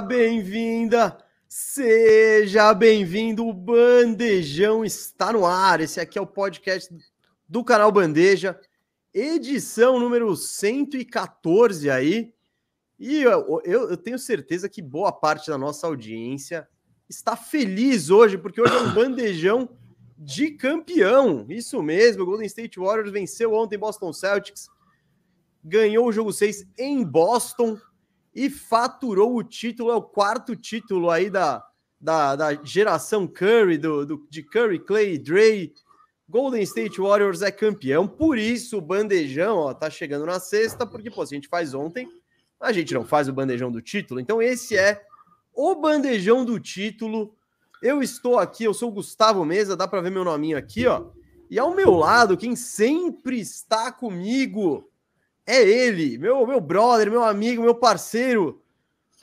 Bem-vinda, seja bem-vindo. O Bandejão está no ar. Esse aqui é o podcast do canal Bandeja, edição número 114 aí. E eu, eu, eu tenho certeza que boa parte da nossa audiência está feliz hoje, porque hoje é um bandejão de campeão. Isso mesmo, o Golden State Warriors venceu ontem Boston Celtics, ganhou o jogo 6 em Boston e faturou o título, é o quarto título aí da, da, da geração Curry, do, do, de Curry, Clay, Dre. Golden State Warriors é campeão, por isso o bandejão ó, tá chegando na sexta, porque pô, se a gente faz ontem, a gente não faz o bandejão do título. Então esse é o bandejão do título. Eu estou aqui, eu sou o Gustavo Mesa, dá para ver meu nominho aqui, ó. E ao meu lado, quem sempre está comigo, é ele, meu, meu brother, meu amigo, meu parceiro,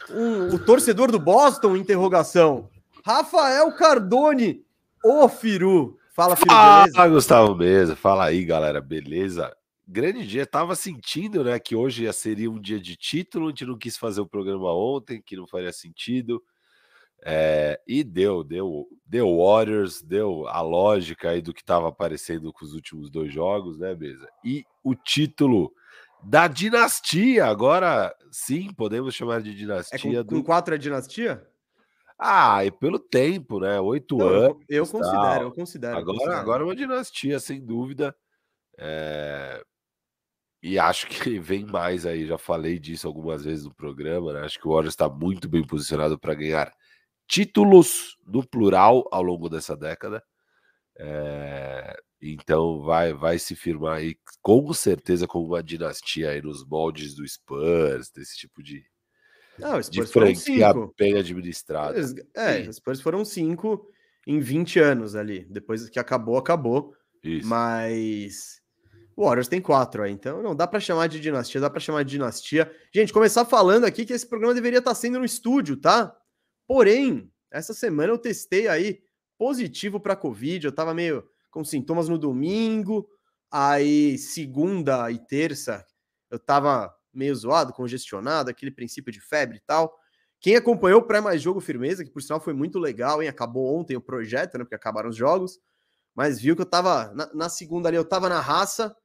um, o torcedor do Boston, interrogação. Rafael Cardone, o Firu. Fala, Firu, Fala, beleza? Gustavo Mesa. Fala aí, galera, beleza? Grande dia, tava sentindo, né, que hoje seria um dia de título, a gente não quis fazer o programa ontem, que não faria sentido. É, e deu, deu, deu Warriors, deu a lógica aí do que estava aparecendo com os últimos dois jogos, né, Mesa? E o título da dinastia. Agora sim, podemos chamar de dinastia. É com, do... com quatro é dinastia? Ah, e pelo tempo, né? Oito Não, anos. Eu, eu considero, eu considero. Agora, considero. agora é uma dinastia, sem dúvida. É... E acho que vem mais aí. Já falei disso algumas vezes no programa, né? Acho que o Warriors está muito bem posicionado para ganhar títulos no plural ao longo dessa década. É... Então vai vai se firmar aí com certeza como uma dinastia aí nos moldes do Spurs, desse tipo de, Não, de franquia bem administrada. É, os Spurs foram cinco em 20 anos ali. Depois que acabou, acabou. Isso. Mas o Warriors tem quatro aí, então não dá para chamar de dinastia, dá para chamar de dinastia. Gente, começar falando aqui que esse programa deveria estar tá sendo no estúdio, tá? Porém, essa semana eu testei aí positivo para Covid, eu tava meio com sintomas no domingo, aí segunda e terça eu tava meio zoado, congestionado, aquele princípio de febre e tal. Quem acompanhou o pré-mais jogo firmeza, que por sinal foi muito legal, hein? Acabou ontem o projeto, né? Porque acabaram os jogos, mas viu que eu tava na, na segunda ali, eu tava na raça.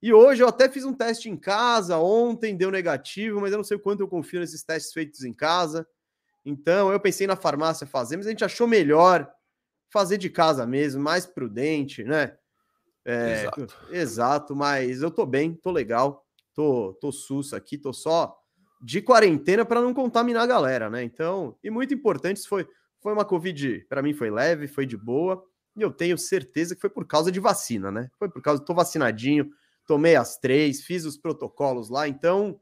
E hoje eu até fiz um teste em casa, ontem deu negativo, mas eu não sei quanto eu confio nesses testes feitos em casa. Então eu pensei na farmácia fazer, mas a gente achou melhor fazer de casa mesmo, mais prudente, né? É, exato. exato, mas eu tô bem, tô legal, tô, tô sussa aqui, tô só de quarentena para não contaminar a galera, né? Então, e muito importante, foi, foi uma Covid, para mim foi leve, foi de boa, e eu tenho certeza que foi por causa de vacina, né? Foi por causa, tô vacinadinho, tomei as três, fiz os protocolos lá, então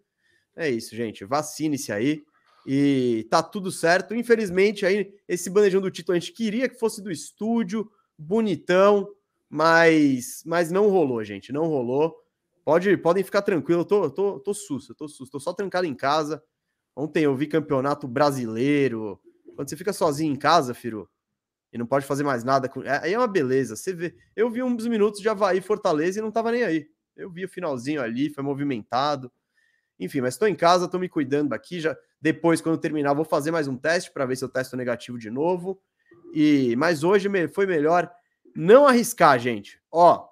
é isso, gente, vacine-se aí e tá tudo certo. Infelizmente, aí esse bandejão do título a gente queria que fosse do estúdio, bonitão, mas mas não rolou, gente, não rolou. Pode, podem ficar tranquilos, eu tô, tô, tô susto, tô susto, tô só trancado em casa. Ontem eu vi campeonato brasileiro. Quando você fica sozinho em casa, Firu, e não pode fazer mais nada, aí é uma beleza. Você vê, eu vi uns minutos de Havaí Fortaleza e não tava nem aí. Eu vi o finalzinho ali, foi movimentado. Enfim, mas estou em casa, estou me cuidando aqui. Já depois, quando terminar, vou fazer mais um teste para ver se eu testo negativo de novo. E mas hoje foi melhor não arriscar, gente. Ó,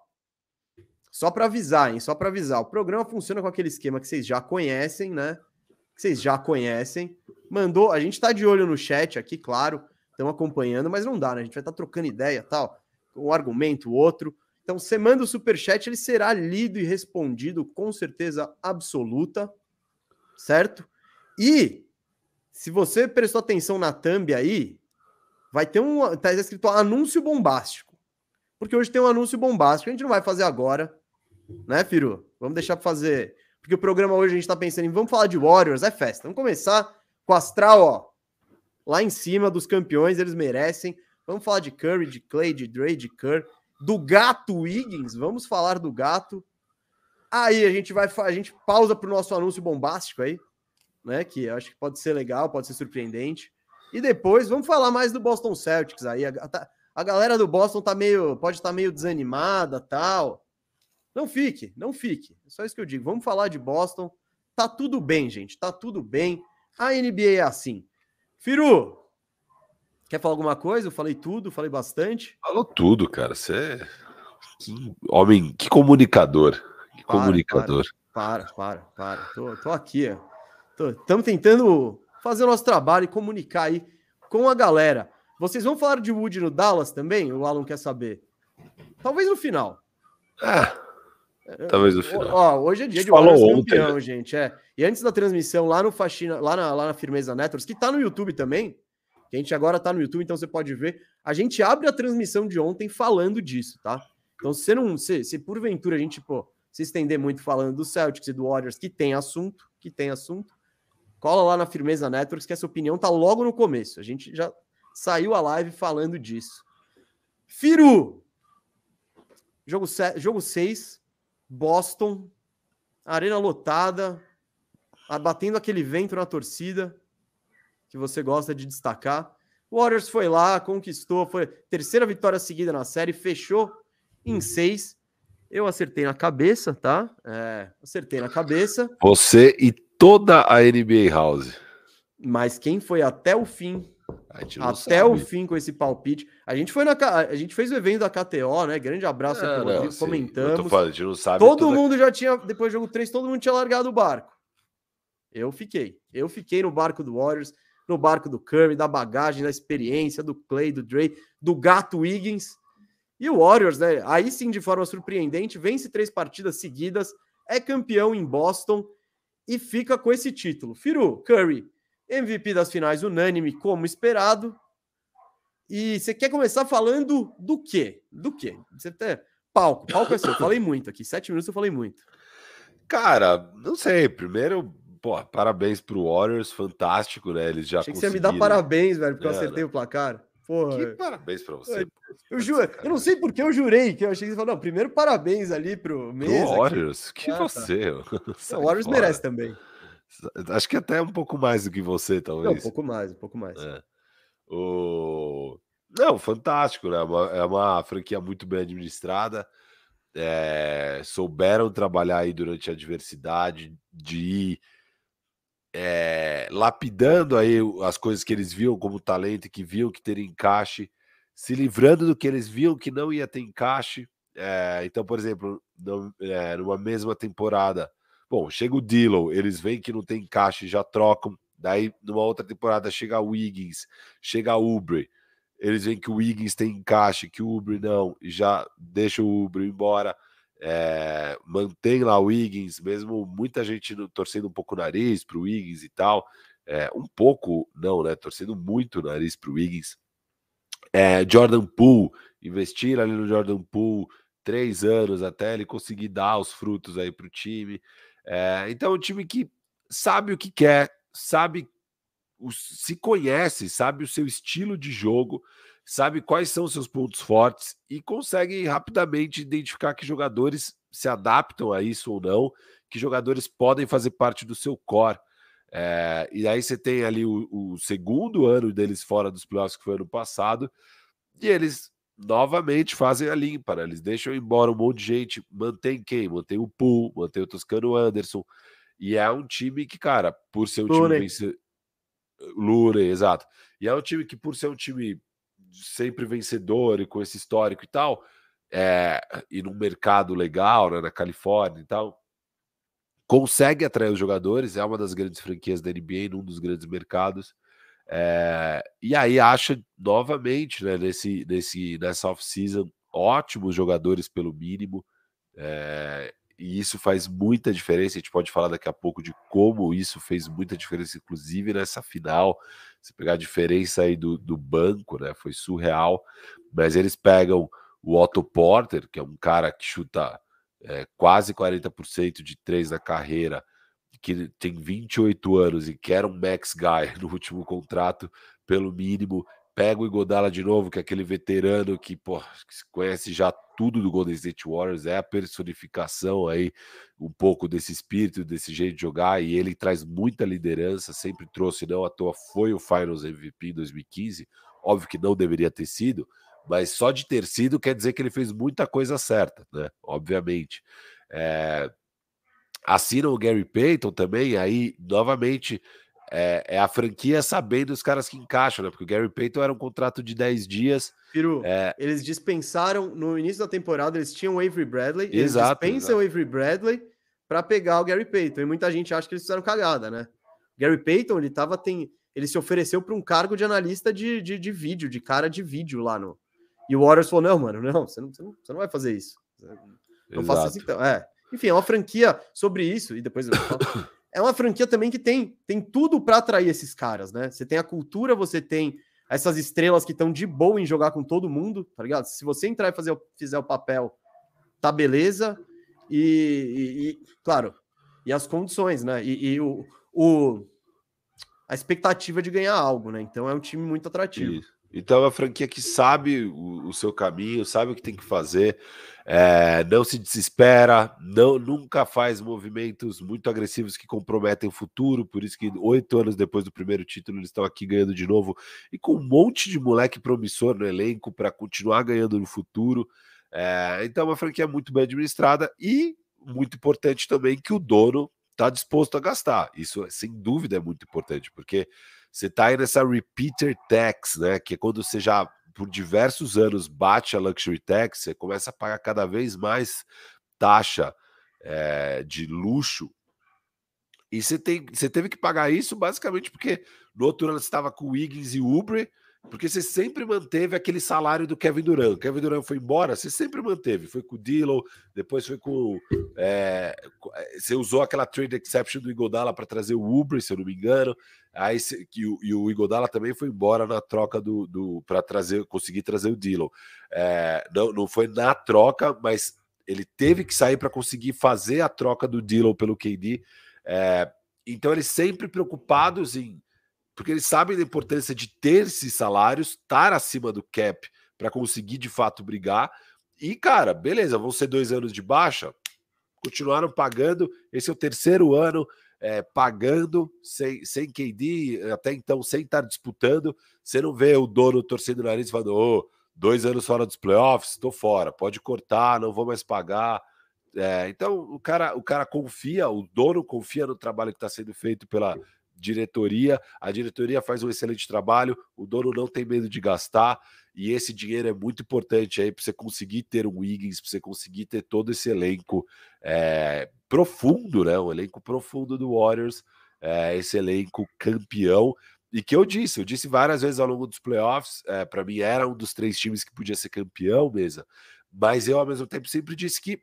só para avisar, hein? Só para avisar. O programa funciona com aquele esquema que vocês já conhecem, né? Que vocês já conhecem. Mandou, a gente está de olho no chat aqui, claro. Estão acompanhando, mas não dá, né? A gente vai estar tá trocando ideia, tal, um argumento, outro. Então, você manda o super chat, ele será lido e respondido com certeza absoluta, certo? E se você prestou atenção na thumb aí, vai ter um tá escrito anúncio bombástico. Porque hoje tem um anúncio bombástico, a gente não vai fazer agora, né, Firu? Vamos deixar para fazer, porque o programa hoje a gente tá pensando em vamos falar de Warriors, é festa. Vamos começar com o astral, ó, lá em cima dos campeões, eles merecem. Vamos falar de Curry, de Clay, de Dre, de Kerr do gato Wiggins. Vamos falar do gato. Aí a gente vai, a gente pausa para o nosso anúncio bombástico aí, né? Que eu acho que pode ser legal, pode ser surpreendente. E depois vamos falar mais do Boston Celtics aí. A, a, a galera do Boston tá meio, pode estar tá meio desanimada, tal. Não fique, não fique. É só isso que eu digo. Vamos falar de Boston. Tá tudo bem, gente. Tá tudo bem. A NBA é assim. Firu, quer falar alguma coisa? Eu falei tudo, falei bastante. Falou tudo, cara. Você é... Que homem, que comunicador. Que para, comunicador. Para, para, para. para. Tô, tô aqui, Estamos tentando fazer o nosso trabalho e comunicar aí com a galera. Vocês vão falar de Wood no Dallas também? O Alan quer saber. Talvez no final. Ah, talvez no final. Ó, hoje é dia de Warriors campeão, ontem, né? gente. É. E antes da transmissão lá no Faxina, lá na, lá na Firmeza Networks, que tá no YouTube também, que a gente agora tá no YouTube, então você pode ver. A gente abre a transmissão de ontem falando disso, tá? Então, se não, se, se porventura a gente, pô, se estender muito falando do Celtics e do Warriors, que tem assunto, que tem assunto, cola lá na Firmeza Networks, que essa opinião tá logo no começo. A gente já saiu a live falando disso. Firu, Jogo 6, jogo seis, Boston, arena lotada, batendo aquele vento na torcida que você gosta de destacar. Warriors foi lá, conquistou, foi terceira vitória seguida na série, fechou em seis. Eu acertei na cabeça, tá? É, acertei na cabeça. Você e toda a NBA House. Mas quem foi até o fim até sabe. o fim com esse palpite. A gente foi na a gente fez o evento da KTO, né? Grande abraço é, Rodrigo, sim, comentamos. Falando, não sabe todo mundo já tinha depois do jogo 3, todo mundo tinha largado o barco. Eu fiquei. Eu fiquei no barco do Warriors, no barco do Curry, da bagagem, da experiência do Clay, do Dre, do Gato Wiggins. E o Warriors, né? Aí sim, de forma surpreendente, vence três partidas seguidas, é campeão em Boston e fica com esse título. Firu, Curry, MVP das finais unânime, como esperado. E você quer começar falando do quê? Do quê? Você tem palco, palco é seu. Eu falei muito aqui, sete minutos eu falei muito. Cara, não sei. Primeiro, pô, parabéns pro Warriors, fantástico, né? Eles já Achei que você ia me dar parabéns, velho, porque é, eu acertei né? o placar. Porra. Que parabéns pra você. Eu, eu, juro, eu não sei porque eu jurei que eu achei que você falou, não, primeiro parabéns ali pro Mesa. Pro Warriors, que, que ah, você. Tá. O Warriors merece também. Acho que até um pouco mais do que você, talvez. Não, um pouco mais, um pouco mais. É. O... Não, fantástico, né? É uma, é uma franquia muito bem administrada. É, souberam trabalhar aí durante a adversidade, de ir é, lapidando aí as coisas que eles viam como talento, que viam que teria encaixe, se livrando do que eles viam que não ia ter encaixe. É, então, por exemplo, é, numa mesma temporada, Bom, chega o Dillon, eles veem que não tem encaixe, já trocam. Daí, numa outra temporada, chega o Wiggins, chega o Ubre. Eles veem que o Wiggins tem encaixe, que o Ubre não, e já deixa o Ubre embora. É, mantém lá o Wiggins, mesmo muita gente torcendo um pouco o nariz para o Wiggins e tal. É, um pouco, não, né? Torcendo muito o nariz para o Wiggins. É, Jordan Poole, investir ali no Jordan Poole três anos até ele conseguir dar os frutos aí para o time. Então, é um time que sabe o que quer, sabe, se conhece, sabe o seu estilo de jogo, sabe quais são os seus pontos fortes e consegue rapidamente identificar que jogadores se adaptam a isso ou não, que jogadores podem fazer parte do seu core. É, e aí você tem ali o, o, segundo ano deles fora dos playoffs, que foi ano passado, e eles novamente fazem a limpa, né? Eles deixam embora um monte de gente, mantém quem? Mantém o Pool, mantém o Toscano Anderson. E é um time que, cara, por ser um Lure. time. Lure, exato. E é um time que, por ser um time sempre vencedor e com esse histórico e tal, é, e num mercado legal, né, na Califórnia e tal, consegue atrair os jogadores, é uma das grandes franquias da NBA, num dos grandes mercados. É, e aí acha novamente né, nesse, nesse, nessa off-season ótimos jogadores pelo mínimo. É, e isso faz muita diferença. A gente pode falar daqui a pouco de como isso fez muita diferença, inclusive nessa final. Se pegar a diferença aí do, do banco, né? Foi surreal. Mas eles pegam o Otto Porter, que é um cara que chuta é, quase 40% de três na carreira, que tem 28 anos e quer um max guy no último contrato, pelo mínimo, pega o Igodala de novo, que é aquele veterano que, pô, conhece já tudo do Golden State Warriors, é a personificação aí um pouco desse espírito, desse jeito de jogar, e ele traz muita liderança, sempre trouxe, não à toa foi o Finals MVP em 2015, óbvio que não deveria ter sido, mas só de ter sido quer dizer que ele fez muita coisa certa, né? Obviamente. É, assinam o Gary Payton também, aí novamente é, é, a franquia sabendo os caras que encaixam, né? Porque o Gary Payton era um contrato de 10 dias. Piru, é... eles dispensaram no início da temporada, eles tinham o Avery Bradley, eles exato, dispensam o Avery Bradley para pegar o Gary Payton. E muita gente acha que eles fizeram cagada, né? O Gary Payton, ele tava tem, ele se ofereceu para um cargo de analista de, de, de, vídeo, de cara de vídeo lá no. E o Warriors falou: não, mano, não, você não, você não, você não vai fazer isso. Não exato. faça isso então. É. Enfim, é uma franquia sobre isso, e depois eu falo. é uma franquia também que tem, tem tudo para atrair esses caras, né? Você tem a cultura, você tem essas estrelas que estão de boa em jogar com todo mundo, tá ligado? Se você entrar e fazer, fizer o papel, tá beleza. E, e, e claro, e as condições, né? E, e, o, o, a expectativa de ganhar algo, né? Então é um time muito atrativo. Isso. Então é uma franquia que sabe o, o seu caminho, sabe o que tem que fazer, é, não se desespera, não nunca faz movimentos muito agressivos que comprometem o futuro. Por isso que oito anos depois do primeiro título eles estão aqui ganhando de novo e com um monte de moleque promissor no elenco para continuar ganhando no futuro. É, então é uma franquia muito bem administrada e muito importante também que o dono está disposto a gastar. Isso sem dúvida é muito importante porque você está aí nessa repeater tax, né? Que é quando você já por diversos anos bate a luxury tax, você começa a pagar cada vez mais taxa é, de luxo. E você, tem, você teve que pagar isso basicamente porque no outro ano você estava com Wiggins e Uber, porque você sempre manteve aquele salário do Kevin Durant. Kevin Durant foi embora, você sempre manteve. Foi com o Dillon, depois foi com. É, você usou aquela trade exception do Igodala para trazer o Uber, se eu não me engano. Aí e, o, e o Igodala também foi embora na troca do, do para trazer, conseguir trazer o Dillon. É, não, não foi na troca, mas ele teve que sair para conseguir fazer a troca do Dillon pelo KD. É, então eles sempre preocupados em porque eles sabem da importância de ter esses salários, estar acima do cap para conseguir de fato brigar. E, cara, beleza, vão ser dois anos de baixa, continuaram pagando. Esse é o terceiro ano é, pagando sem, sem KD, até então sem estar disputando. Você não vê o dono torcendo o nariz falando: oh, dois anos fora dos playoffs, estou fora, pode cortar, não vou mais pagar. É, então o cara, o cara confia, o dono confia no trabalho que está sendo feito pela, diretoria. A diretoria faz um excelente trabalho, o dono não tem medo de gastar, e esse dinheiro é muito importante aí para você conseguir ter um Wiggins, para você conseguir ter todo esse elenco é, profundo, né? Um elenco profundo do Warriors, é, esse elenco campeão. E que eu disse, eu disse várias vezes ao longo dos playoffs, é, para mim era um dos três times que podia ser campeão mesmo, mas eu ao mesmo tempo sempre disse que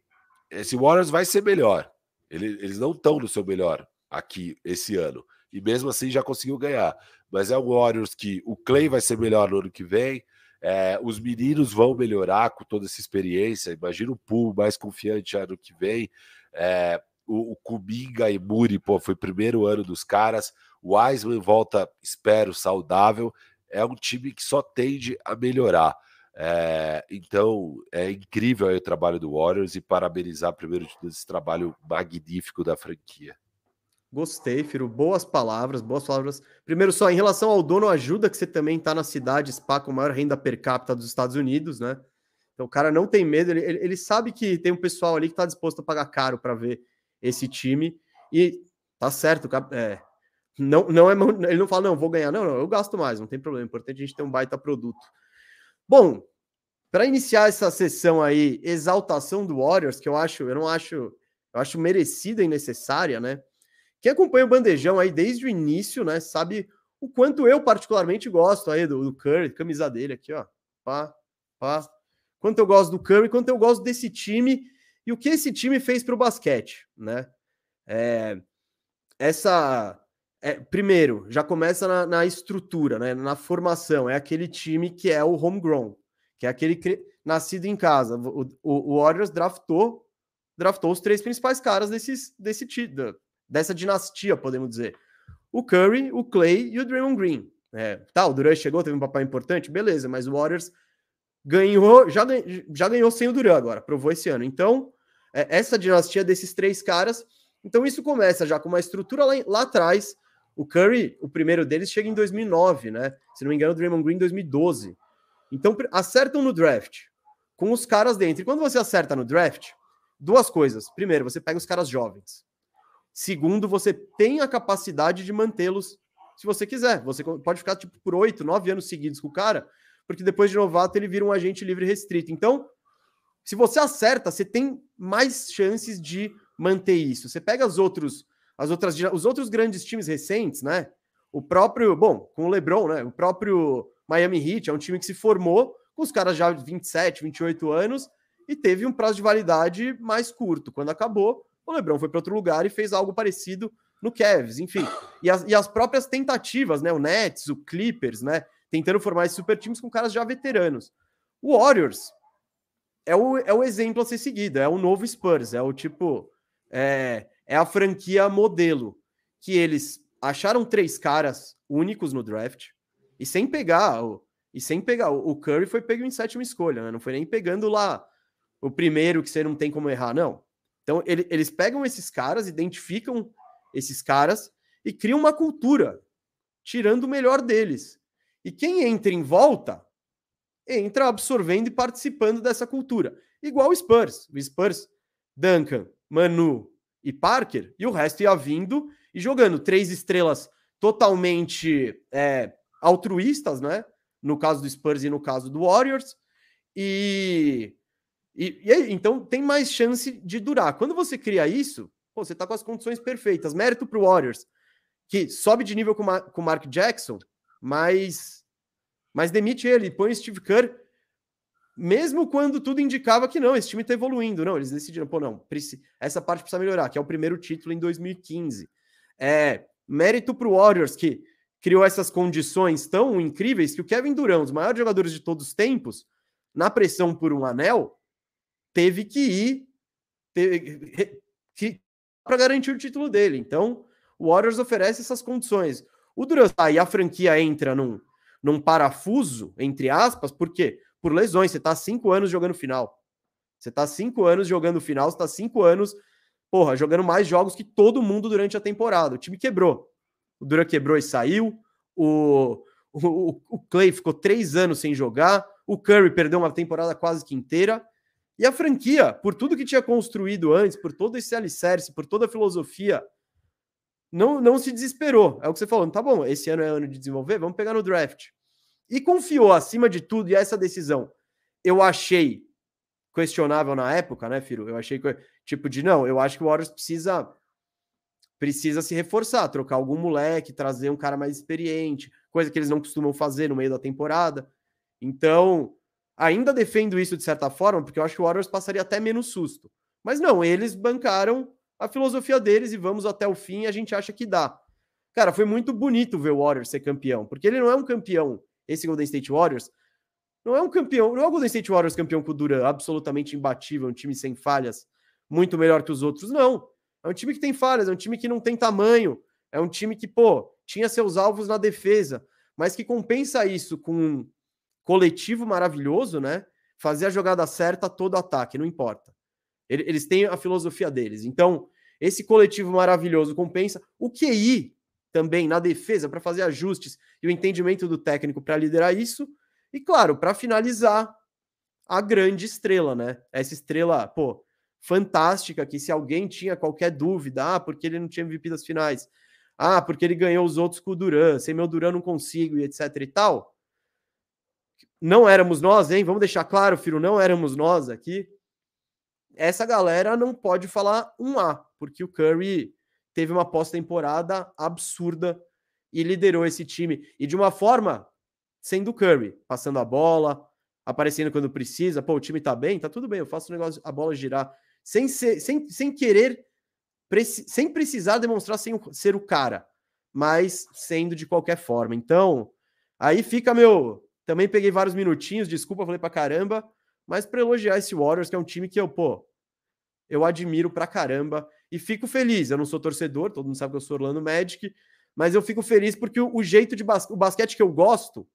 esse Warriors vai ser melhor. Eles não estão no seu melhor aqui esse ano e mesmo assim já conseguiu ganhar. Mas é o Warriors que o Clay vai ser melhor no ano que vem, é, os meninos vão melhorar com toda essa experiência. Imagina o Pool mais confiante ano que vem. É, o, o Kuminga e Muri, pô, foi o primeiro ano dos caras. O Wiseman volta, espero, saudável. É um time que só tende a melhorar. É, então é incrível o trabalho do Warriors e parabenizar primeiro de tudo esse trabalho magnífico da franquia. Gostei, Firo. Boas palavras, boas palavras. Primeiro, só em relação ao dono, ajuda que você também está na cidade SPA com maior renda per capita dos Estados Unidos, né? Então o cara não tem medo, ele, ele sabe que tem um pessoal ali que está disposto a pagar caro para ver esse time. E tá certo, é, não, não é, ele não fala, não, vou ganhar, não, não, eu gasto mais, não tem problema. É importante a gente ter um baita produto. Bom, para iniciar essa sessão aí, exaltação do Warriors, que eu acho, eu não acho, eu acho merecida e necessária, né? Quem acompanha o Bandejão aí desde o início, né, sabe o quanto eu particularmente gosto aí do, do Curry, camisa dele aqui, ó. Pá, pá. Quanto eu gosto do Curry, quanto eu gosto desse time e o que esse time fez para o basquete, né? É, essa. É, primeiro, já começa na, na, estrutura, né, na formação. É aquele time que é o homegrown, que é aquele que, nascido em casa. O, o, o Warriors draftou, draftou os três principais caras desses, desse, dessa dinastia, podemos dizer. O Curry, o Clay e o Draymond Green. É, tá, o Durant chegou, teve um papel importante, beleza, mas o Warriors ganhou, já, já ganhou sem o Durant agora, provou esse ano. Então, é, essa dinastia desses três caras, então isso começa já com uma estrutura lá, lá atrás. O Curry, o primeiro deles, chega em 2009, né? Se não me engano, o Draymond Green em 2012. Então, acertam no draft, com os caras dentro. E quando você acerta no draft, duas coisas. Primeiro, você pega os caras jovens. Segundo, você tem a capacidade de mantê-los se você quiser. Você pode ficar tipo, por oito, nove anos seguidos com o cara, porque depois de novato ele vira um agente livre restrito. Então, se você acerta, você tem mais chances de manter isso. Você pega os outros, as outras, os outros grandes times recentes, né? O próprio, bom, com o LeBron, né? O próprio Miami Heat é um time que se formou com os caras já de 27, 28 anos e teve um prazo de validade mais curto. Quando acabou, o LeBron foi para outro lugar e fez algo parecido no Cavs, enfim. E as, e as próprias tentativas, né? O Nets, o Clippers, né? Tentando formar esses super times com caras já veteranos. O Warriors é o, é o exemplo a ser seguido, é o novo Spurs, é o tipo. É, é a franquia modelo. Que eles acharam três caras únicos no draft e sem pegar. O, e sem pegar. O Curry foi pego em sétima escolha, né? Não foi nem pegando lá o primeiro que você não tem como errar, não. Então, ele, eles pegam esses caras, identificam esses caras e criam uma cultura, tirando o melhor deles. E quem entra em volta, entra absorvendo e participando dessa cultura. Igual o Spurs. O Spurs, Duncan, Manu e Parker, e o resto ia vindo e jogando três estrelas totalmente é, altruístas, né? No caso do Spurs e no caso do Warriors. E, e, e aí, então tem mais chance de durar. Quando você cria isso, pô, você tá com as condições perfeitas. Mérito pro Warriors, que sobe de nível com o Mark Jackson, mas, mas demite ele, põe o Steve Kerr, mesmo quando tudo indicava que não, esse time tá evoluindo. Não, eles decidiram, pô, não, essa parte precisa melhorar, que é o primeiro título em 2015. É, mérito pro Warriors, que criou essas condições tão incríveis que o Kevin Durant, um dos maiores jogadores de todos os tempos, na pressão por um anel, teve que ir teve, para garantir o título dele. Então, o Warriors oferece essas condições. O Durant aí a franquia entra num, num parafuso, entre aspas, por quê? Por lesões. Você está cinco anos jogando final. Você está cinco anos jogando final, você está cinco anos, porra, jogando mais jogos que todo mundo durante a temporada. O time quebrou. O Durant quebrou e saiu. O, o, o Clay ficou três anos sem jogar. O Curry perdeu uma temporada quase que inteira. E a franquia, por tudo que tinha construído antes, por todo esse alicerce, por toda a filosofia, não, não se desesperou. É o que você falou, tá bom, esse ano é ano de desenvolver, vamos pegar no draft. E confiou acima de tudo, e essa decisão eu achei questionável na época, né, Firo? Eu achei tipo de não, eu acho que o Warriors precisa precisa se reforçar, trocar algum moleque, trazer um cara mais experiente, coisa que eles não costumam fazer no meio da temporada. Então, Ainda defendo isso de certa forma, porque eu acho que o Warriors passaria até menos susto. Mas não, eles bancaram a filosofia deles e vamos até o fim a gente acha que dá. Cara, foi muito bonito ver o Warriors ser campeão, porque ele não é um campeão, esse Golden State Warriors, não é um campeão, não é o Golden State Warriors campeão com o Duran, absolutamente imbatível, um time sem falhas, muito melhor que os outros, não. É um time que tem falhas, é um time que não tem tamanho, é um time que, pô, tinha seus alvos na defesa, mas que compensa isso com coletivo maravilhoso, né? Fazer a jogada certa todo ataque, não importa. Eles têm a filosofia deles. Então, esse coletivo maravilhoso compensa. O QI também na defesa para fazer ajustes e o entendimento do técnico para liderar isso. E claro, para finalizar, a grande estrela, né? Essa estrela, pô, fantástica que se alguém tinha qualquer dúvida, ah, porque ele não tinha MVP das finais, ah, porque ele ganhou os outros com o Duran, sem meu Duran não consigo e etc e tal não éramos nós, hein? Vamos deixar claro, filho, não éramos nós aqui. Essa galera não pode falar um A, porque o Curry teve uma pós-temporada absurda e liderou esse time. E de uma forma, sendo Curry, passando a bola, aparecendo quando precisa. Pô, o time tá bem, tá tudo bem, eu faço o negócio, a bola girar. Sem, ser, sem, sem querer, preci, sem precisar demonstrar sem, ser o cara, mas sendo de qualquer forma. Então, aí fica meu também peguei vários minutinhos, desculpa, falei pra caramba, mas para elogiar esse Warriors, que é um time que eu, pô, eu admiro pra caramba e fico feliz. Eu não sou torcedor, todo mundo sabe que eu sou Orlando Magic, mas eu fico feliz porque o, o jeito de bas o basquete que eu gosto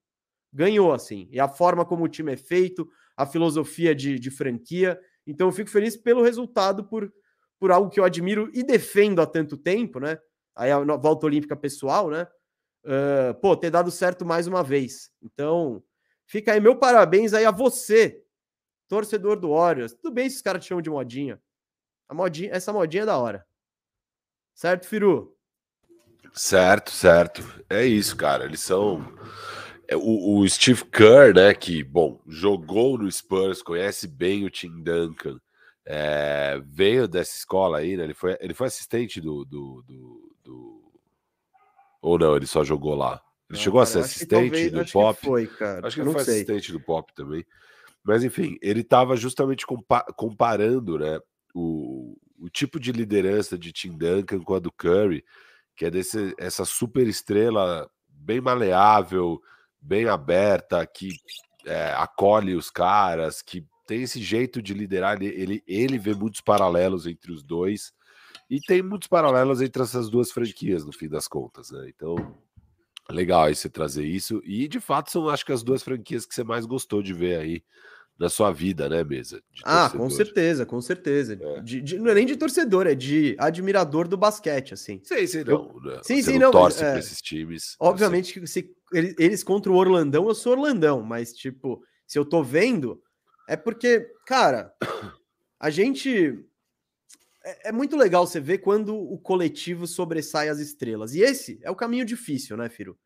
ganhou, assim, e a forma como o time é feito, a filosofia de, de franquia. Então eu fico feliz pelo resultado, por, por algo que eu admiro e defendo há tanto tempo, né? Aí a volta olímpica pessoal, né? Uh, pô, ter dado certo mais uma vez. Então, fica aí meu parabéns aí a você, torcedor do Warriors. Tudo bem se os caras te chamam de modinha. A modinha, essa modinha é da hora. Certo, Firu? Certo, certo. É isso, cara. Eles são. É, o, o, Steve Kerr, né, que, bom, jogou no Spurs, conhece bem o Tim Duncan, é, veio dessa escola aí, né? Ele foi, ele foi assistente do, do, do, do... Ou não, ele só jogou lá. Ele não, chegou cara, a ser assistente talvez, do Pop. foi, cara. Acho que ele foi sei. assistente do Pop também. Mas enfim, ele estava justamente compa comparando, né, o, o tipo de liderança de Tim Duncan com a do Curry, que é desse, essa super estrela bem maleável, bem aberta, que é, acolhe os caras, que tem esse jeito de liderar. Ele, ele, ele vê muitos paralelos entre os dois e tem muitos paralelos entre essas duas franquias, no fim das contas. Né? Então, legal aí você trazer isso. E de fato, são acho que as duas franquias que você mais gostou de ver aí na sua vida, né, Mesa? Ah, com certeza, com certeza. É. De, de, não é nem de torcedor, é de admirador do basquete, assim. Sim, sim, não. Eu, né? Sim, sim, não. torce é, para esses times. Obviamente que se eles, eles contra o Orlandão, eu sou Orlandão, mas, tipo, se eu tô vendo, é porque, cara, a gente. É, é muito legal você ver quando o coletivo sobressai as estrelas. E esse é o caminho difícil, né, Firo?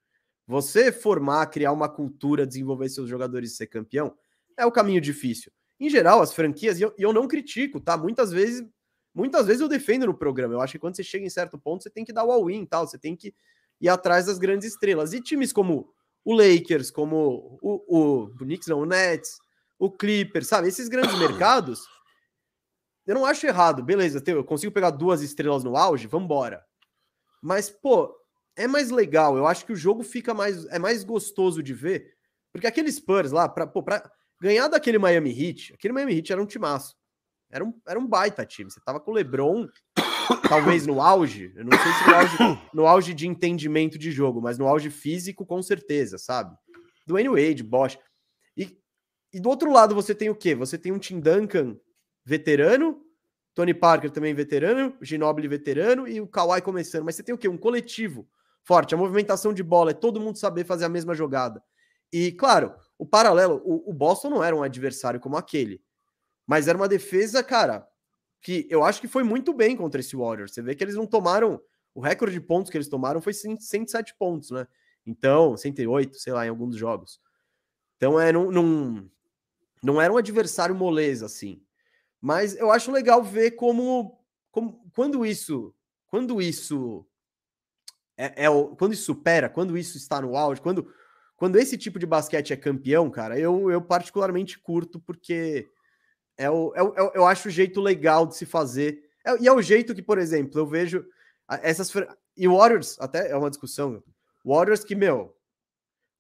Você formar, criar uma cultura, desenvolver seus jogadores e ser campeão é o caminho difícil. Em geral, as franquias, e eu, eu não critico, tá? Muitas vezes, muitas vezes eu defendo no programa. Eu acho que quando você chega em certo ponto, você tem que dar o all-in tal, você tem que ir atrás das grandes estrelas. E times como o Lakers, como o, o, o Knicks, não, o Nets, o Clippers, sabe? Esses grandes mercados, eu não acho errado. Beleza, eu consigo pegar duas estrelas no auge, vambora. Mas, pô, é mais legal. Eu acho que o jogo fica mais. É mais gostoso de ver. Porque aqueles Spurs lá, pra, pô, pra, ganhar daquele Miami Heat, aquele Miami Heat era um timaço. Era um, era um baita time. Você tava com o LeBron, talvez no auge. Eu não sei se no auge, no auge de entendimento de jogo, mas no auge físico, com certeza, sabe? Dwayne Wade, Bosch. E, e do outro lado você tem o quê? Você tem um Tim Duncan veterano, Tony Parker também veterano, Ginobili veterano e o Kawhi começando. Mas você tem o quê? Um coletivo forte. A movimentação de bola é todo mundo saber fazer a mesma jogada. E, claro, o paralelo, o, o, Boston não era um adversário como aquele, mas era uma defesa, cara, que eu acho que foi muito bem contra esse Warriors. Você vê que eles não tomaram. O recorde de pontos que eles tomaram foi 107 pontos, né? Então, 108, sei lá, em alguns jogos. Então, é, não, não, não era um adversário moleza, assim. Mas eu acho legal ver como, como quando isso, quando isso é, é, quando isso supera, quando isso está no auge, quando quando esse tipo de basquete é campeão, cara, eu, eu particularmente curto porque é o, é o, é eu acho o jeito legal de se fazer. É, e é o jeito que, por exemplo, eu vejo essas. E o Warriors, até é uma discussão. Warriors que, meu,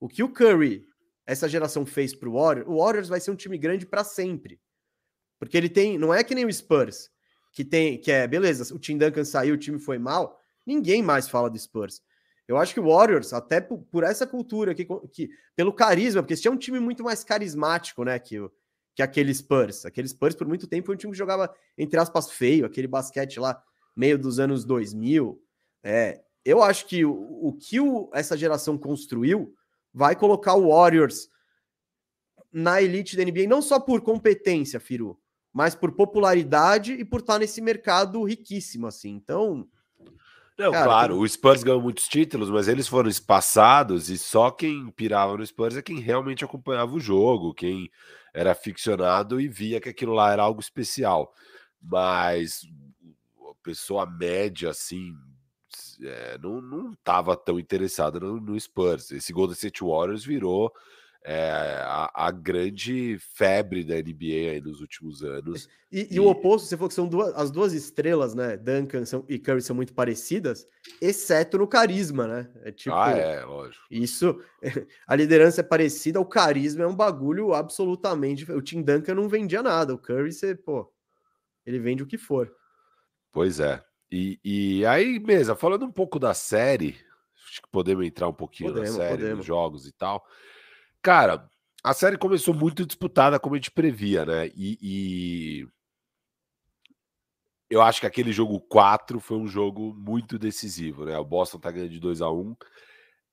o que o Curry, essa geração fez pro Warriors, o Warriors vai ser um time grande para sempre. Porque ele tem. Não é que nem o Spurs, que tem. Que é, beleza, o Tim Duncan saiu, o time foi mal. Ninguém mais fala do Spurs. Eu acho que o Warriors, até por, por essa cultura, que, que, pelo carisma, porque esse é um time muito mais carismático, né, que, que aquele Spurs. Aquele Spurs, por muito tempo, foi um time que jogava, entre aspas, feio, aquele basquete lá, meio dos anos 2000. É, eu acho que o, o que o, essa geração construiu vai colocar o Warriors na elite da NBA, não só por competência, Firu, mas por popularidade e por estar nesse mercado riquíssimo, assim. Então, não, Cara, claro, o Spurs ganhou muitos títulos, mas eles foram espaçados e só quem pirava no Spurs é quem realmente acompanhava o jogo, quem era ficcionado e via que aquilo lá era algo especial. Mas a pessoa média, assim, é, não, não tava tão interessada no, no Spurs. Esse Golden State Warriors virou é, a, a, grande febre da NBA aí nos últimos anos. E, e... e, o oposto, você falou que são duas, as duas estrelas, né? Duncan são, e Curry são muito parecidas, exceto no carisma, né? É tipo, ah, é, lógico. Isso, a liderança é parecida, o carisma é um bagulho absolutamente. O Tim Duncan não vendia nada, o Curry, você, pô, ele vende o que for. Pois é. E, e aí, mesa, falando um pouco da série, acho que podemos entrar um pouquinho podemos, na série, podemos. nos jogos e tal. Cara, a série começou muito disputada, como a gente previa, né? E, e, eu acho que aquele jogo 4 foi um jogo muito decisivo, né? O Boston tá ganhando de 2 a 1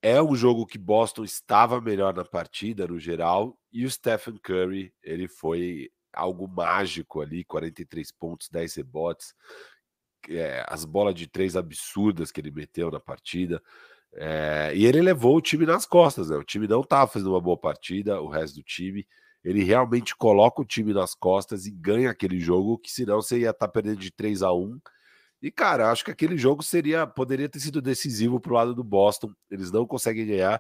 É um jogo que Boston estava melhor na partida, no geral, e o Stephen Curry, ele foi algo mágico ali, 43 pontos, 10 rebotes. é, as bolas de três absurdas que ele meteu na partida. É, e ele levou o time nas costas, né? O time não estava fazendo uma boa partida, o resto do time. Ele realmente coloca o time nas costas e ganha aquele jogo, que senão você ia estar tá perdendo de 3 a 1 E, cara, acho que aquele jogo seria poderia ter sido decisivo para o lado do Boston. Eles não conseguem ganhar.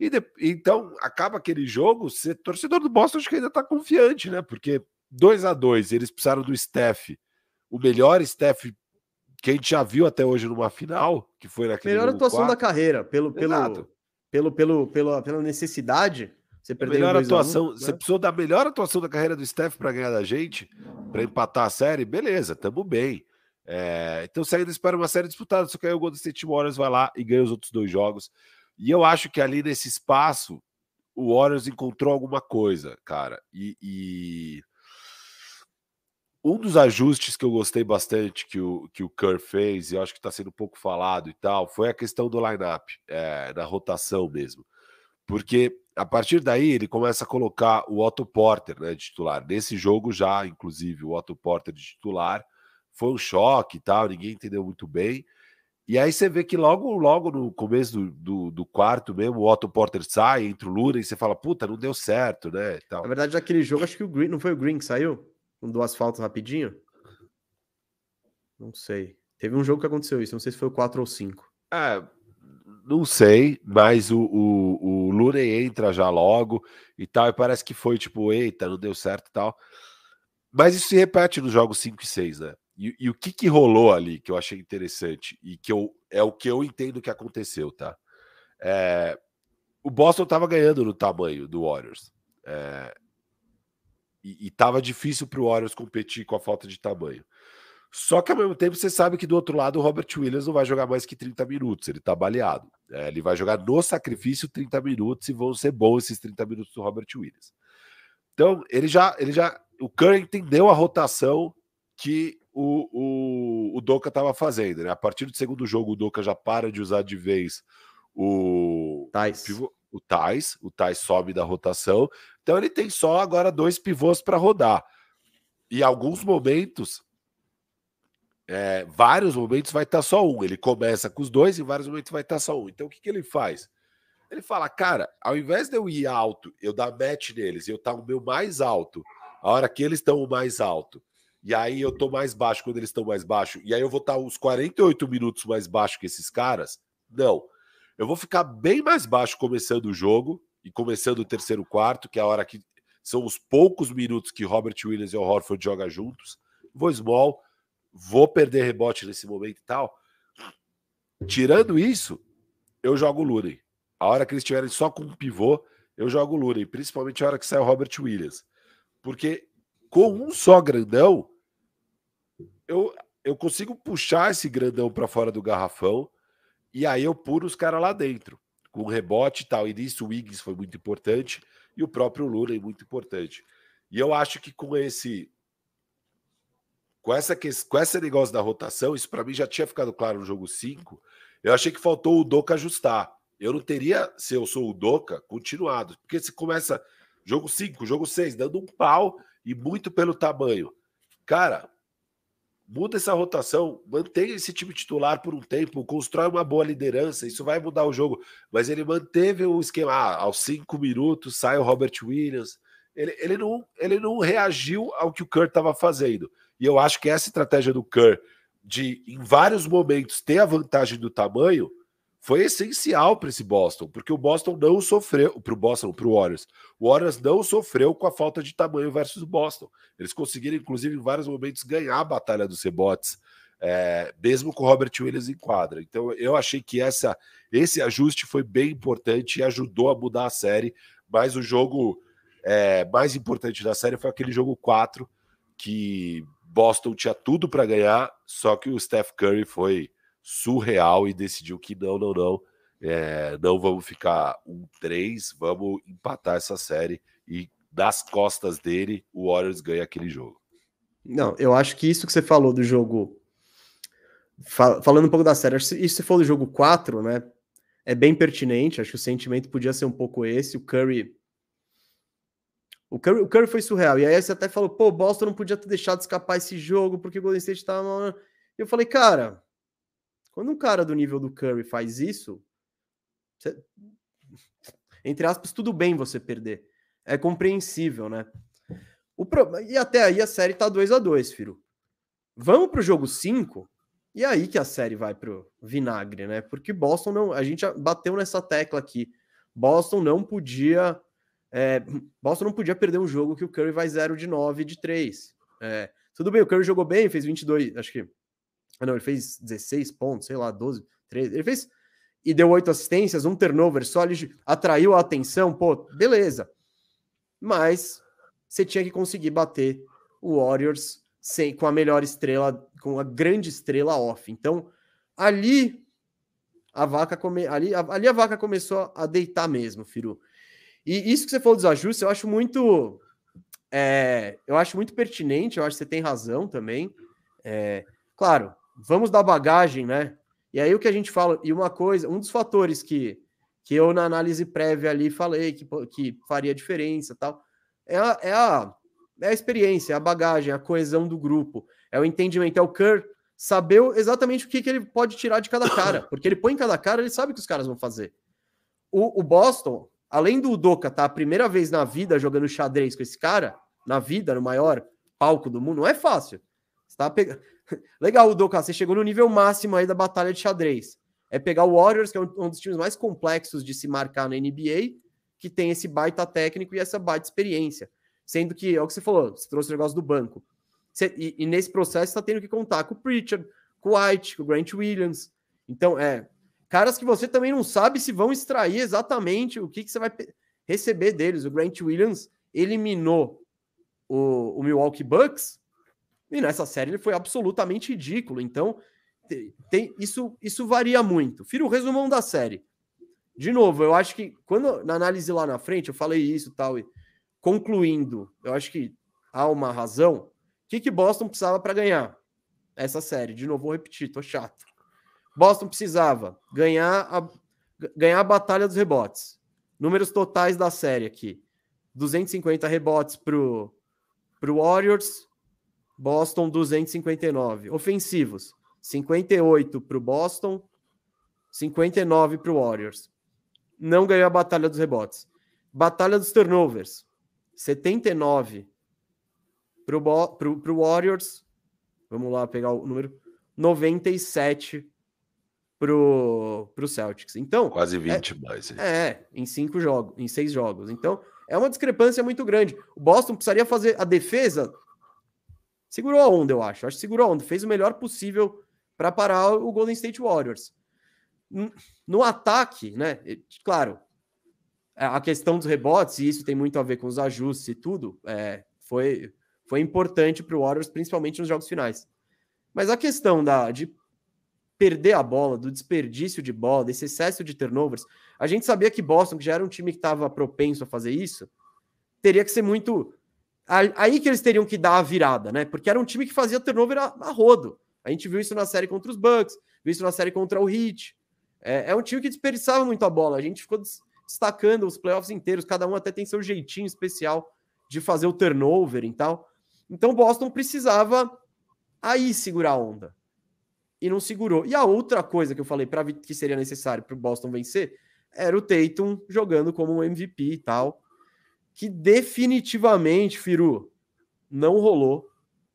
E de, então, acaba aquele jogo, você, torcedor do Boston acho que ainda está confiante, né? Porque 2 a 2 eles precisaram do Steph, o melhor Steph que a gente já viu até hoje numa final, que foi naquele Melhor atuação 4. da carreira, pelo, pelo, pelo, pelo, pelo, pela necessidade. Você perdeu melhor atuação, um, você né? precisou da melhor atuação da carreira do Steph para ganhar da gente, para empatar a série, beleza, tamo bem. É, então você ainda espera uma série disputada, só que aí o Golden State Warriors vai lá e ganha os outros dois jogos. E eu acho que ali nesse espaço o Warriors encontrou alguma coisa, cara. E, e, um dos ajustes que eu gostei bastante que o, que o Kerr fez, e eu acho que está sendo pouco falado e tal, foi a questão do lineup, é, da rotação mesmo. Porque a partir daí ele começa a colocar o Otto Porter né, de titular. Nesse jogo já, inclusive, o Otto Porter de titular. Foi um choque e tal, ninguém entendeu muito bem. E aí você vê que logo, logo no começo do, do, do, quarto mesmo, o Otto Porter sai, entra o Lura e você fala, puta, não deu certo, né? Tal. Na verdade, naquele jogo, acho que o Green, não foi o Green que saiu? Com duas faltas rapidinho? Não sei. Teve um jogo que aconteceu isso, não sei se foi o 4 ou 5. É, não sei, mas o, o, o Looney entra já logo e tal, e parece que foi tipo, eita, não deu certo e tal. Mas isso se repete nos jogos 5 e 6, né? E, e, o que, que rolou ali que eu achei interessante e que eu, é o que eu entendo que aconteceu, tá? É, o Boston estava ganhando no tamanho do Warriors. É, e, e tava difícil para o Warriors competir com a falta de tamanho. Só que ao mesmo tempo você sabe que do outro lado o Robert Williams não vai jogar mais que 30 minutos, ele tá baleado. É, ele vai jogar no sacrifício 30 minutos e vão ser bons esses 30 minutos do Robert Williams. Então, ele já, ele já, o Curry entendeu a rotação que o, o, o Doca estava fazendo. Né? A partir do segundo jogo, o Doca já para de usar de vez o, Tais. o Tais, o Tais sobe da rotação. Então ele tem só agora dois pivôs para rodar. E alguns momentos, é, vários momentos vai estar tá só um. Ele começa com os dois e vários momentos vai estar tá só um. Então o que, que ele faz? Ele fala, cara, ao invés de eu ir alto, eu dar match neles, eu estar tá o meu mais alto, a hora que eles estão o mais alto, e aí eu tô mais baixo quando eles estão mais baixo, e aí eu vou estar uns 48 minutos mais baixo que esses caras? Não. Eu vou ficar bem mais baixo começando o jogo e começando o terceiro quarto, que é a hora que são os poucos minutos que Robert Williams e o Horford jogam juntos. Vou small, vou perder rebote nesse momento e tal. Tirando isso, eu jogo Looney. A hora que eles estiverem só com um pivô, eu jogo Looney, principalmente a hora que sai o Robert Williams. Porque com um só grandão, eu, eu consigo puxar esse grandão para fora do garrafão e aí eu puro os caras lá dentro, com rebote e tal. E nisso o Wiggins foi muito importante e o próprio Lula é muito importante. E eu acho que com esse com essa com esse negócio da rotação, isso para mim já tinha ficado claro no jogo 5. Eu achei que faltou o Doca ajustar. Eu não teria, se eu sou o Doca, continuado. Porque se começa jogo 5, jogo 6, dando um pau e muito pelo tamanho. Cara, muda essa rotação, mantém esse time titular por um tempo, constrói uma boa liderança, isso vai mudar o jogo. Mas ele manteve o esquema, ah, aos cinco minutos sai o Robert Williams. Ele, ele, não, ele não reagiu ao que o Kerr estava fazendo. E eu acho que essa estratégia do Kerr de, em vários momentos, ter a vantagem do tamanho foi essencial para esse Boston, porque o Boston não sofreu, para o Boston, para o Warriors, o Warriors não sofreu com a falta de tamanho versus o Boston. Eles conseguiram, inclusive, em vários momentos, ganhar a batalha dos rebotes, é, mesmo com o Robert Williams em quadra. Então, eu achei que essa, esse ajuste foi bem importante e ajudou a mudar a série, mas o jogo é, mais importante da série foi aquele jogo 4, que Boston tinha tudo para ganhar, só que o Steph Curry foi surreal e decidiu que não, não, não, é, não vamos ficar um 3, vamos empatar essa série e das costas dele o Warriors ganha aquele jogo. Não, eu acho que isso que você falou do jogo, falando um pouco da série, isso se for do jogo 4, né, é bem pertinente, acho que o sentimento podia ser um pouco esse, o Curry o Curry, o Curry foi surreal. E aí você até falou, pô, Boston não podia ter deixado escapar esse jogo porque o Golden State estava Eu falei, cara, quando um cara do nível do Curry faz isso, você... entre aspas, tudo bem você perder. É compreensível, né? O pro... E até aí a série tá 2 a 2 filho. Vamos pro jogo 5, e aí que a série vai pro vinagre, né? Porque Boston não. A gente bateu nessa tecla aqui. Boston não podia. É, Boston não podia perder um jogo que o Curry vai 0 de 9 de 3. É, tudo bem, o Curry jogou bem, fez 22, acho que. Ah, não, ele fez 16 pontos, sei lá, 12, 13. Ele fez. E deu oito assistências, um turnover só, ele atraiu a atenção, pô, beleza. Mas você tinha que conseguir bater o Warriors sem, com a melhor estrela, com a grande estrela off. Então, ali a vaca come, ali, ali a vaca começou a deitar mesmo, Firu. E isso que você falou dos ajustes, eu acho muito é, eu acho muito pertinente, eu acho que você tem razão também. É, claro, vamos dar bagagem, né? E aí o que a gente fala, e uma coisa, um dos fatores que, que eu na análise prévia ali falei que, que faria diferença tal, é a, é, a, é a experiência, é a bagagem, a coesão do grupo, é o entendimento, é o Kerr saber exatamente o que, que ele pode tirar de cada cara, porque ele põe em cada cara, ele sabe o que os caras vão fazer. O, o Boston, além do Udoka tá a primeira vez na vida jogando xadrez com esse cara, na vida, no maior palco do mundo, não é fácil. Você tá pegando. Legal, Udoka, você chegou no nível máximo aí da batalha de xadrez. É pegar o Warriors, que é um dos times mais complexos de se marcar na NBA, que tem esse baita técnico e essa baita experiência. Sendo que, é o que você falou, você trouxe o negócio do banco. Você, e, e, nesse processo você tá tendo que contar com o Pritchard, com o White, com o Grant Williams. Então, é, caras que você também não sabe se vão extrair exatamente o que, que você vai receber deles. O Grant Williams eliminou o, o Milwaukee Bucks e nessa série ele foi absolutamente ridículo. Então, tem, isso, isso varia muito. Firo o resumão da série. De novo, eu acho que quando na análise lá na frente eu falei isso tal, e concluindo, eu acho que há uma razão. O que, que Boston precisava para ganhar essa série? De novo, vou repetir, tô chato. Boston precisava ganhar a, ganhar a batalha dos rebotes. Números totais da série aqui: 250 rebotes pro, pro Warriors, Boston 259. Ofensivos: 58 pro Boston, 59 pro Warriors. Não ganhou a batalha dos rebotes. Batalha dos turnovers: 79 pro, pro, pro Warriors. Vamos lá pegar o número. 97 pro, pro Celtics. Então. Quase 20 é, mais. É, em cinco jogos, em seis jogos. Então, é uma discrepância muito grande. O Boston precisaria fazer a defesa. Segurou a onda, eu acho. Acho que segurou a onda. Fez o melhor possível para parar o Golden State Warriors. No ataque, né? Claro, a questão dos rebotes, e isso tem muito a ver com os ajustes e tudo, é, foi, foi importante para o Warriors, principalmente nos jogos finais. Mas a questão da, de perder a bola, do desperdício de bola, desse excesso de turnovers. A gente sabia que Boston, que já era um time que estava propenso a fazer isso, teria que ser muito. Aí que eles teriam que dar a virada, né? Porque era um time que fazia turnover a, a rodo. A gente viu isso na série contra os Bucks, viu isso na série contra o Heat. É, é um time que desperdiçava muito a bola. A gente ficou destacando os playoffs inteiros, cada um até tem seu jeitinho especial de fazer o turnover e tal. Então Boston precisava aí segurar a onda e não segurou. E a outra coisa que eu falei para que seria necessário para o Boston vencer era o Tatum jogando como um MVP e tal, que definitivamente, Firu, não rolou.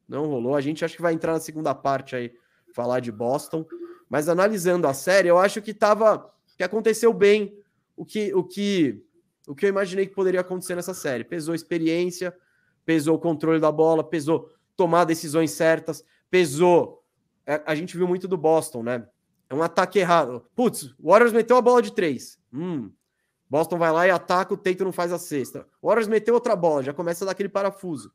Não rolou. A gente acha que vai entrar na segunda parte aí falar de Boston, mas analisando a série, eu acho que tava que aconteceu bem o que o que o que eu imaginei que poderia acontecer nessa série. Pesou experiência, pesou o controle da bola, pesou tomar decisões certas, pesou é, a gente viu muito do Boston, né? É um ataque errado. Putz, o Warriors meteu a bola de três. Hum. Boston vai lá e ataca, o Tatum não faz a cesta. O Warriors meteu outra bola, já começa a dar aquele parafuso.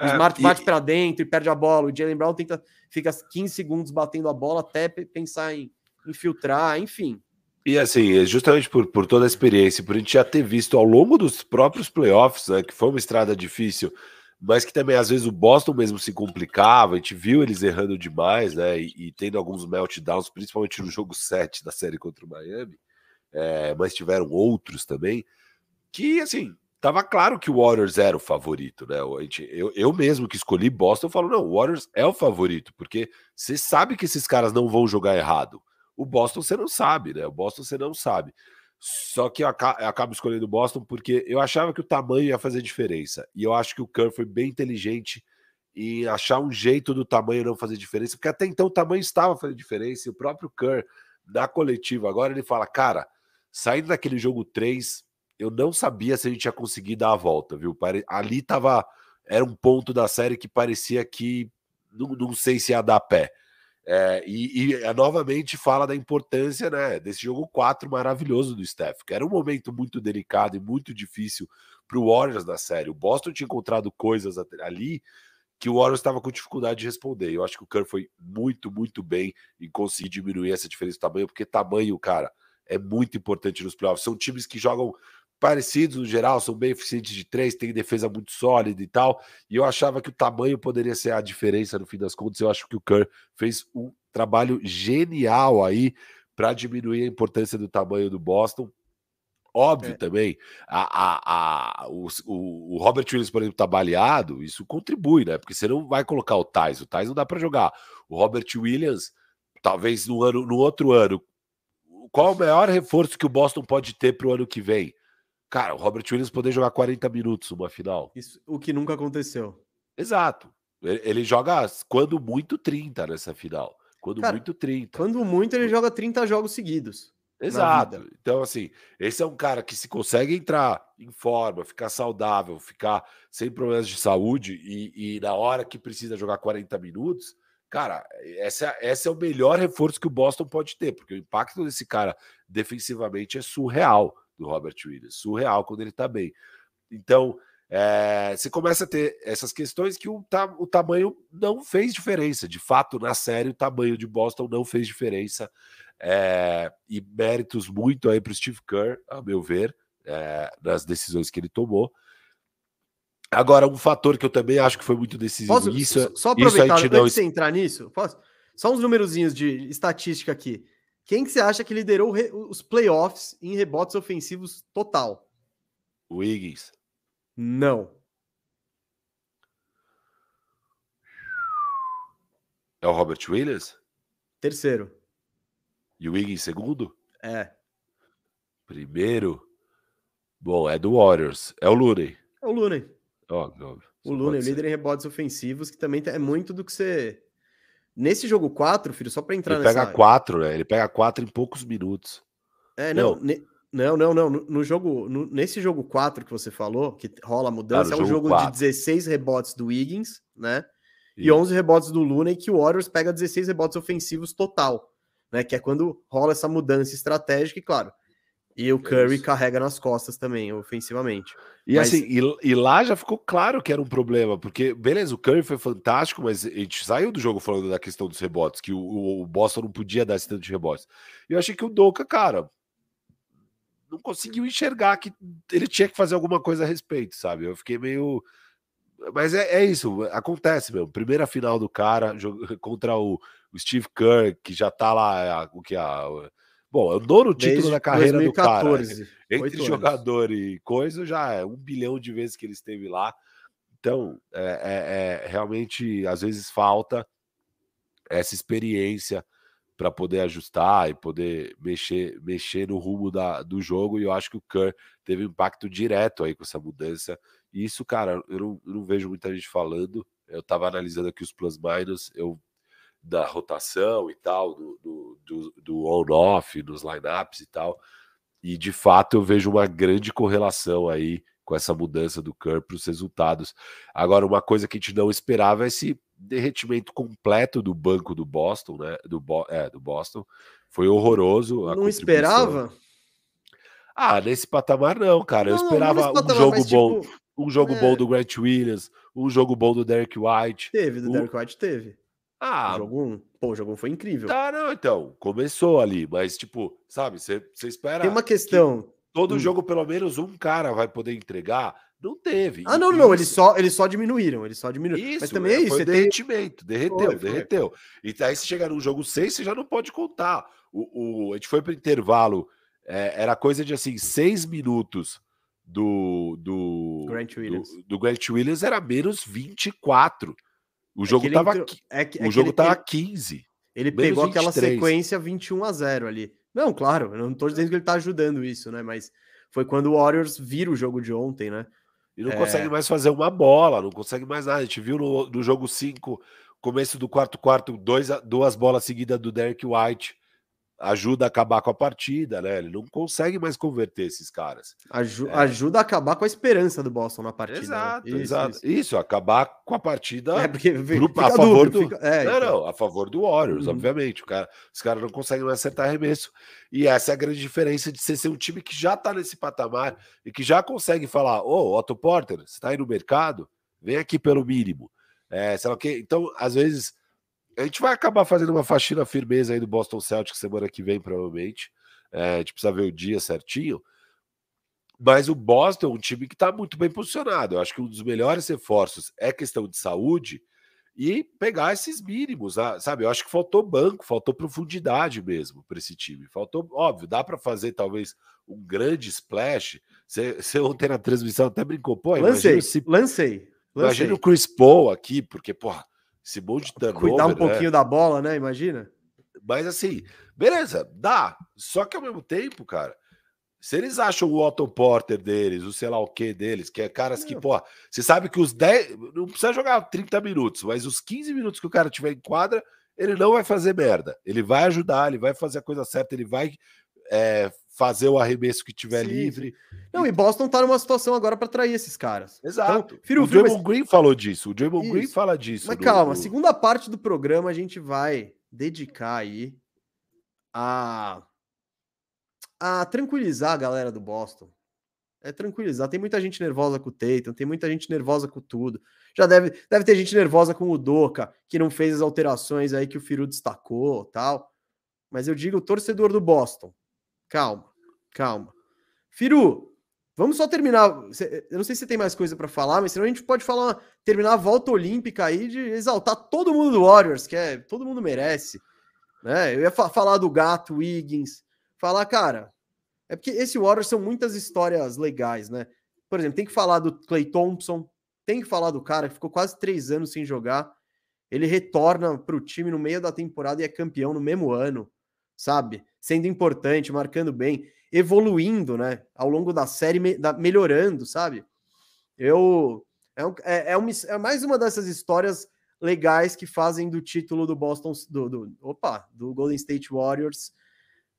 O é, Smart e... bate para dentro e perde a bola. O Jalen Brown tenta, fica 15 segundos batendo a bola até pensar em infiltrar, enfim. E assim, é justamente por, por toda a experiência, por a gente já ter visto ao longo dos próprios playoffs, né, que foi uma estrada difícil, mas que também às vezes o Boston mesmo se complicava, a gente viu eles errando demais, né? E, e tendo alguns meltdowns, principalmente no jogo 7 da série contra o Miami, é, mas tiveram outros também, que assim, tava claro que o Warriors era o favorito, né? Eu, eu mesmo que escolhi Boston, eu falo, não, o Warriors é o favorito, porque você sabe que esses caras não vão jogar errado. O Boston você não sabe, né? O Boston você não sabe. Só que eu acabo escolhendo Boston porque eu achava que o tamanho ia fazer diferença. E eu acho que o Kerr foi bem inteligente em achar um jeito do tamanho não fazer diferença, porque até então o tamanho estava fazendo diferença. E o próprio Kerr, na coletiva, agora ele fala: cara, saindo daquele jogo 3, eu não sabia se a gente ia conseguir dar a volta, viu? Ali tava. Era um ponto da série que parecia que não, não sei se ia dar pé. É, e, e novamente fala da importância né, desse jogo 4 maravilhoso do Steph, que era um momento muito delicado e muito difícil para o Warriors da série. O Boston tinha encontrado coisas ali que o Warriors estava com dificuldade de responder. Eu acho que o Kerr foi muito, muito bem em conseguir diminuir essa diferença de tamanho, porque tamanho, cara, é muito importante nos playoffs. São times que jogam parecidos no geral, são bem eficientes de três, têm defesa muito sólida e tal. E eu achava que o tamanho poderia ser a diferença no fim das contas. Eu acho que o Kerr fez um trabalho genial aí para diminuir a importância do tamanho do Boston. Óbvio é. também, a, a, a, o, o, Robert Williams, por exemplo, tá baleado, isso contribui, né? Porque você não vai colocar o Tais, o Tais não dá para jogar. O Robert Williams, talvez no, ano, no outro ano, qual o maior reforço que o Boston pode ter para o ano que vem? Cara, o Robert Williams poder jogar 40 minutos numa final. Isso, o que nunca aconteceu. Exato. Ele, ele joga, quando muito, 30 nessa final. Quando Cara, muito, 30. Quando muito, ele joga 30 jogos seguidos. Exato. Então, assim, esse é um cara que se consegue entrar em forma, ficar saudável, ficar sem problemas de saúde e, e na hora que precisa jogar 40 minutos, cara, essa, esse é o melhor reforço que o Boston pode ter, porque o impacto desse cara defensivamente é surreal do Robert Williams. Surreal quando ele está bem. Então, é, você começa a ter essas questões que o, ta, o tamanho não fez diferença. De fato, na série, o tamanho de Boston não fez diferença. É, e méritos muito aí para o Steve Kerr, a meu ver, é, nas decisões que ele tomou. Agora, um fator que eu também acho que foi muito decisivo. Posso, isso, é, só aproveitar, isso antes de entrar nisso, posso? Só uns numerozinhos de estatística aqui. Quem que você acha que liderou os playoffs em rebotes ofensivos total? O Wiggins. Não. É o Robert Williams? Terceiro. E o Wiggins segundo? É. Primeiro? Bom, é do Warriors. É o Looney. É o Looney. Óbvio, óbvio. O Looney, líder em rebotes ofensivos, que também é muito do que você Nesse jogo 4, filho, só para entrar ele nessa... pega 4, né? Ele pega 4 em poucos minutos. É, não, não, ne... não, não, não. No, jogo, no, nesse jogo 4 que você falou, que rola a mudança, ah, é um jogo, jogo de 16 rebotes do Wiggins, né? Isso. E 11 rebotes do Luna, e que o Warriors pega 16 rebotes ofensivos total, né? Que é quando rola essa mudança estratégica, e claro, e o Curry Isso. carrega nas costas também, ofensivamente. E mas... assim, e, e, lá já ficou claro que era um problema, porque, beleza, o Curry foi fantástico, mas a gente saiu do jogo falando da questão dos rebotes, que o, o Boston não podia dar esse tanto de rebotes. E eu achei que o Doca, cara, não conseguiu enxergar que ele tinha que fazer alguma coisa a respeito, sabe? Eu fiquei meio. Mas é, é isso, acontece mesmo. Primeira final do cara contra o, o Steve Kerr, que já tá lá, o que a Bom, é o nono título Desde da carreira 2014, do cara. Entre jogador anos. e coisa, já é um bilhão de vezes que ele esteve lá. Então, é, é, é realmente, às vezes, falta essa experiência para poder ajustar e poder mexer, mexer no rumo da, do jogo. E eu acho que o Kerr teve um impacto direto aí com essa mudança. E isso, cara, eu não, eu não vejo muita gente falando. Eu estava analisando aqui os plus-minus, eu da rotação e tal, do, do, do, do on-off, dos lineups e tal. E de fato eu vejo uma grande correlação aí com essa mudança do Kerr para os resultados. Agora, uma coisa que a gente não esperava é esse derretimento completo do banco do Boston, né? Do, Bo é, do Boston. Foi horroroso. não esperava? Ah, nesse patamar não, cara. Não, eu esperava não, patamar, um jogo mas, bom. Tipo, um jogo é... bom do Grant Williams, um jogo bom do Derek White. Teve, do um... Derek White teve. Ah, o jogo 1. Pô, o jogo 1 foi incrível. Tá, não, então. Começou ali, mas, tipo, sabe, você espera. Tem uma questão. Que todo hum. jogo, pelo menos, um cara vai poder entregar. Não teve. Ah, não, isso. não. Eles só, eles só diminuíram. Eles só diminuíram. Isso, mas também é, é isso. Foi derretimento. Tem... Derreteu, foi, derreteu. Foi. E aí, se chegar no jogo 6, você já não pode contar. O, o, a gente foi para intervalo. É, era coisa de assim, seis minutos do, do, Grant Williams. Do, do Grant Williams era menos 24. O é jogo é tava, entrou, é que, é o jogo ele, tava 15. Ele pegou 23. aquela sequência 21 a 0 ali. Não, claro, eu não tô dizendo que ele tá ajudando isso, né? Mas foi quando o Warriors vira o jogo de ontem, né? E não é... consegue mais fazer uma bola, não consegue mais nada. A gente viu no, no jogo 5, começo do quarto quarto, dois, duas bolas seguidas do Derek White ajuda a acabar com a partida, né? Ele não consegue mais converter esses caras. Aju é. Ajuda a acabar com a esperança do Boston na partida. Né? Exato, né? isso, exato. Isso. isso. acabar com a partida é porque pro, a favor duro, do. Fica... É, não, então. não, a favor do Warriors, uhum. obviamente. O cara, os caras não conseguem mais acertar arremesso. E essa é a grande diferença de ser, ser um time que já tá nesse patamar e que já consegue falar: Ô, oh, Otto Porter, você tá aí no mercado? Vem aqui pelo mínimo. É, sei lá o quê. Então, às vezes a gente vai acabar fazendo uma faxina firmeza aí do Boston Celtics semana que vem, provavelmente. É, a gente precisa ver o dia certinho. Mas o Boston é um time que está muito bem posicionado. Eu acho que um dos melhores reforços é questão de saúde e pegar esses mínimos, ah, sabe? Eu acho que faltou banco, faltou profundidade mesmo para esse time. Faltou, óbvio, dá para fazer talvez um grande splash. Você ontem na transmissão até brincou, pô, lancei, se, lancei, lancei. Imagina o Chris Paul aqui, porque, porra, esse monte de turnover, Cuidar um né? pouquinho da bola, né? Imagina. Mas assim, beleza, dá. Só que ao mesmo tempo, cara, se eles acham o Otto Porter deles, o sei lá o que deles, que é caras que, pô, você sabe que os 10. Não precisa jogar 30 minutos, mas os 15 minutos que o cara tiver em quadra, ele não vai fazer merda. Ele vai ajudar, ele vai fazer a coisa certa, ele vai é, fazer o arremesso que tiver Sim. livre. Não, e Boston tá numa situação agora para atrair esses caras. Exato. Então, o Draymond mas... Green falou disso. O Draymond Green fala disso. Mas no, calma, no... segunda parte do programa a gente vai dedicar aí a a tranquilizar a galera do Boston. É tranquilizar. Tem muita gente nervosa com o Tatum, tem muita gente nervosa com tudo. Já deve, deve ter gente nervosa com o Doca, que não fez as alterações aí que o Firu destacou, tal. Mas eu digo, o torcedor do Boston, calma calma. Firu, vamos só terminar. Eu não sei se tem mais coisa para falar, mas senão a gente pode falar, terminar a volta olímpica aí de exaltar todo mundo do Warriors, que é todo mundo merece. Né? Eu ia fa falar do gato Wiggins, falar, cara, é porque esse Warriors são muitas histórias legais, né? Por exemplo, tem que falar do Clay Thompson, tem que falar do cara que ficou quase três anos sem jogar. Ele retorna para o time no meio da temporada e é campeão no mesmo ano, sabe? Sendo importante, marcando bem evoluindo, né? Ao longo da série, me, da, melhorando, sabe? Eu. É, um, é, é, é, mais uma dessas histórias legais que fazem do título do Boston. Do, do, opa, do Golden State Warriors.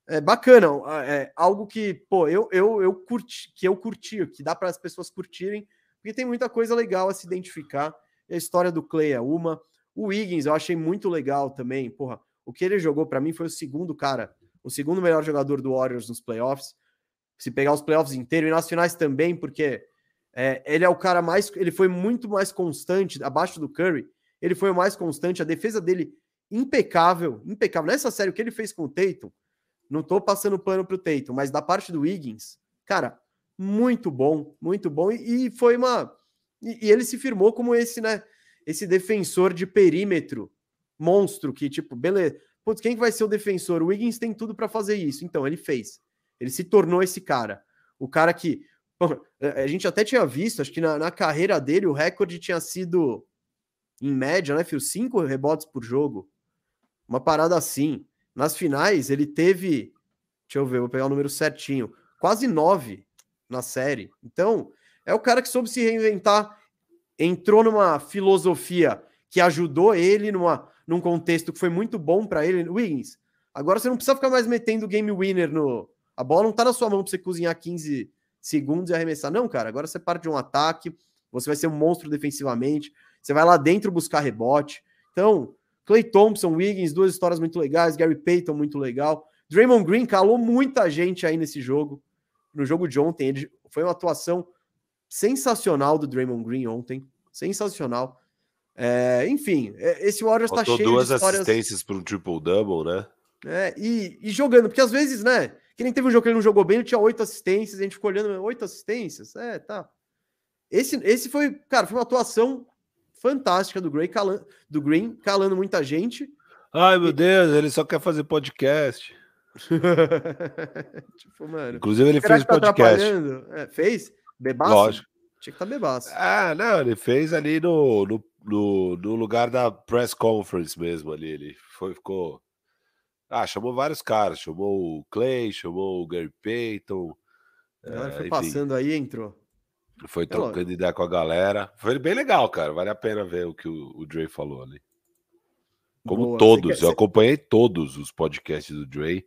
É bacana, é algo que, pô, eu, eu, eu curti, que eu curti, que dá para as pessoas curtirem, porque tem muita coisa legal a se identificar. A história do Clay é uma. O Wiggins eu achei muito legal também, porra. O que ele jogou para mim foi o segundo cara o segundo melhor jogador do Warriors nos playoffs. Se pegar os playoffs inteiros e nas finais também, porque é, ele é o cara mais. Ele foi muito mais constante, abaixo do Curry. Ele foi o mais constante. A defesa dele impecável, impecável. Nessa série, o que ele fez com o Tatum, não tô passando pano pro Tatum, mas da parte do Wiggins, cara, muito bom, muito bom. E, e foi uma. E, e, ele se firmou como esse, né? Esse defensor de perímetro monstro que, tipo, beleza. Putz, quem vai ser o defensor? O Wiggins tem tudo para fazer isso. Então, ele fez. Ele se tornou esse cara. O cara que. A gente até tinha visto, acho que na, na carreira dele, o recorde tinha sido, em média, né, Fio? Cinco rebotes por jogo. Uma parada assim. Nas finais, ele teve. Deixa eu ver, vou pegar o número certinho. Quase nove na série. Então, é o cara que soube se reinventar. Entrou numa filosofia que ajudou ele numa num contexto que foi muito bom para ele, Wiggins, agora você não precisa ficar mais metendo game winner no. A bola não tá na sua mão para você cozinhar 15 segundos e arremessar. Não, cara, agora você parte de um ataque, você vai ser um monstro defensivamente, você vai lá dentro buscar rebote. Então, Clay Thompson, Wiggins, duas histórias muito legais, Gary Payton muito legal. Draymond Green calou muita gente aí nesse jogo. No jogo de ontem, ele foi uma atuação sensacional do Draymond Green ontem, sensacional. É, enfim, é, esse Warriors está cheio duas de histórias... assistências para um triple-double, né? É, e, e, jogando, porque às vezes, né? Que nem teve um jogo que ele não jogou bem, ele tinha oito assistências, a gente ficou olhando, oito assistências? É, tá. Esse, esse foi, cara, foi uma atuação fantástica do, Gray, calando, do Green, calando muita gente. Ai, meu e... Deus, ele só quer fazer podcast. tipo, mano. Inclusive, ele fez tá podcast. É, fez? Bebaço? Lógico. Tinha que estar tá bebaço. Ah, não, ele fez ali no, no, no, no, lugar da press conference mesmo ali. Ele foi, ficou. Ah, chamou vários caras. Chamou o Clay, chamou o Gary Payton. É, foi enfim. passando aí entrou. Foi trocando é ideia com a galera. Foi bem legal, cara. Vale a pena ver o que o, o Dre falou ali. Como Boa, todos, eu acompanhei todos os podcasts do Dre.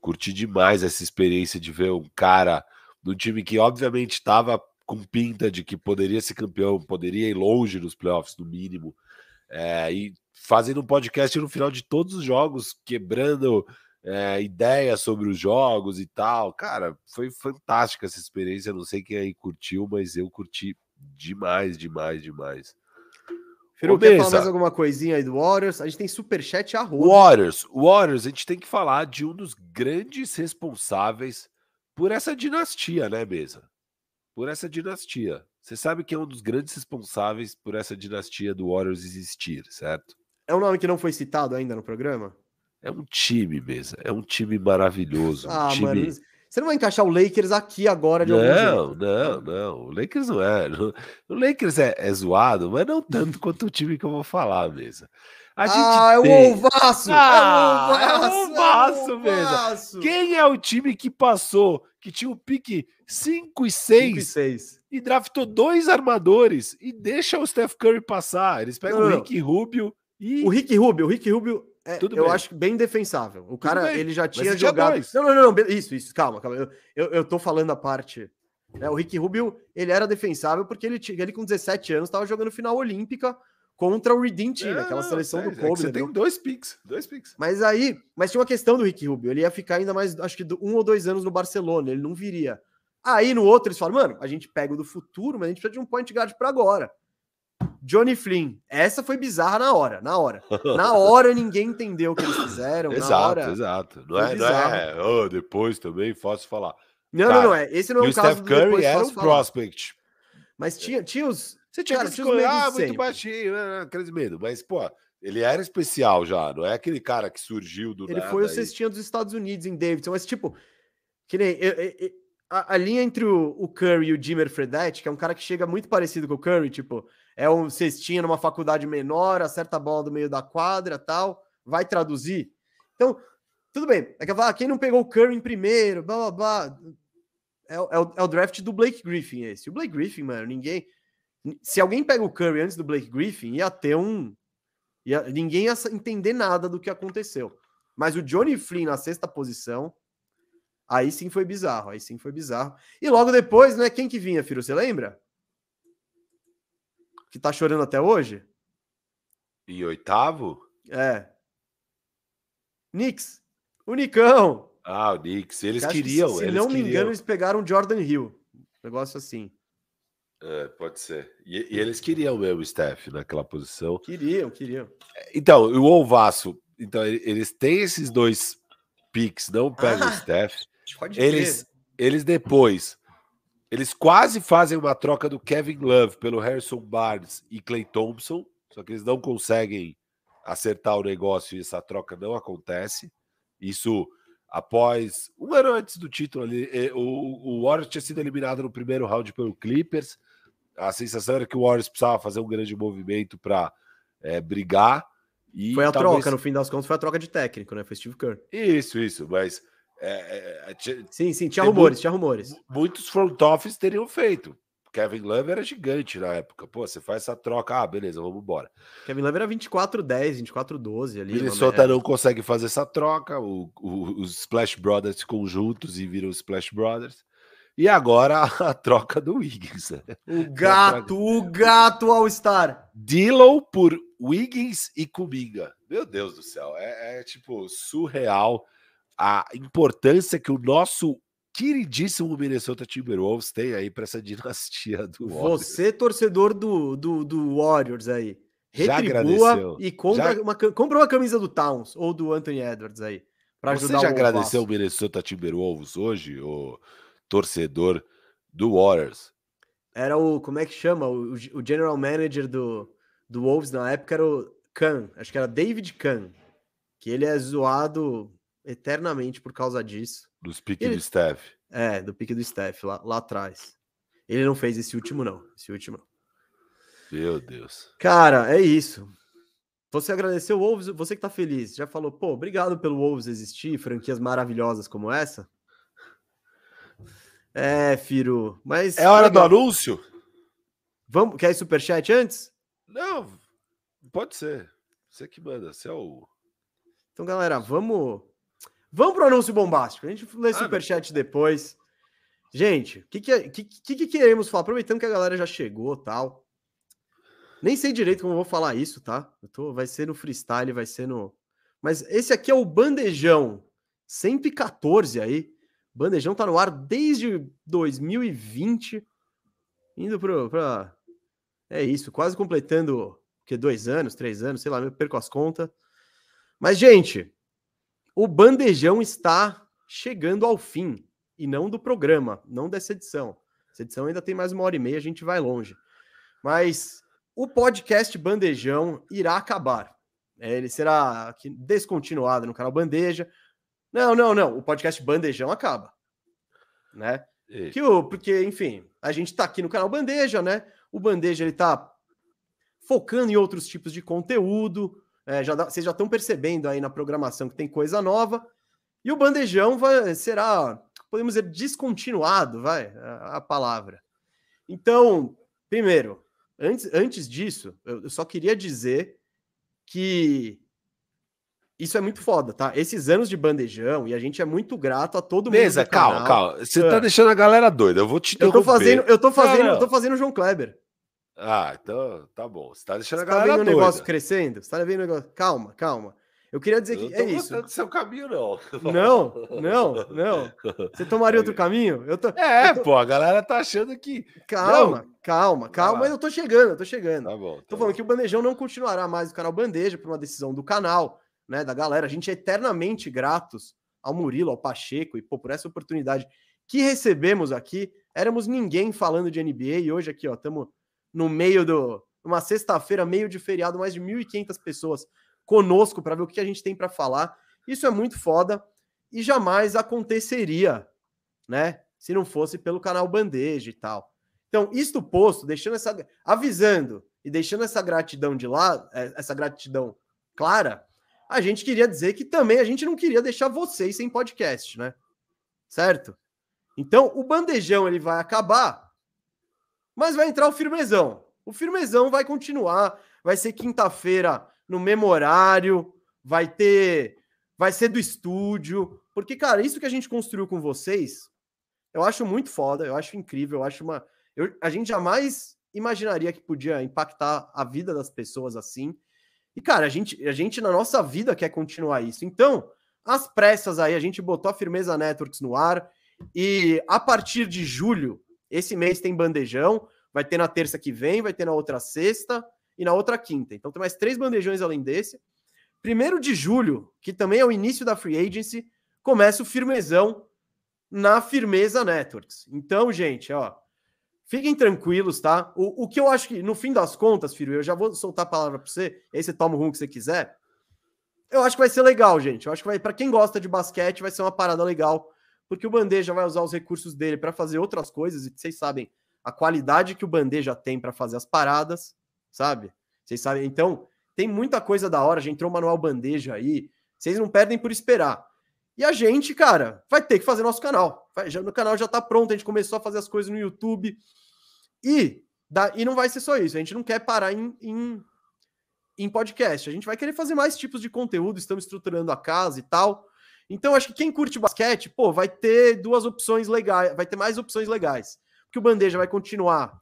Curti demais essa experiência de ver um cara do time que, obviamente, estava com pinta de que poderia ser campeão, poderia ir longe nos playoffs, no mínimo. É, e fazendo um podcast no final de todos os jogos, quebrando é, ideias sobre os jogos e tal. Cara, foi fantástica essa experiência. Não sei quem aí curtiu, mas eu curti demais, demais, demais. Firu, quer falar mais alguma coisinha aí do Warriors? A gente tem superchat a rua. Warriors, Warriors, a gente tem que falar de um dos grandes responsáveis por essa dinastia, né, Mesa? Por essa dinastia. Você sabe que é um dos grandes responsáveis por essa dinastia do Warriors existir, certo? É um nome que não foi citado ainda no programa? É um time, Mesa. É um time maravilhoso. Ah, um time... mano. Você não vai encaixar o Lakers aqui agora de não, algum jeito. Não, não, O Lakers não é. O Lakers é, é zoado, mas não tanto quanto o time que eu vou falar, Mesa. A gente ah, é o Ovaço! Ah, é o Ovaço, é Mesa. Quem é o time que passou, que tinha o pique 5 e 6 e, 6. e draftou dois armadores e deixa o Steph Curry passar? Eles pegam não, o Rick Rubio e. O Rick Rubio, o Rick Rubio é, Tudo eu bem. acho bem defensável. O cara, ele já tinha jogado. Não, não, não, não, isso, isso, calma, calma. Eu, eu, eu tô falando a parte. Né? O Rick Rubio, ele era defensável porque ele, ele com 17 anos estava jogando final olímpica contra o Redeem Team, é, aquela seleção é, do Kobe. É você tem dois picks, dois picks. Mas aí, mas tinha uma questão do Rick Rubio, ele ia ficar ainda mais, acho que um ou dois anos no Barcelona, ele não viria. Aí no outro eles falam, mano, a gente pega o do futuro, mas a gente precisa de um point guard para agora. Johnny Flynn. Essa foi bizarra na hora, na hora. Na hora ninguém entendeu o que eles fizeram. exato, hora, exato. Não é, não é oh, depois também, fácil falar. Não, Cara, não, não é. Esse não é o, o caso Steph Curry era um falar. prospect. Mas tinha, tinha os. Você tinha cara, que escolher, ah, muito baixinho, né, aqueles medo. Mas, pô, ele era especial já, não é aquele cara que surgiu do Ele foi o cestinha dos Estados Unidos em Davidson, mas, tipo, que nem. Eu, eu, a, a, linha entre o, o Curry e o Jimmer Fredette, que é um cara que chega muito parecido com o Curry, tipo, é um cestinha numa faculdade menor, acerta a bola do meio da quadra tal, vai traduzir. Então, tudo bem. É que falar, ah, quem não pegou o Curry em primeiro, blá blá blá. É, é, o, é o draft do Blake Griffin esse. O Blake Griffin, mano, ninguém. Se alguém pega o Curry antes do Blake Griffin, ia ter um. Ia, ninguém ia entender nada do que aconteceu. Mas o Johnny Flynn na sexta posição, aí sim foi bizarro. Aí sim foi bizarro. E logo depois, né? Quem que vinha, Firo? Você lembra? que tá chorando até hoje? E oitavo? É. Knicks. O Nicão. Ah, o Knicks. Eles queriam. Que, se eles não queriam. me engano, eles pegaram Jordan Hill. Negócio assim. É, pode ser. E, e, eles queriam mesmo o Steph naquela posição. Queriam, queriam. Então, o Ovaço. Então, eles têm esses dois picks, não pegam ah, o Steph. Eles, eles depois eles quase fazem uma troca do Kevin Love pelo Harrison Barnes e Clay Thompson, só que eles não conseguem acertar o negócio e essa troca não acontece. Isso após um ano antes do título ali, o, o Warriors tinha sido eliminado no primeiro round pelo Clippers. A sensação era que o Warriors precisava fazer um grande movimento para é, brigar. E foi a talvez... troca, no fim das contas, foi a troca de técnico, né? Foi Steve Kerr. Isso, isso, mas é, é, é sim, sim, tinha rumores, muito, tinha rumores. Muitos front office teriam feito. Kevin Love era gigante na época. Pô, você faz essa troca, ah, beleza, vamos embora. Kevin Love era 24-10, 24-12 ali. Minnesota não consegue fazer essa troca, o, o, os Splash Brothers ficam juntos e viram os Splash Brothers. E agora a troca do Wiggins. O gato, o gato All-Star. Dillow por Wiggins e Kuminga. Meu Deus do céu, é, é tipo surreal a importância que o nosso queridíssimo Minnesota Timberwolves tem aí para essa dinastia do Warriors. Você, torcedor do, do, do Warriors aí, retribua e compra, já... uma, compra uma camisa do Towns ou do Anthony Edwards aí. Você já agradeceu o Minnesota Timberwolves hoje, o torcedor do Warriors? Era o, como é que chama? O, o general manager do, do Wolves na época era o Kahn, acho que era David Kahn, que ele é zoado eternamente por causa disso. Dos piques do Steph. É, do pique do Steph lá, lá atrás. Ele não fez esse último, não. Esse último. Meu Deus. Cara, é isso. Você agradeceu o Wolves, você que tá feliz, já falou, pô, obrigado pelo Wolves existir, franquias maravilhosas como essa. É, Firo, mas. É hora legal. do anúncio? Vamos, quer superchat antes? Não, pode ser. Você que manda, você é o. Então, galera, vamos. Vamos pro anúncio bombástico. A gente lê ah, superchat meu... depois. Gente, o que que, que, que, que, queremos falar? Aproveitando que a galera já chegou tal. Nem sei direito como eu vou falar isso, tá? Eu tô, vai ser no freestyle, vai ser no. Mas esse aqui é o Bandejão 114 aí. Bandejão tá no ar desde 2020. Indo. Pra... É isso, quase completando que dois anos, três anos, sei lá, eu perco as contas. Mas, gente, o bandejão está chegando ao fim e não do programa, não dessa edição. Essa edição ainda tem mais uma hora e meia, a gente vai longe. Mas o podcast Bandejão irá acabar. É, ele será descontinuado no canal Bandeja. Não, não, não. O podcast Bandejão acaba. Né? Que o, porque, enfim, a gente está aqui no canal Bandeja, né? O Bandeja ele tá focando em outros tipos de conteúdo. É, já dá, vocês já estão percebendo aí na programação que tem coisa nova. E o bandejão vai, será, podemos dizer, descontinuado, vai, a, a palavra. Então, primeiro, antes, antes disso, eu, eu só queria dizer que isso é muito foda, tá? Esses anos de bandejão, e a gente é muito grato a todo mundo. Beleza, calma, calma. Você tá ah. deixando a galera doida. Eu vou te Eu tô fazendo, eu tô fazendo, não, não. eu tô fazendo o João Kleber. Ah, então tá bom. Você tá deixando você a galera tá vendo o negócio crescendo? Você tá vendo o negócio? Calma, calma. Eu queria dizer que é isso. do seu caminho, não. Não, não, não. Você tomaria outro caminho? Eu tô, é, eu tô... pô, a galera tá achando que. Calma, não. calma, calma, mas eu tô chegando, eu tô chegando. Tá bom. Tá tô falando bom. que o Bandejão não continuará mais no canal Bandeja por uma decisão do canal, né, da galera. A gente é eternamente gratos ao Murilo, ao Pacheco e pô, por essa oportunidade que recebemos aqui. Éramos ninguém falando de NBA e hoje aqui, ó, estamos no meio do. Uma sexta-feira, meio de feriado, mais de 1.500 pessoas conosco para ver o que a gente tem para falar. Isso é muito foda e jamais aconteceria, né? Se não fosse pelo canal Bandeja e tal. Então, isto posto, deixando essa. avisando e deixando essa gratidão de lá, é, essa gratidão clara, a gente queria dizer que também a gente não queria deixar vocês sem podcast, né? Certo? Então, o bandejão ele vai acabar mas vai entrar o Firmezão. O Firmezão vai continuar. Vai ser quinta-feira no mesmo horário. Vai ter. Vai ser do estúdio. Porque, cara, isso que a gente construiu com vocês, eu acho muito foda. Eu acho incrível. Eu acho uma. Eu, a gente jamais imaginaria que podia impactar a vida das pessoas assim. E, cara, a gente, a gente na nossa vida quer continuar isso. Então, as pressas aí, a gente botou a Firmeza Networks no ar. E a partir de julho, esse mês tem bandejão, vai ter na terça que vem, vai ter na outra sexta e na outra quinta. Então tem mais três bandejões além desse. Primeiro de julho, que também é o início da free agency, começa o firmezão na Firmeza Networks. Então, gente, ó, fiquem tranquilos, tá? O, o que eu acho que, no fim das contas, filho, eu já vou soltar a palavra para você, aí você toma o rumo que você quiser. Eu acho que vai ser legal, gente. Eu acho que vai, para quem gosta de basquete, vai ser uma parada legal porque o Bandeja vai usar os recursos dele para fazer outras coisas, e vocês sabem a qualidade que o Bandeja tem para fazer as paradas, sabe? Vocês sabem, então tem muita coisa da hora, já entrou o Manuel Bandeja aí, vocês não perdem por esperar. E a gente, cara, vai ter que fazer nosso canal. Vai, já, no canal já tá pronto, a gente começou a fazer as coisas no YouTube. E, da, e não vai ser só isso, a gente não quer parar em, em, em podcast. A gente vai querer fazer mais tipos de conteúdo, estamos estruturando a casa e tal. Então, acho que quem curte basquete, pô, vai ter duas opções legais, vai ter mais opções legais. Porque o Bandeja vai continuar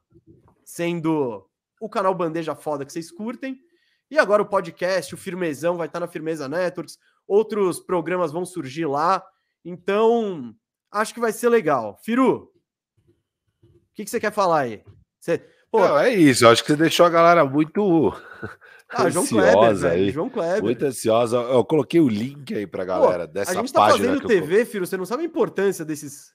sendo o canal Bandeja Foda que vocês curtem. E agora o podcast, o Firmezão, vai estar na Firmeza Networks. Outros programas vão surgir lá. Então, acho que vai ser legal. Firu, o que, que você quer falar aí? Você, pô, Não, é isso, acho que você deixou a galera muito ah, João Kleber, aí. João Kleber. Muito ansiosa. Eu coloquei o link aí pra galera Pô, dessa página. A gente tá fazendo TV, eu... filho, você não sabe a importância desses.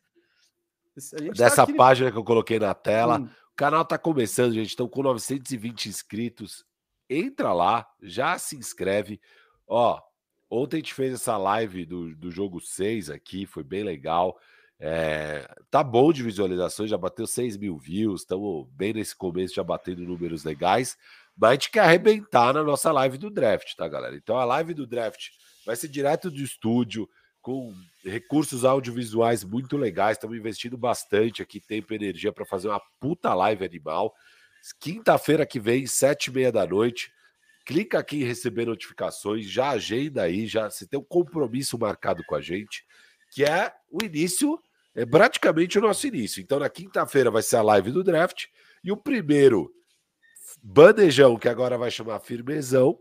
Tá dessa tá aqui... página que eu coloquei na tela. Hum. O canal tá começando, gente. Estão com 920 inscritos. Entra lá, já se inscreve. Ó, ontem a gente fez essa live do, do jogo 6 aqui, foi bem legal. É, tá bom de visualizações, já bateu 6 mil views, estamos bem nesse começo, já batendo números legais, mas a gente quer arrebentar na nossa live do draft, tá, galera? Então a live do draft vai ser direto do estúdio, com recursos audiovisuais muito legais, estamos investindo bastante aqui, tempo e energia para fazer uma puta live animal. Quinta-feira que vem, sete e meia da noite. Clica aqui em receber notificações, já agenda aí, já se tem um compromisso marcado com a gente, que é o início é praticamente o nosso início. Então, na quinta-feira vai ser a live do draft e o primeiro bandejão, que agora vai chamar Firmezão,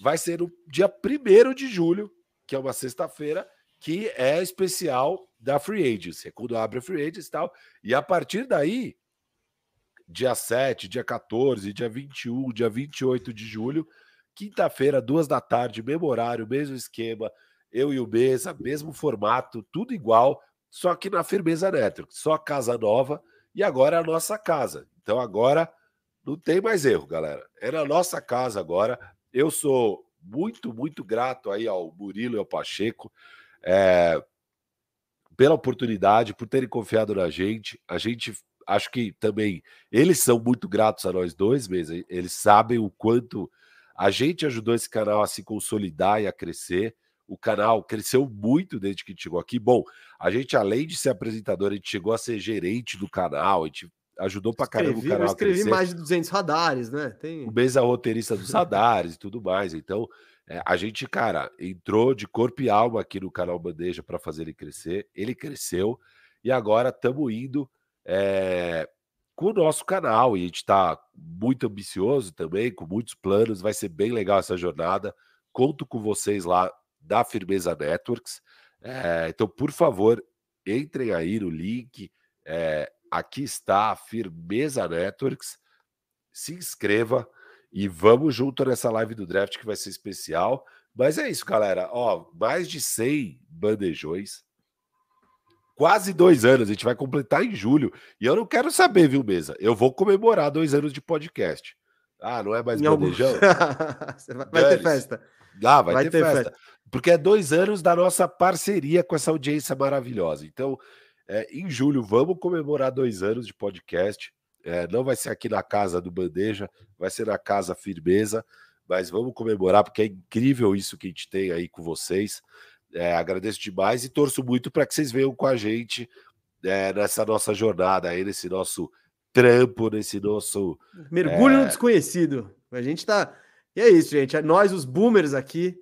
vai ser no dia 1 de julho, que é uma sexta-feira, que é especial da Free Agency, é quando abre a Free Agency e tal. E a partir daí, dia 7, dia 14, dia 21, dia 28 de julho, quinta-feira, duas da tarde, mesmo horário, mesmo esquema, eu e o Beza, mesmo formato, tudo igual, só que na Firmeza Network, só casa nova e agora é a nossa casa. Então agora não tem mais erro, galera. É na nossa casa agora. Eu sou muito, muito grato aí ao Murilo e ao Pacheco é, pela oportunidade, por terem confiado na gente. A gente acho que também eles são muito gratos a nós dois mesmo. Eles sabem o quanto a gente ajudou esse canal a se consolidar e a crescer. O canal cresceu muito desde que chegou aqui. Bom, a gente, além de ser apresentador, a gente chegou a ser gerente do canal, a gente ajudou pra caramba escrevi, o canal. Eu escrevi mais de 200 radares, né? Tem... O Beza roteirista dos radares e tudo mais. Então, é, a gente, cara, entrou de corpo e alma aqui no canal Bandeja para fazer ele crescer. Ele cresceu e agora estamos indo é, com o nosso canal. E a gente está muito ambicioso também, com muitos planos. Vai ser bem legal essa jornada. Conto com vocês lá da Firmeza Networks. É, então, por favor, entrem aí no link. É, aqui está a Firmeza Networks. Se inscreva e vamos junto nessa live do draft que vai ser especial. Mas é isso, galera. Ó, mais de 100 bandejões. Quase dois anos. A gente vai completar em julho. E eu não quero saber, viu, Mesa? Eu vou comemorar dois anos de podcast. Ah, não é mais em bandejão? Algum... vai ter festa. Ah, vai, vai ter, ter festa. festa. Porque é dois anos da nossa parceria com essa audiência maravilhosa. Então, é, em julho, vamos comemorar dois anos de podcast. É, não vai ser aqui na casa do Bandeja, vai ser na casa Firmeza, mas vamos comemorar porque é incrível isso que a gente tem aí com vocês. É, agradeço demais e torço muito para que vocês venham com a gente é, nessa nossa jornada aí, nesse nosso trampo, nesse nosso. Mergulho no é, desconhecido. A gente tá. E é isso, gente. É nós, os boomers aqui,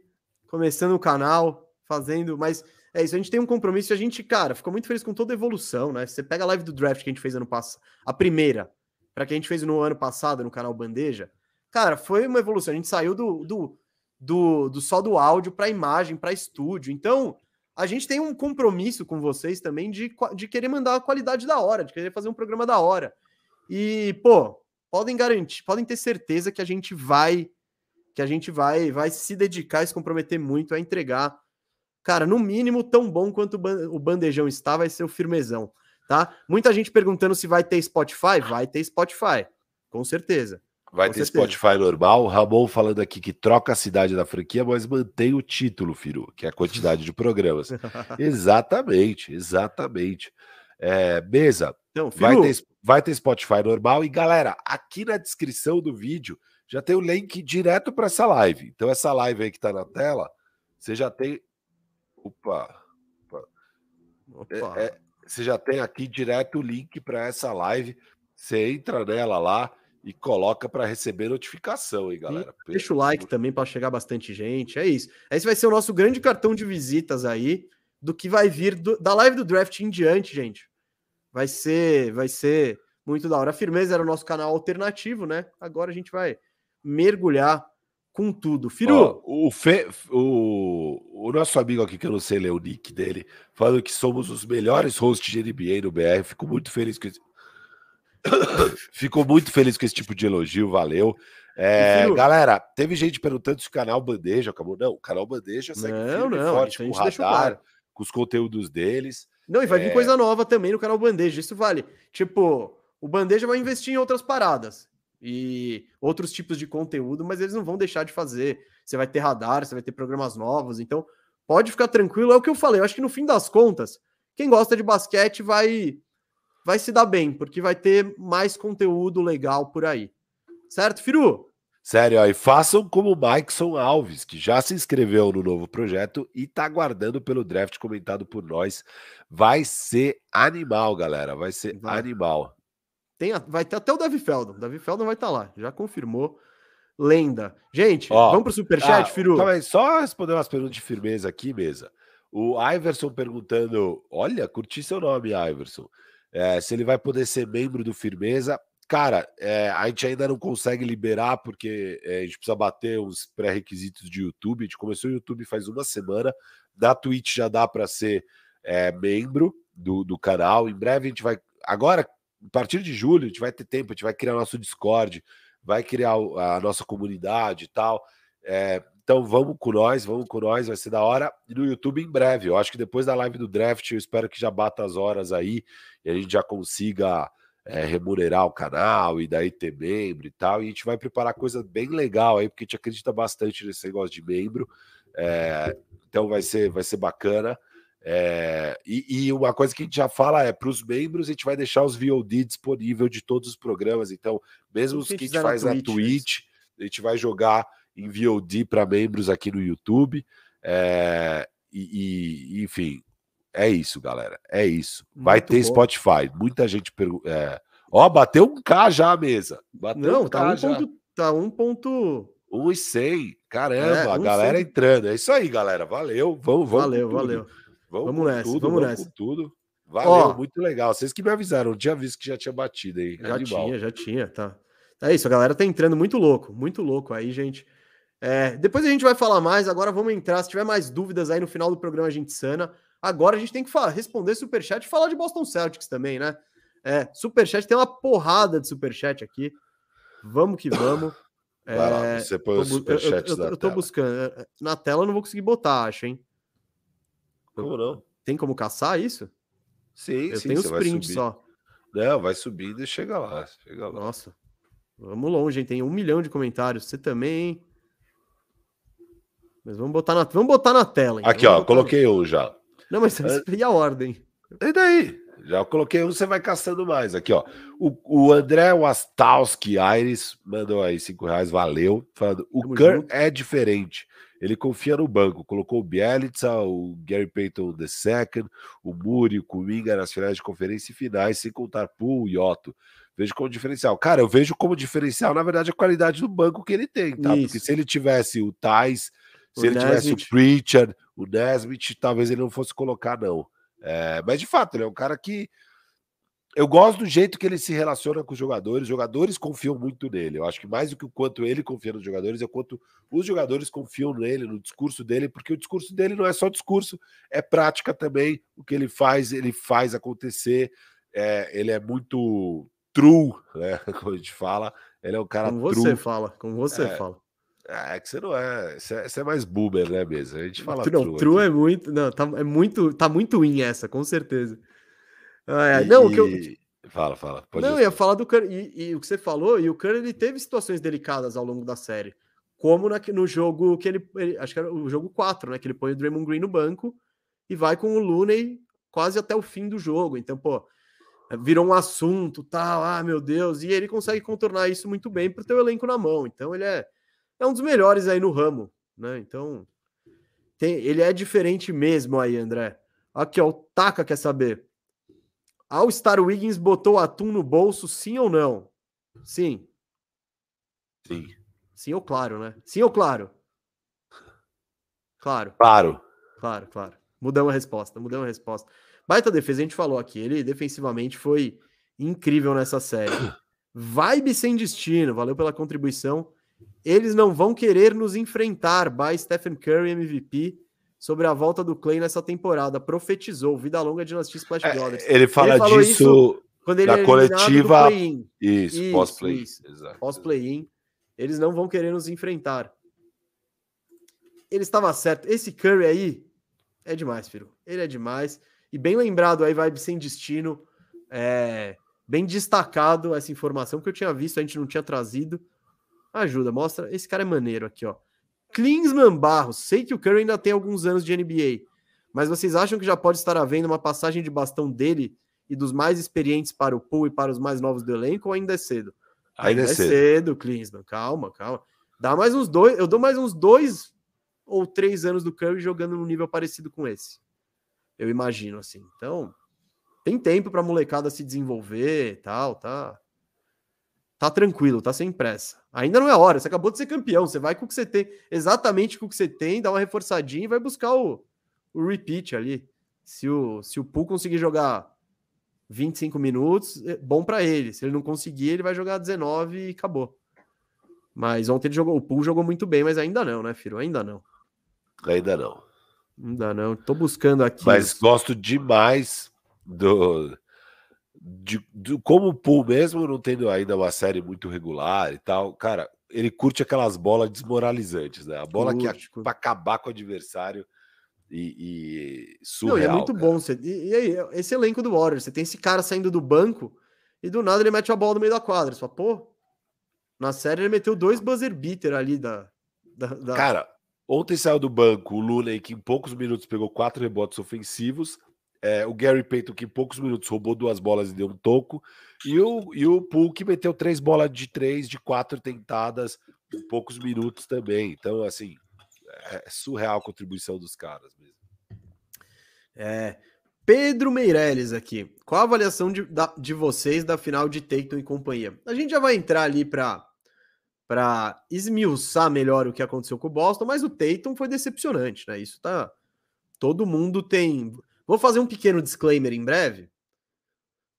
começando o canal, fazendo, mas é isso, a gente tem um compromisso e a gente, cara, ficou muito feliz com toda a evolução, né? Você pega a live do draft que a gente fez ano passado, a primeira, para que a gente fez no ano passado no canal Bandeja, cara, foi uma evolução. A gente saiu do, do, do, do só do áudio para imagem, para estúdio. Então, a gente tem um compromisso com vocês também de, de querer mandar a qualidade da hora, de querer fazer um programa da hora. E, pô, podem garantir, podem ter certeza que a gente vai que a gente vai vai se dedicar e se comprometer muito a entregar cara, no mínimo tão bom quanto o bandejão está, vai ser o firmezão, tá? Muita gente perguntando se vai ter Spotify, vai ter Spotify, com certeza. Vai com ter certeza. Spotify normal. Ramon falando aqui que troca a cidade da franquia, mas mantém o título, Firu, que é a quantidade de programas. exatamente, exatamente. É, mesa, então, vai, ter, vai ter Spotify normal. E galera, aqui na descrição do vídeo já tem o link direto para essa live. Então, essa live aí que está na tela, você já tem Opa. Opa. Opa. É, é, você já tem aqui direto o link para essa live. Você entra nela lá e coloca para receber notificação, hein, galera? E deixa o like também para chegar bastante gente. É isso. Esse vai ser o nosso grande cartão de visitas aí do que vai vir do, da live do draft em diante, gente. Vai ser, vai ser muito da hora. A Firmeza era o nosso canal alternativo, né? Agora a gente vai mergulhar com tudo. Firu. o, Fe, o, o, nosso amigo aqui, que eu não sei ler o nick dele, falando que somos os melhores hosts de NBA no BR. Fico muito feliz com esse. Fico muito feliz com esse tipo de elogio, valeu. É, galera, teve gente perguntando se o canal Bandeja acabou. Não, o canal Bandeja segue não, não, forte com o radar, claro. com os conteúdos deles. Não, e vai é... vir coisa nova também no canal Bandeja. Isso vale. Tipo, o Bandeja vai investir em outras paradas e outros tipos de conteúdo, mas eles não vão deixar de fazer. Você vai ter radar, você vai ter programas novos, então pode ficar tranquilo. É o que eu falei. Eu acho que no fim das contas, quem gosta de basquete vai vai se dar bem, porque vai ter mais conteúdo legal por aí. Certo, Firu? Sério, ó, e façam como o Mikeson Alves, que já se inscreveu no novo projeto e tá aguardando pelo draft comentado por nós. Vai ser animal, galera. Vai ser vai. animal. Tem, vai ter até o Davi Feldon. O Davi Feldon vai estar tá lá, já confirmou. Lenda. Gente, ó, vamos pro superchat, ah, Firu? Calma aí, só responder umas perguntas de firmeza aqui, mesa. O Iverson perguntando: olha, curti seu nome, Iverson. É, se ele vai poder ser membro do Firmeza. Cara, é, a gente ainda não consegue liberar porque é, a gente precisa bater os pré-requisitos de YouTube. A gente começou o YouTube faz uma semana. Da Twitch já dá para ser é, membro do, do canal. Em breve a gente vai. Agora, a partir de julho, a gente vai ter tempo, a gente vai criar nosso Discord, vai criar a nossa comunidade e tal. É, então vamos com nós, vamos com nós, vai ser da hora. E no YouTube em breve. Eu acho que depois da live do draft, eu espero que já bata as horas aí e a gente já consiga é, remunerar o canal e daí ter membro e tal. E a gente vai preparar coisa bem legal aí, porque a gente acredita bastante nesse negócio de membro. É, então vai ser, vai ser bacana. É, e, e, uma coisa que a gente já fala é para os membros, a gente vai deixar os VOD disponível de todos os programas. Então, mesmo os que a gente faz Twitch, na Twitch a gente vai jogar em VOD para membros aqui no YouTube. É, e, e, enfim, é isso, galera. É isso. Vai Muito ter bom. Spotify. Muita gente pergunta. É... Ó, bateu um K já a mesa. Bateu Não, um tá um já. Ponto, tá um ponto. Um e cem. Caramba, é, um a galera 100. entrando. É isso aí, galera. Valeu. Vamos, vamos. Valeu, valeu. Vamos, vamos nessa, tudo, vamos, vamos nessa. tudo. Valeu, Ó, muito legal. Vocês que me avisaram, não tinha visto que já tinha batido aí. Já Animal. tinha, já tinha, tá. É isso, a galera tá entrando muito louco, muito louco aí, gente. É, depois a gente vai falar mais, agora vamos entrar. Se tiver mais dúvidas aí no final do programa, a gente sana. Agora a gente tem que falar, responder superchat e falar de Boston Celtics também, né? É, superchat tem uma porrada de superchat aqui. Vamos que vamos. Vai é, lá, você põe os superchats eu, eu, eu, eu tô tela. buscando. É, é, na tela eu não vou conseguir botar, acho, hein? Como não? Tem como caçar isso? Sim, eu sim. tenho os prints só. Não, vai subindo e chega lá, chega lá. Nossa. Vamos longe, hein? Tem um milhão de comentários. Você também, hein? Mas vamos botar na, vamos botar na tela. Aqui, ó, coloquei um já. Não, mas e a ordem? E daí? Já coloquei um, você vai caçando mais. Aqui, ó. O, o André Wastowski Aires mandou aí cinco reais, valeu. Falando, o Kerr é diferente. Ele confia no banco. Colocou o Bielitsa, o Gary Payton II, o Muri, o Kuminga nas finais de conferência e finais, sem contar Poole e Otto. Vejo como diferencial. Cara, eu vejo como diferencial, na verdade, a qualidade do banco que ele tem, tá? Isso. Porque se ele tivesse o Tais se ele tivesse o Preacher, o Nesmith, talvez ele não fosse colocar, não. É, mas de fato, ele é um cara que. Eu gosto do jeito que ele se relaciona com os jogadores. Os jogadores confiam muito nele. Eu acho que mais do que o quanto ele confia nos jogadores, é o quanto os jogadores confiam nele, no discurso dele, porque o discurso dele não é só discurso, é prática também. O que ele faz, ele faz acontecer. É, ele é muito true, né? Como a gente fala. Ele é um cara como true. você fala, como você é, fala. É, é que você não é. Você é, você é mais boomer, né, mesmo? A gente fala não, true. True é muito. Não, tá, é muito. Tá muito in essa, com certeza. Ah, é, e, não, o que eu. Fala, fala. Pode não, eu ia falar do Curry. E, e, o que você falou, e o Curry ele teve situações delicadas ao longo da série. Como na, no jogo que ele, ele, Acho que era o jogo 4, né? Que ele põe o Draymond Green no banco e vai com o Looney quase até o fim do jogo. Então, pô, virou um assunto, tal, ah, meu Deus, e ele consegue contornar isso muito bem pro teu elenco na mão. Então, ele é é um dos melhores aí no ramo, né? Então, tem, ele é diferente mesmo aí, André. Aqui, ó, o Taka quer saber. All Star Wiggins botou atum no bolso, sim ou não? Sim. Sim. Sim ou claro, né? Sim ou claro? Claro. Claro. Claro, claro. Mudamos a resposta, mudamos a resposta. Baita defesa, a gente falou aqui. Ele defensivamente foi incrível nessa série. Vibe sem destino, valeu pela contribuição. Eles não vão querer nos enfrentar. By Stephen Curry, MVP, sobre a volta do Clay nessa temporada. Profetizou. Vida longa dinastia Splash é, Brothers. ele fala ele disso quando ele na é coletiva. Isso, isso pós-play. Pós-play-in. Eles não vão querer nos enfrentar. Ele estava certo. Esse Curry aí é demais, filho. Ele é demais. E bem lembrado aí, vibe sem destino. É, bem destacado essa informação que eu tinha visto, a gente não tinha trazido. Ajuda, mostra. Esse cara é maneiro aqui, ó. Klinsman Barros. Sei que o Curry ainda tem alguns anos de NBA, mas vocês acham que já pode estar havendo uma passagem de bastão dele e dos mais experientes para o pool e para os mais novos do elenco, ou ainda é cedo? Ainda, ainda é cedo, cedo Klinsmann. Calma, calma. Dá mais uns dois, eu dou mais uns dois ou três anos do Curry jogando num nível parecido com esse. Eu imagino assim. Então, tem tempo para molecada se desenvolver e tal, tá? Tá tranquilo, tá sem pressa. Ainda não é hora, você acabou de ser campeão, você vai com o que você tem, exatamente com o que você tem, dá uma reforçadinha e vai buscar o, o repeat ali. Se o, se o Pool conseguir jogar 25 minutos, é bom para ele. Se ele não conseguir, ele vai jogar 19 e acabou. Mas ontem ele jogou, o Pool jogou muito bem, mas ainda não, né, Firo? Ainda não. Ainda não. Ainda não. Tô buscando aqui. Mas gosto demais do, de, de, como o Pool, mesmo não tendo ainda uma série muito regular e tal, cara, ele curte aquelas bolas desmoralizantes, né? A bola curte, que para acabar com o adversário e, e surreal. Não, e é muito cara. bom. Você, e, e, aí, esse elenco do Warriors, você tem esse cara saindo do banco e do nada ele mete a bola no meio da quadra. Você fala, pô, na série ele meteu dois buzzer beater ali da, da, da... Cara, ontem saiu do banco o Luna que em poucos minutos pegou quatro rebotes ofensivos é, o Gary Payton, que em poucos minutos roubou duas bolas e deu um toco. E o, e o Poole, que meteu três bolas de três, de quatro tentadas em poucos minutos também. Então, assim, é surreal a contribuição dos caras mesmo. É. Pedro Meirelles aqui. Qual a avaliação de, da, de vocês da final de Tatum e companhia? A gente já vai entrar ali para para esmiuçar melhor o que aconteceu com o Boston, mas o Tatum foi decepcionante, né? Isso tá. Todo mundo tem. Vou fazer um pequeno disclaimer em breve,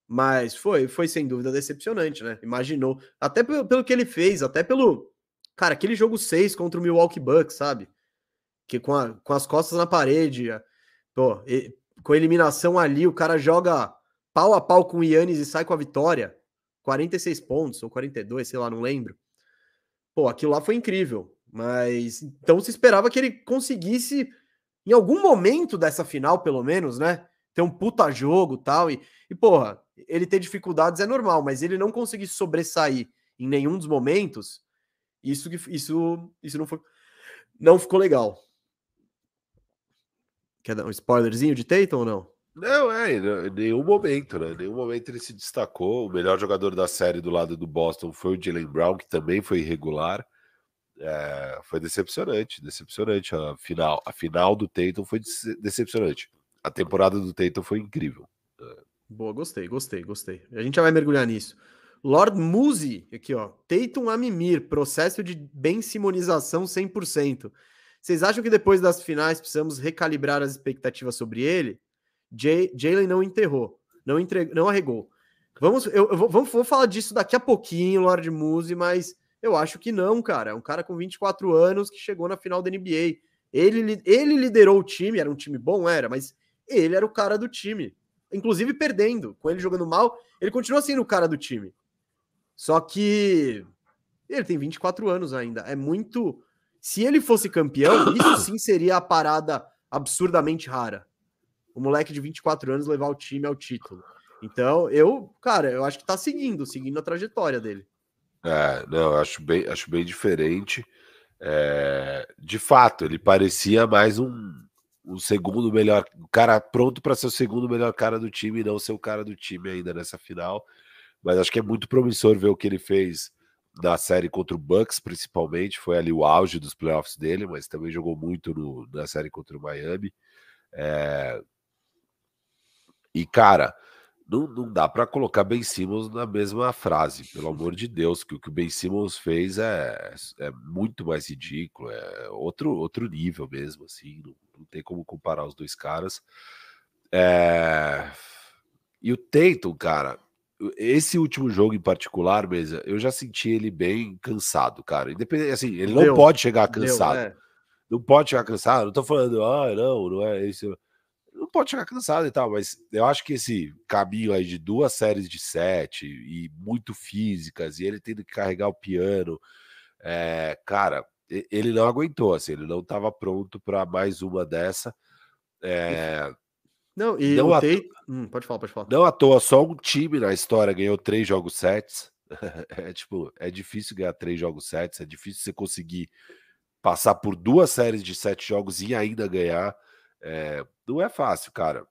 mas foi, foi sem dúvida decepcionante, né? Imaginou, até pelo, pelo que ele fez, até pelo. Cara, aquele jogo 6 contra o Milwaukee Bucks, sabe? Que com, a, com as costas na parede, pô, e, com a eliminação ali, o cara joga pau a pau com o Yannis e sai com a vitória. 46 pontos, ou 42, sei lá, não lembro. Pô, aquilo lá foi incrível. Mas então se esperava que ele conseguisse em algum momento dessa final, pelo menos, né? Ter um puta jogo tal. E, e, porra, ele ter dificuldades é normal, mas ele não conseguir sobressair em nenhum dos momentos, isso, isso, isso não, foi, não ficou legal. Quer dar um spoilerzinho de Tatum ou não? Não, é, em nenhum momento, né? Em nenhum momento ele se destacou. O melhor jogador da série do lado do Boston foi o Jalen Brown, que também foi irregular. É, foi decepcionante, decepcionante a final. A final do Tatum foi decepcionante. A temporada do Tatum foi incrível. Boa, gostei, gostei, gostei. A gente já vai mergulhar nisso. Lord Muzi, aqui ó, Tatum a mimir, processo de bem simonização 100%. Vocês acham que depois das finais precisamos recalibrar as expectativas sobre ele? Jalen não enterrou, não, entre... não arregou. Vamos, eu, eu vou, vou falar disso daqui a pouquinho, Lord Muzi, mas eu acho que não, cara. É um cara com 24 anos que chegou na final da NBA. Ele, ele liderou o time, era um time bom, era, mas ele era o cara do time. Inclusive perdendo, com ele jogando mal, ele continua sendo o cara do time. Só que ele tem 24 anos ainda. É muito. Se ele fosse campeão, isso sim seria a parada absurdamente rara. O moleque de 24 anos levar o time ao título. Então, eu, cara, eu acho que tá seguindo, seguindo a trajetória dele. É, não, acho bem, acho bem diferente. É, de fato, ele parecia mais um, um segundo melhor, o cara pronto para ser o segundo melhor cara do time, não ser o cara do time ainda nessa final. Mas acho que é muito promissor ver o que ele fez na série contra o Bucks, principalmente. Foi ali o auge dos playoffs dele, mas também jogou muito no, na série contra o Miami. É... E, cara, não, não dá para colocar Ben Simmons na mesma frase, pelo amor de Deus, que o que o Ben Simmons fez é, é muito mais ridículo, é outro, outro nível mesmo, assim, não, não tem como comparar os dois caras. É... E o Tatum, cara, esse último jogo em particular, mesa, eu já senti ele bem cansado, cara. Independente, assim, ele não Deu. pode chegar cansado. Deu, é. Não pode chegar cansado. Não tô falando, ah, não, não é isso não pode chegar cansado e tal, mas eu acho que esse caminho aí de duas séries de sete e muito físicas, e ele tendo que carregar o piano, é, cara, ele não aguentou, assim, ele não estava pronto para mais uma dessa. É, não, e não Tate... hum, pode falar, pode falar. Não à toa, só um time na história ganhou três jogos sets. é tipo, é difícil ganhar três jogos sets, é difícil você conseguir passar por duas séries de sete jogos e ainda ganhar. É, não é fácil, cara.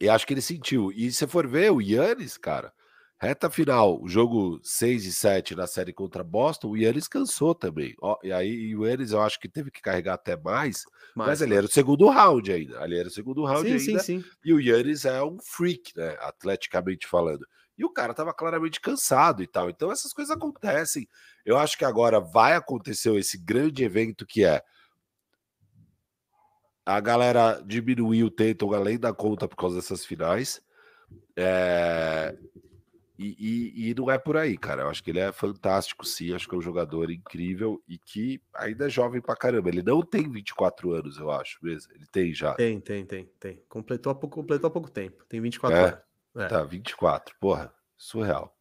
E acho que ele sentiu. E se for ver, o Yannis, cara, reta final, o jogo 6 e 7 na série contra Boston, o Yannis cansou também. Ó, e aí o Yannis eu acho que teve que carregar até mais, mas, mas ele era o segundo round ainda. Ali era o segundo round sim, ainda. Sim, sim. E o Yannis é um freak, né? Atleticamente falando. E o cara tava claramente cansado e tal. Então essas coisas acontecem. Eu acho que agora vai acontecer esse grande evento que é a galera diminuiu o Tatum além da conta por causa dessas finais. É... E, e, e, não é por aí, cara. Eu acho que ele é fantástico, sim. Acho que é um jogador incrível e que ainda é jovem pra caramba. Ele não tem 24 anos, eu acho mesmo. Ele tem já. Tem, tem, tem, tem. Completou há pouco, completou há pouco tempo. Tem 24 é? anos. É. Tá, 24. Porra, surreal.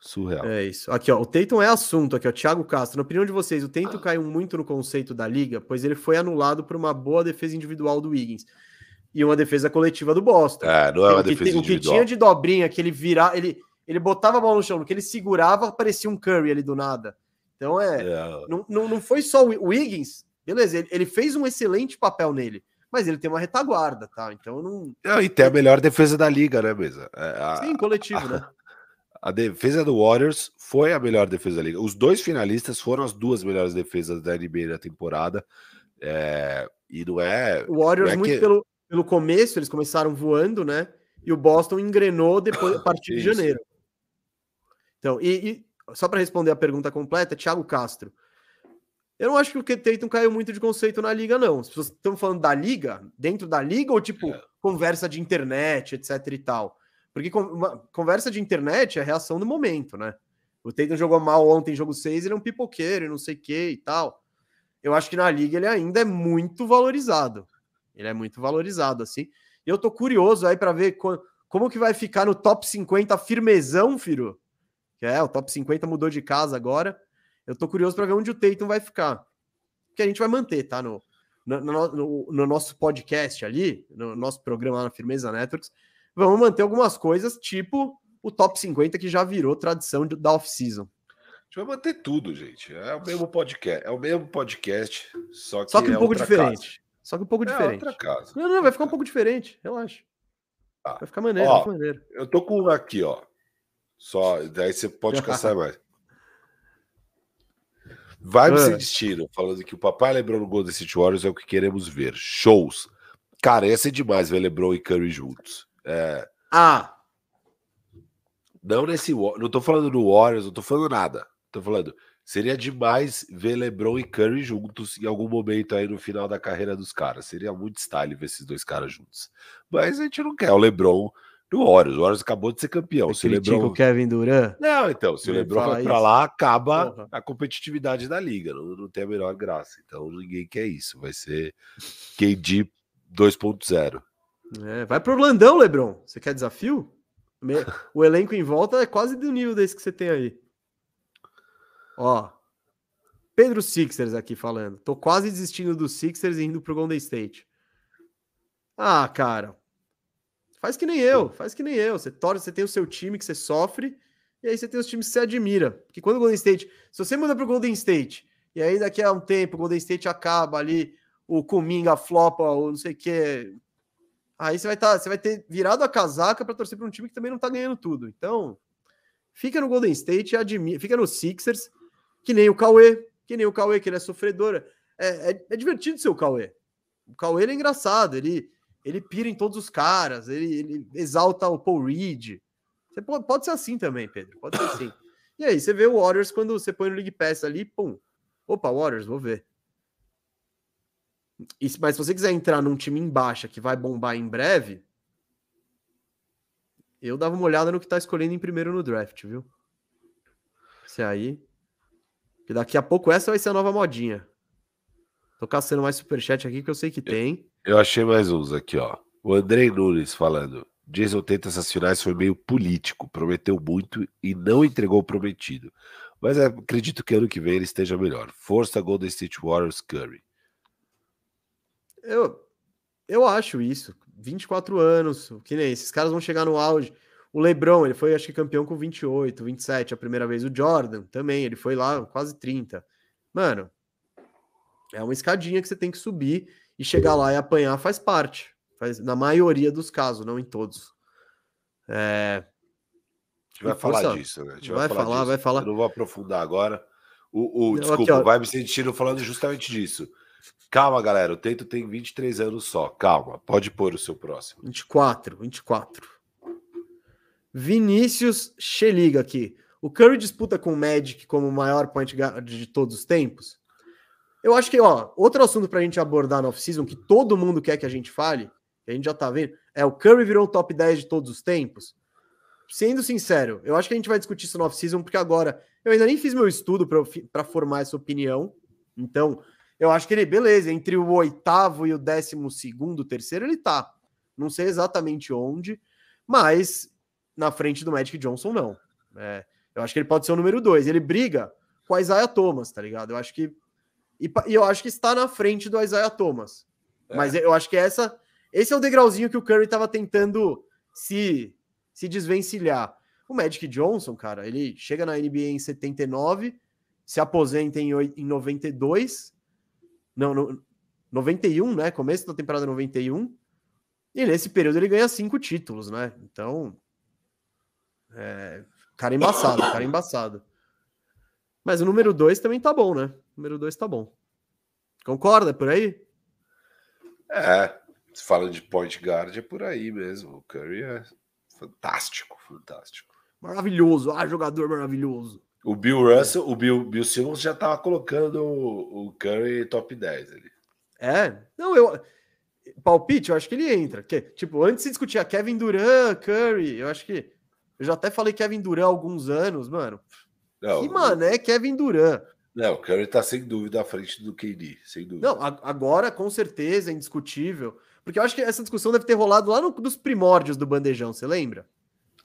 Surreal. É isso. Aqui, ó, o Tatum é assunto aqui, ó. Thiago Castro, na opinião de vocês, o Tatum caiu muito no conceito da liga, pois ele foi anulado por uma boa defesa individual do Wiggins e uma defesa coletiva do Boston. É, não é uma defesa que, individual. O que tinha de dobrinha, que ele virar, ele, ele botava a mão no chão, no que ele segurava, parecia um Curry ali do nada. Então é, é. Não, não, não foi só o Wiggins, beleza, ele, ele fez um excelente papel nele mas ele tem uma retaguarda, tá? Então não. não e tem a melhor defesa da liga, né, mesa? É, Sim, coletivo, a, né? A defesa do Warriors foi a melhor defesa da liga. Os dois finalistas foram as duas melhores defesas da NBA na temporada. É, e não é. O Warriors, é muito que... pelo, pelo começo, eles começaram voando, né? E o Boston engrenou depois a partir de janeiro. Então, e, e só para responder a pergunta completa, Thiago Castro. Eu não acho que o Tatum caiu muito de conceito na liga, não. As pessoas estão falando da liga, dentro da liga, ou tipo, é. conversa de internet, etc e tal. Porque conversa de internet é a reação do momento, né? O Tatum jogou mal ontem, jogo 6, ele é um pipoqueiro e não sei o que e tal. Eu acho que na liga ele ainda é muito valorizado. Ele é muito valorizado, assim. E eu tô curioso aí para ver como que vai ficar no top 50 firmezão, Firo. Que é, o top 50 mudou de casa agora. Eu tô curioso para ver onde o Tatum vai ficar. Que a gente vai manter, tá? No, no, no, no nosso podcast ali, no nosso programa lá na Firmeza Networks vamos manter algumas coisas, tipo o top 50 que já virou tradição da off-season. A gente vai manter tudo, gente. É o mesmo podcast, é o mesmo podcast, só que, só que um é pouco diferente. Casa. Só que um pouco é diferente. Outra casa. Não, não, vai ficar um pouco diferente, relaxa. Ah. Vai ficar maneiro, ó, vai ficar maneiro. Eu tô com um aqui, ó. Só, daí você pode caçar mais. Vai ah. sem destino, falando que o papai lembrou no Golden City Warriors é o que queremos ver. Shows. Cara, ia ser demais ver LeBron e Curry juntos. É... Ah! Não nesse. Não tô falando do Warriors, não tô falando nada. Tô falando. Seria demais ver LeBron e Curry juntos em algum momento aí no final da carreira dos caras. Seria muito style ver esses dois caras juntos. Mas a gente não quer o LeBron no Warriors. O Warriors acabou de ser campeão. Você se o LeBron... o Kevin Durant? Não, então, se o LeBron vai para lá, acaba Porra. a competitividade da liga. Não, não tem a menor graça. Então ninguém quer isso. Vai ser KD 2.0. É, vai pro Orlandão, Lebron. Você quer desafio? O elenco em volta é quase do nível desse que você tem aí. Ó. Pedro Sixers aqui falando. Tô quase desistindo do Sixers e indo pro Golden State. Ah, cara. Faz que nem eu, faz que nem eu. Você torce, você tem o seu time que você sofre, e aí você tem os times que você admira. Porque quando o Golden State, se você muda pro Golden State, e aí daqui a um tempo o Golden State acaba ali, o Kuminga flopa, ou não sei o que, aí você vai, tá, você vai ter virado a casaca para torcer para um time que também não tá ganhando tudo. Então, fica no Golden State e admira, fica no Sixers, que nem o Cauê, que nem o Cauê, que ele é sofredor. É, é, é divertido ser o Cauê. O Cauê é engraçado, ele, ele pira em todos os caras, ele, ele exalta o Paul Reed. Você pode, pode ser assim também, Pedro, pode ser assim. E aí, você vê o Warriors quando você põe no League Pass ali, pum. Opa, Warriors, vou ver. E, mas se você quiser entrar num time em baixa que vai bombar em breve, eu dava uma olhada no que tá escolhendo em primeiro no draft, viu? Se aí. Que daqui a pouco essa vai ser a nova modinha. Tô caçando mais superchat aqui que eu sei que tem. Eu achei mais uns aqui, ó. O Andrei Nunes falando. Jason Tatum essas finais foi meio político, prometeu muito e não entregou o prometido. Mas acredito que ano que vem ele esteja melhor. Força Golden State Warriors Curry. Eu, eu acho isso. 24 anos, que nem esses caras vão chegar no auge. O LeBron, ele foi acho que campeão com 28, 27 a primeira vez. O Jordan também, ele foi lá quase 30. Mano, é uma escadinha que você tem que subir E chegar lá e apanhar faz parte. Faz, na maioria dos casos, não em todos. É... A gente vai falar disso, né? vai, vai falar, falar vai falar. Eu não vou aprofundar agora. O, o desculpa, aqui, vai me sentindo falando justamente disso. Calma, galera. O Teito tem 23 anos só. Calma. Pode pôr o seu próximo. 24, 24. Vinícius Cheliga aqui. O Curry disputa com o Magic como o maior point guard de todos os tempos? Eu acho que, ó, outro assunto para a gente abordar no off-season, que todo mundo quer que a gente fale, que a gente já tá vendo, é o Curry virou o top 10 de todos os tempos. Sendo sincero, eu acho que a gente vai discutir isso no off-season, porque agora eu ainda nem fiz meu estudo para formar essa opinião. Então, eu acho que ele, beleza, entre o oitavo e o décimo segundo, terceiro, ele tá. Não sei exatamente onde, mas na frente do Magic Johnson, não. É, eu acho que ele pode ser o número dois. Ele briga com a Isaiah Thomas, tá ligado? Eu acho que. E, e eu acho que está na frente do Isaiah Thomas. É. Mas eu acho que essa, esse é o degrauzinho que o Curry estava tentando se, se desvencilhar. O Magic Johnson, cara, ele chega na NBA em 79, se aposenta em, em 92 não, no, 91, né? Começo da temporada 91. E nesse período ele ganha cinco títulos, né? Então. É, cara embaçado, cara embaçado. Mas o número 2 também tá bom, né? O número 2 tá bom. Concorda por aí? É, se fala de point guard é por aí mesmo. O Curry é fantástico, fantástico. Maravilhoso, ah, jogador maravilhoso. O Bill Russell, o Bill, Bill Simmons já tava colocando o, o Curry top 10 ali. É, não, eu. Palpite, eu acho que ele entra. Que, tipo, antes se discutia Kevin Durant, Curry, eu acho que. Eu já até falei Kevin Durant há alguns anos, mano. Não, que, mano, é Kevin Durant. Não, o Curry tá sem dúvida à frente do KD, sem dúvida. Não, agora com certeza é indiscutível. Porque eu acho que essa discussão deve ter rolado lá no, dos primórdios do bandejão, você lembra?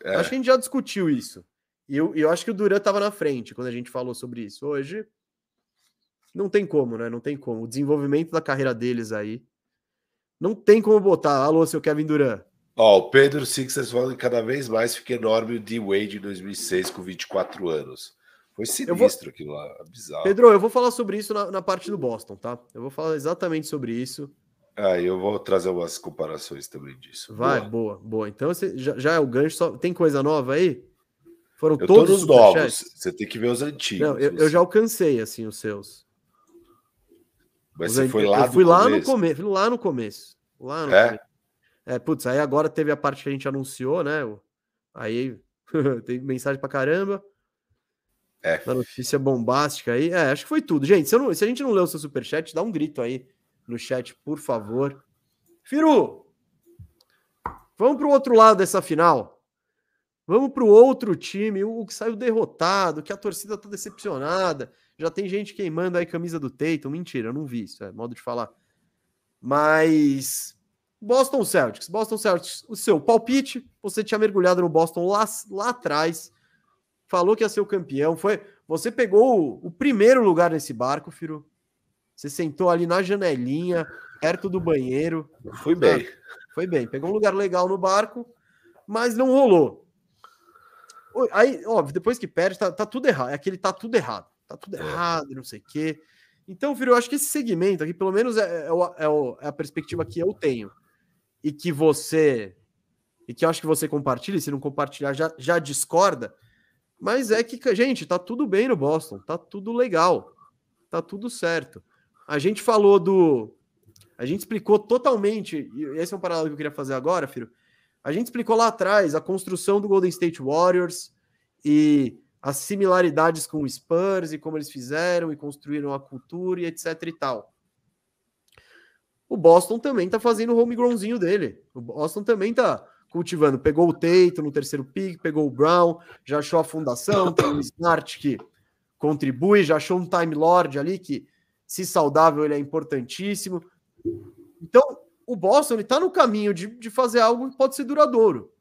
É. Acho que a gente já discutiu isso. E eu, eu acho que o Duran estava na frente quando a gente falou sobre isso. Hoje, não tem como, né? Não tem como. O desenvolvimento da carreira deles aí. Não tem como botar. Alô, seu Kevin Durant. Ó, o Pedro Sixers falando que cada vez mais fica enorme o D-Wade em 2006 com 24 anos. Foi sinistro vou... aquilo lá, bizarro. Pedro, eu vou falar sobre isso na, na, parte do Boston, tá? Eu vou falar exatamente sobre isso. Ah, eu vou trazer umas comparações também disso. Vai, boa, boa. boa. Então você já, já é o gancho. Só... Tem coisa nova aí? Foram eu todos os novos. Você tem que ver os antigos. Não, eu, eu, já alcancei assim os seus. Mas os você foi lá Eu fui lá começo. no começo, lá no começo. Lá no é? Começo. É, putz, aí agora teve a parte que a gente anunciou, né? Aí tem mensagem pra caramba. É. Uma notícia bombástica aí. É, acho que foi tudo. Gente, se, não, se a gente não leu o seu superchat, dá um grito aí no chat, por favor. Firu, vamos pro outro lado dessa final. Vamos para o outro time, o que saiu derrotado, que a torcida está decepcionada. Já tem gente queimando aí camisa do Tatum. Mentira, eu não vi isso, é modo de falar. Mas Boston Celtics, Boston Celtics, o seu palpite, você tinha mergulhado no Boston lá, lá atrás, falou que ia ser o campeão, foi, você pegou o, o primeiro lugar nesse barco, Firo. Você sentou ali na janelinha, perto do banheiro. Foi bem. Foi bem, pegou um lugar legal no barco, mas não rolou. Aí, óbvio, depois que perde, tá, tá tudo errado. É aquele tá tudo errado. Tá tudo é. errado, não sei o quê. Então, filho, eu acho que esse segmento aqui, pelo menos, é, é, é, é, a perspectiva que eu tenho. E que você. E que eu acho que você compartilha, e se não compartilhar, já, já discorda. Mas é que, gente, tá tudo bem no Boston. Tá tudo legal. Tá tudo certo. A gente falou do. A gente explicou totalmente. E esse é um paralelo que eu queria fazer agora, filho a gente explicou lá atrás a construção do Golden State Warriors e as similaridades com o Spurs e como eles fizeram e construíram a cultura e etc e tal. O Boston também tá fazendo o homegrownzinho dele. O Boston também tá cultivando. Pegou o Tatum no terceiro pick, pegou o Brown, já achou a fundação, tem o Smart que contribui, já achou um Time Lord ali que, se saudável, ele é importantíssimo. Então, o Boston está no caminho de, de fazer algo que pode ser duradouro.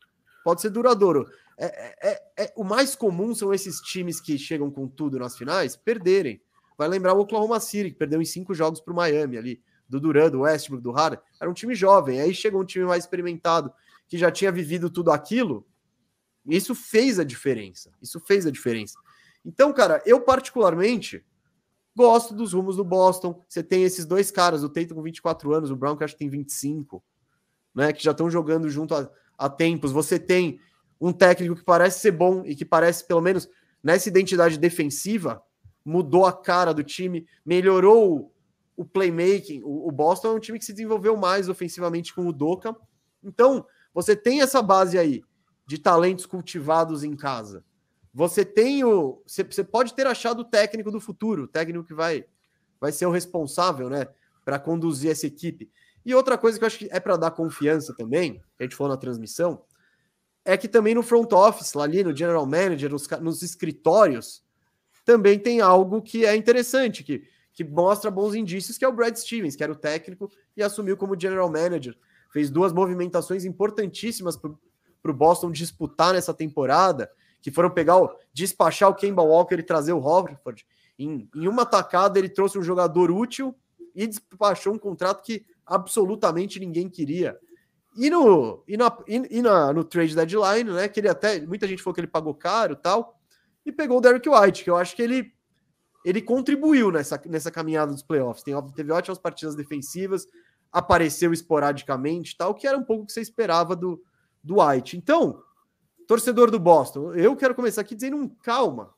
Pode ser duradouro. É, é, é, é, o mais comum são esses times que chegam com tudo nas finais perderem. Vai lembrar o Oklahoma City, que perdeu em cinco jogos para o Miami ali, do Durant, do Westbrook, do Harden. Era um time jovem. Aí chegou um time mais experimentado, que já tinha vivido tudo aquilo. Isso fez a diferença. Isso fez a diferença. Então, cara, eu particularmente Gosto dos rumos do Boston. Você tem esses dois caras, o Tatum com 24 anos, o Brown que acho que tem 25, né? Que já estão jogando junto há, tempos. Você tem um técnico que parece ser bom e que parece, pelo menos nessa identidade defensiva, mudou a cara do time, melhorou o playmaking. O, o Boston é um time que se desenvolveu mais ofensivamente com o Doca. Então, você tem essa base aí de talentos cultivados em casa. Você tem o. Você, você pode ter achado o técnico do futuro, o técnico que vai, vai ser o responsável, né? Para conduzir essa equipe. E outra coisa que eu acho que é para dar confiança também, que a gente falou na transmissão, é que também no front office, lá ali no general manager, nos, nos escritórios, também tem algo que é interessante, que, que mostra bons indícios, que é o Brad Stevens, que era o técnico e assumiu como general manager. Fez duas movimentações importantíssimas para o Boston disputar nessa temporada, que foram pegar o, despachar o Kemba Walker e trazer o Horford. Em, em uma tacada, ele trouxe um jogador útil e despachou um contrato que absolutamente ninguém queria. E no, e na, e, e na, no trade deadline, né? Que ele até. Muita gente falou que ele pagou caro tal. E pegou o Derrick White, que eu acho que ele, ele contribuiu nessa, nessa caminhada dos playoffs. Tem, teve ótimas partidas defensivas, apareceu esporadicamente tal, que era um pouco o que você esperava do, do White. Então, torcedor do Boston, eu quero começar aqui dizendo um calma.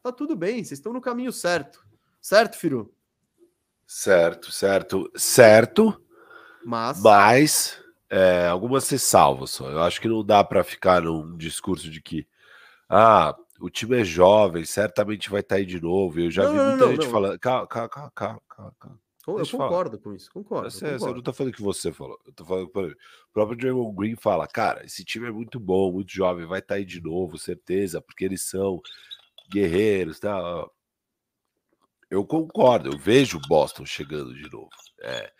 Tá tudo bem, vocês estão no caminho certo. Certo, Firu? Certo, certo, certo. Mas, mas é, algumas se salvam só. Eu acho que não dá para ficar num discurso de que ah, o time é jovem, certamente vai estar tá aí de novo. Eu já não, vi muita não, gente não. falando. Calma, calma, calma, calma. calma. Eu Deixa concordo com isso, concordo. Você, concordo. Eu não tô falando que você falou. Eu tô falando que o próprio Draymond Green fala: cara, esse time é muito bom, muito jovem, vai estar tá aí de novo, certeza, porque eles são guerreiros, tá? Eu concordo, eu vejo o Boston chegando de novo. É.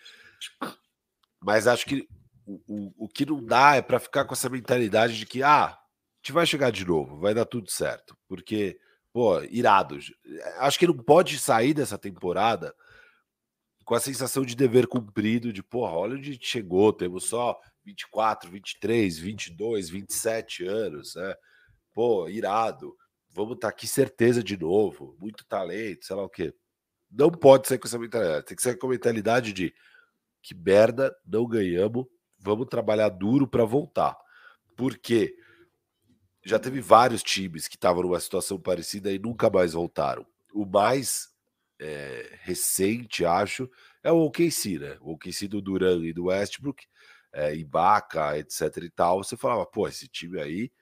Mas acho que o, o, o que não dá é para ficar com essa mentalidade de que, ah, a gente vai chegar de novo, vai dar tudo certo. Porque, pô, irado. Acho que não pode sair dessa temporada com a sensação de dever cumprido, de, porra, olha onde a gente chegou, temos só 24, 23, 22, 27 anos, né? Pô, irado. Vamos estar tá aqui certeza de novo, muito talento, sei lá o quê. Não pode ser com essa mentalidade. Tem que ser com a mentalidade de que merda, não ganhamos, vamos trabalhar duro para voltar. Porque já teve vários times que estavam numa situação parecida e nunca mais voltaram. O mais é, recente, acho, é o OKC, né? O OKC do Duran e do Westbrook, é, Ibaka, etc e tal. Você falava, pô, esse time aí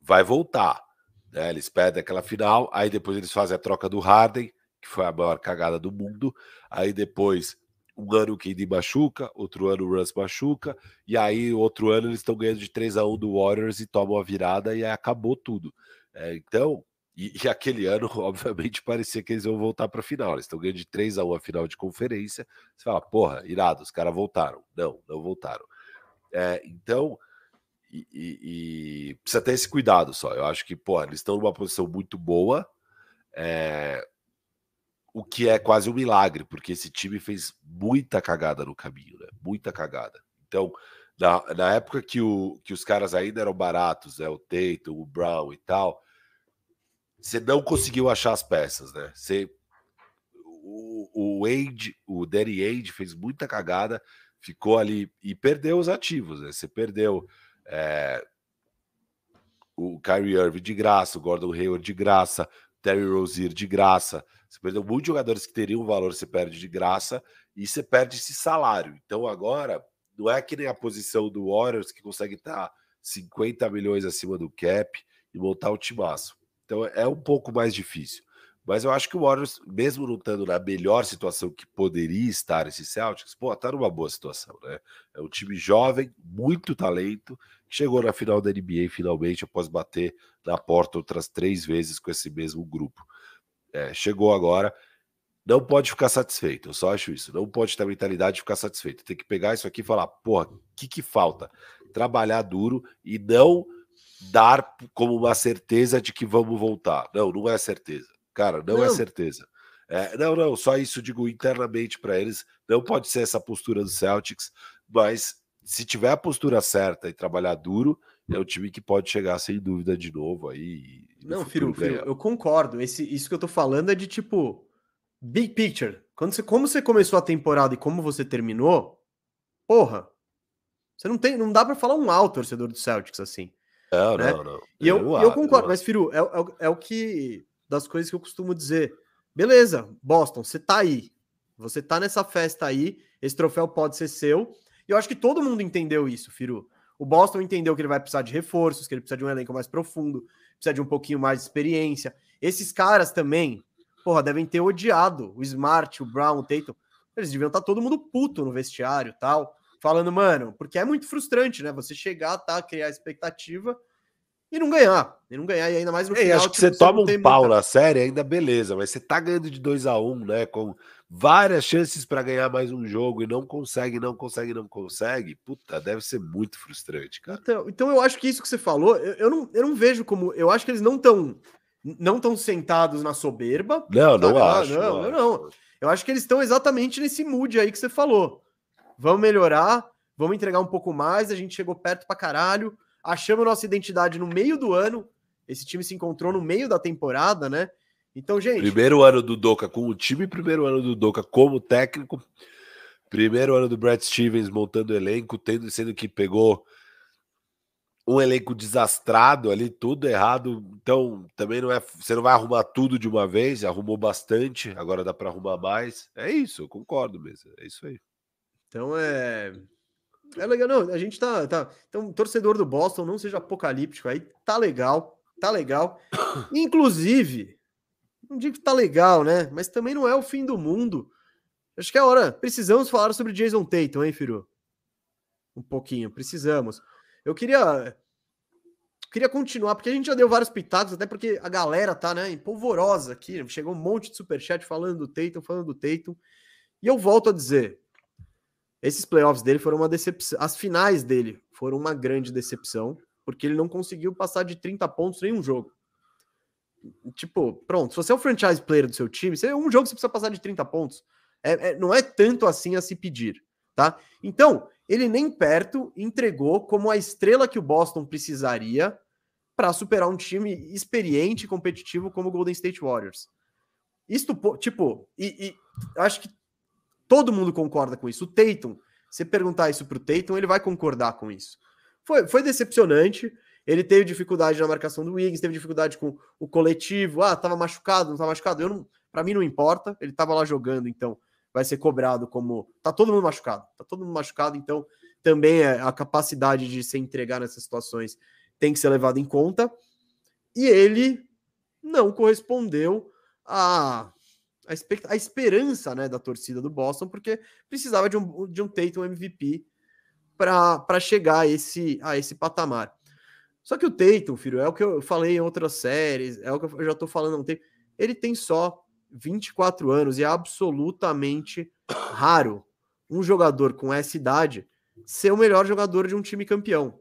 vai voltar. Né? Eles perdem aquela final, aí depois eles fazem a troca do Harden, que foi a maior cagada do mundo. Aí depois um ano o KD machuca, outro ano o Russ machuca, e aí outro ano eles estão ganhando de 3 a 1 do Warriors e tomam a virada e aí acabou tudo. É, então, e, e, aquele ano, obviamente, parecia que eles iam voltar para a final. Eles estão ganhando de 3 a 1 a final de conferência. Você fala, porra, irado, os caras voltaram. Não, não voltaram. É, então, e, e, e, precisa ter esse cuidado só. Eu acho que, porra, eles estão numa posição muito boa. É, o que é quase um milagre, porque esse time fez muita cagada no caminho, né? Muita cagada. Então, na, na época que, o, que os caras ainda eram baratos, né? O Tatum, o Brown e tal, você não conseguiu achar as peças, né? Você, o, o Age, o Danny Age fez muita cagada, ficou ali e perdeu os ativos, né? Você perdeu é, o Kyrie Irving de graça, o Gordon Hayward de graça, Terry Rozier de graça. Você perdeu muitos jogadores que teriam valor, você perde de graça e você perde esse salário. Então agora não é que nem a posição do Warriors que consegue estar 50 milhões acima do cap e montar o timaço. Então é um pouco mais difícil. Mas eu acho que o Warriors, mesmo não estando na melhor situação que poderia estar esse Celtics, pô, tá numa boa situação, né? É um time jovem, muito talento, que chegou na final da NBA finalmente após bater na porta outras três vezes com esse mesmo grupo é, chegou agora, não pode ficar satisfeito. Eu só acho isso. Não pode ter a mentalidade de ficar satisfeito. Tem que pegar isso aqui e falar, porra, o que, que falta? Trabalhar duro e não dar como uma certeza de que vamos voltar. Não, não é certeza. Cara, não, é não. é certeza. É, não, não, só isso digo internamente para eles. Não pode ser essa postura do Celtics, mas se tiver a postura certa e trabalhar duro, é um time que pode chegar sem dúvida de novo aí. Não, Firo, Firo, eu concordo. Esse, isso que eu tô falando é de tipo big picture, quando você, como você começou a temporada e como você terminou, porra, você não tem, não dá para falar um alto torcedor do Celtics assim. Não, né? não, não. E eu, eu, eu concordo, mas Firu, é, é, é, o que das coisas que eu costumo dizer. Beleza, Boston, você tá aí. Você tá nessa festa aí, esse troféu pode ser seu. E eu acho que todo mundo entendeu isso, Firu. O Boston entendeu que ele vai precisar de reforços, que ele precisa de um elenco mais profundo, precisa de um pouquinho mais de experiência. Esses caras também, porra, devem ter odiado o Smart, o Brown, o Tatum. Eles deviam estar tá todo mundo puto no vestiário tal, falando, mano, porque é muito frustrante, né? Você chegar, tá, criar expectativa e não ganhar. E não ganhar, e ainda mais no Ei, final. Acho que tipo, você, toma um pau muita... na série, ainda beleza, mas você tá ganhando de 2 a 1 um, né? Com várias chances para ganhar mais um jogo e não consegue, não consegue, não consegue. Puta, deve ser muito frustrante, cara. Então, então eu acho que isso que você falou, eu, eu, não, eu não vejo como. Eu acho que eles não estão não estão sentados na soberba. Não, não ah, acho. Não, não, não. Eu acho que eles estão exatamente nesse mood aí que você falou. Vamos melhorar, vamos entregar um pouco mais. A gente chegou perto pra caralho, achamos nossa identidade no meio do ano. Esse time se encontrou no meio da temporada, né? Então, gente. Primeiro ano do Doca com o time, primeiro ano do Doca como técnico, primeiro ano do Brad Stevens montando elenco, tendo, sendo que pegou um elenco desastrado ali, tudo errado. Então, também não é. Você não vai arrumar tudo de uma vez, arrumou bastante, agora dá para arrumar mais. É isso, eu concordo mesmo. É isso aí. Então é. É legal, não. A gente tá. tá então, torcedor do Boston, não seja apocalíptico aí, tá legal, tá legal. Inclusive, não digo que tá legal, né? Mas também não é o fim do mundo. Acho que é hora. Precisamos falar sobre Jason Tatum, hein, Firu? Um pouquinho, precisamos. Eu queria queria continuar, porque a gente já deu vários pitacos, até porque a galera tá, né, empolvorosa aqui. Chegou um monte de superchat falando do Tatum, falando do Tatum. E eu volto a dizer: esses playoffs dele foram uma decepção. As finais dele foram uma grande decepção, porque ele não conseguiu passar de 30 pontos em um jogo. Tipo, pronto, se você é o franchise player do seu time, você, um jogo você precisa passar de 30 pontos. É, é, não é tanto assim a se pedir, tá? Então, ele nem perto entregou como a estrela que o Boston precisaria para superar um time experiente e competitivo como o Golden State Warriors. Isto, tipo, e, e acho que todo mundo concorda com isso. O Tatum, se perguntar isso para o Tatum, ele vai concordar com isso. Foi, foi decepcionante. Ele teve dificuldade na marcação do Wiggins, teve dificuldade com o coletivo. Ah, tava machucado, não tava machucado. Eu não, para mim não importa. Ele tava lá jogando, então vai ser cobrado como tá todo mundo machucado, tá todo mundo machucado, então também é a capacidade de se entregar nessas situações tem que ser levada em conta. E ele não correspondeu a a, a esperança né, da torcida do Boston, porque precisava de um, de um Tatum MVP para chegar a esse, a esse patamar. Só que o Tatum, filho, é o que eu falei em outras séries, é o que eu já estou falando há um tempo. Ele tem só 24 anos e é absolutamente raro um jogador com essa idade ser o melhor jogador de um time campeão.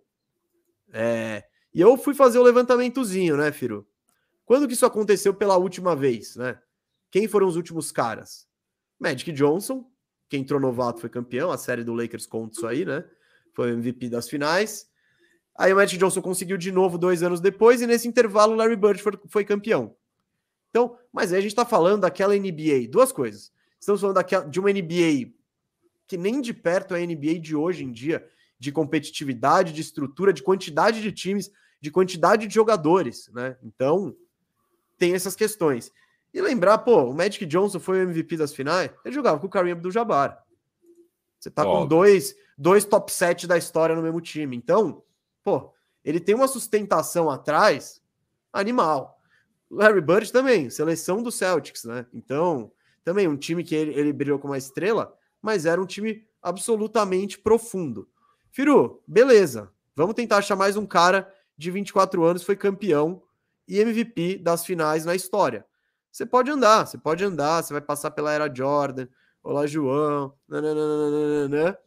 É, e eu fui fazer o levantamentozinho, né, Firo? Quando que isso aconteceu pela última vez, né? Quem foram os últimos caras? Magic Johnson, que entrou novato foi campeão, a série do Lakers conta isso aí, né? Foi MVP das finais. Aí o Magic Johnson conseguiu de novo dois anos depois, e nesse intervalo o Larry Bird foi, foi campeão. Então, mas aí a gente está falando daquela NBA, duas coisas. Estamos falando daquela, de uma NBA que nem de perto é a NBA de hoje em dia, de competitividade, de estrutura, de quantidade de times, de quantidade de jogadores, né? Então, tem essas questões. E lembrar, pô, o Magic Johnson foi o MVP das finais, ele jogava com o Kareem Abdul-Jabbar. Você tá com dois, dois top 7 da história no mesmo time. Então, pô, ele tem uma sustentação atrás animal. Larry Bird também, seleção do Celtics, né? Então, também um time que ele, ele brilhou como uma estrela, mas era um time absolutamente profundo. Firu, beleza. Vamos tentar achar mais um cara de 24 anos, foi campeão e MVP das finais na história. Você pode andar, você pode andar, você vai passar pela era Jordan, Olá João, nananana.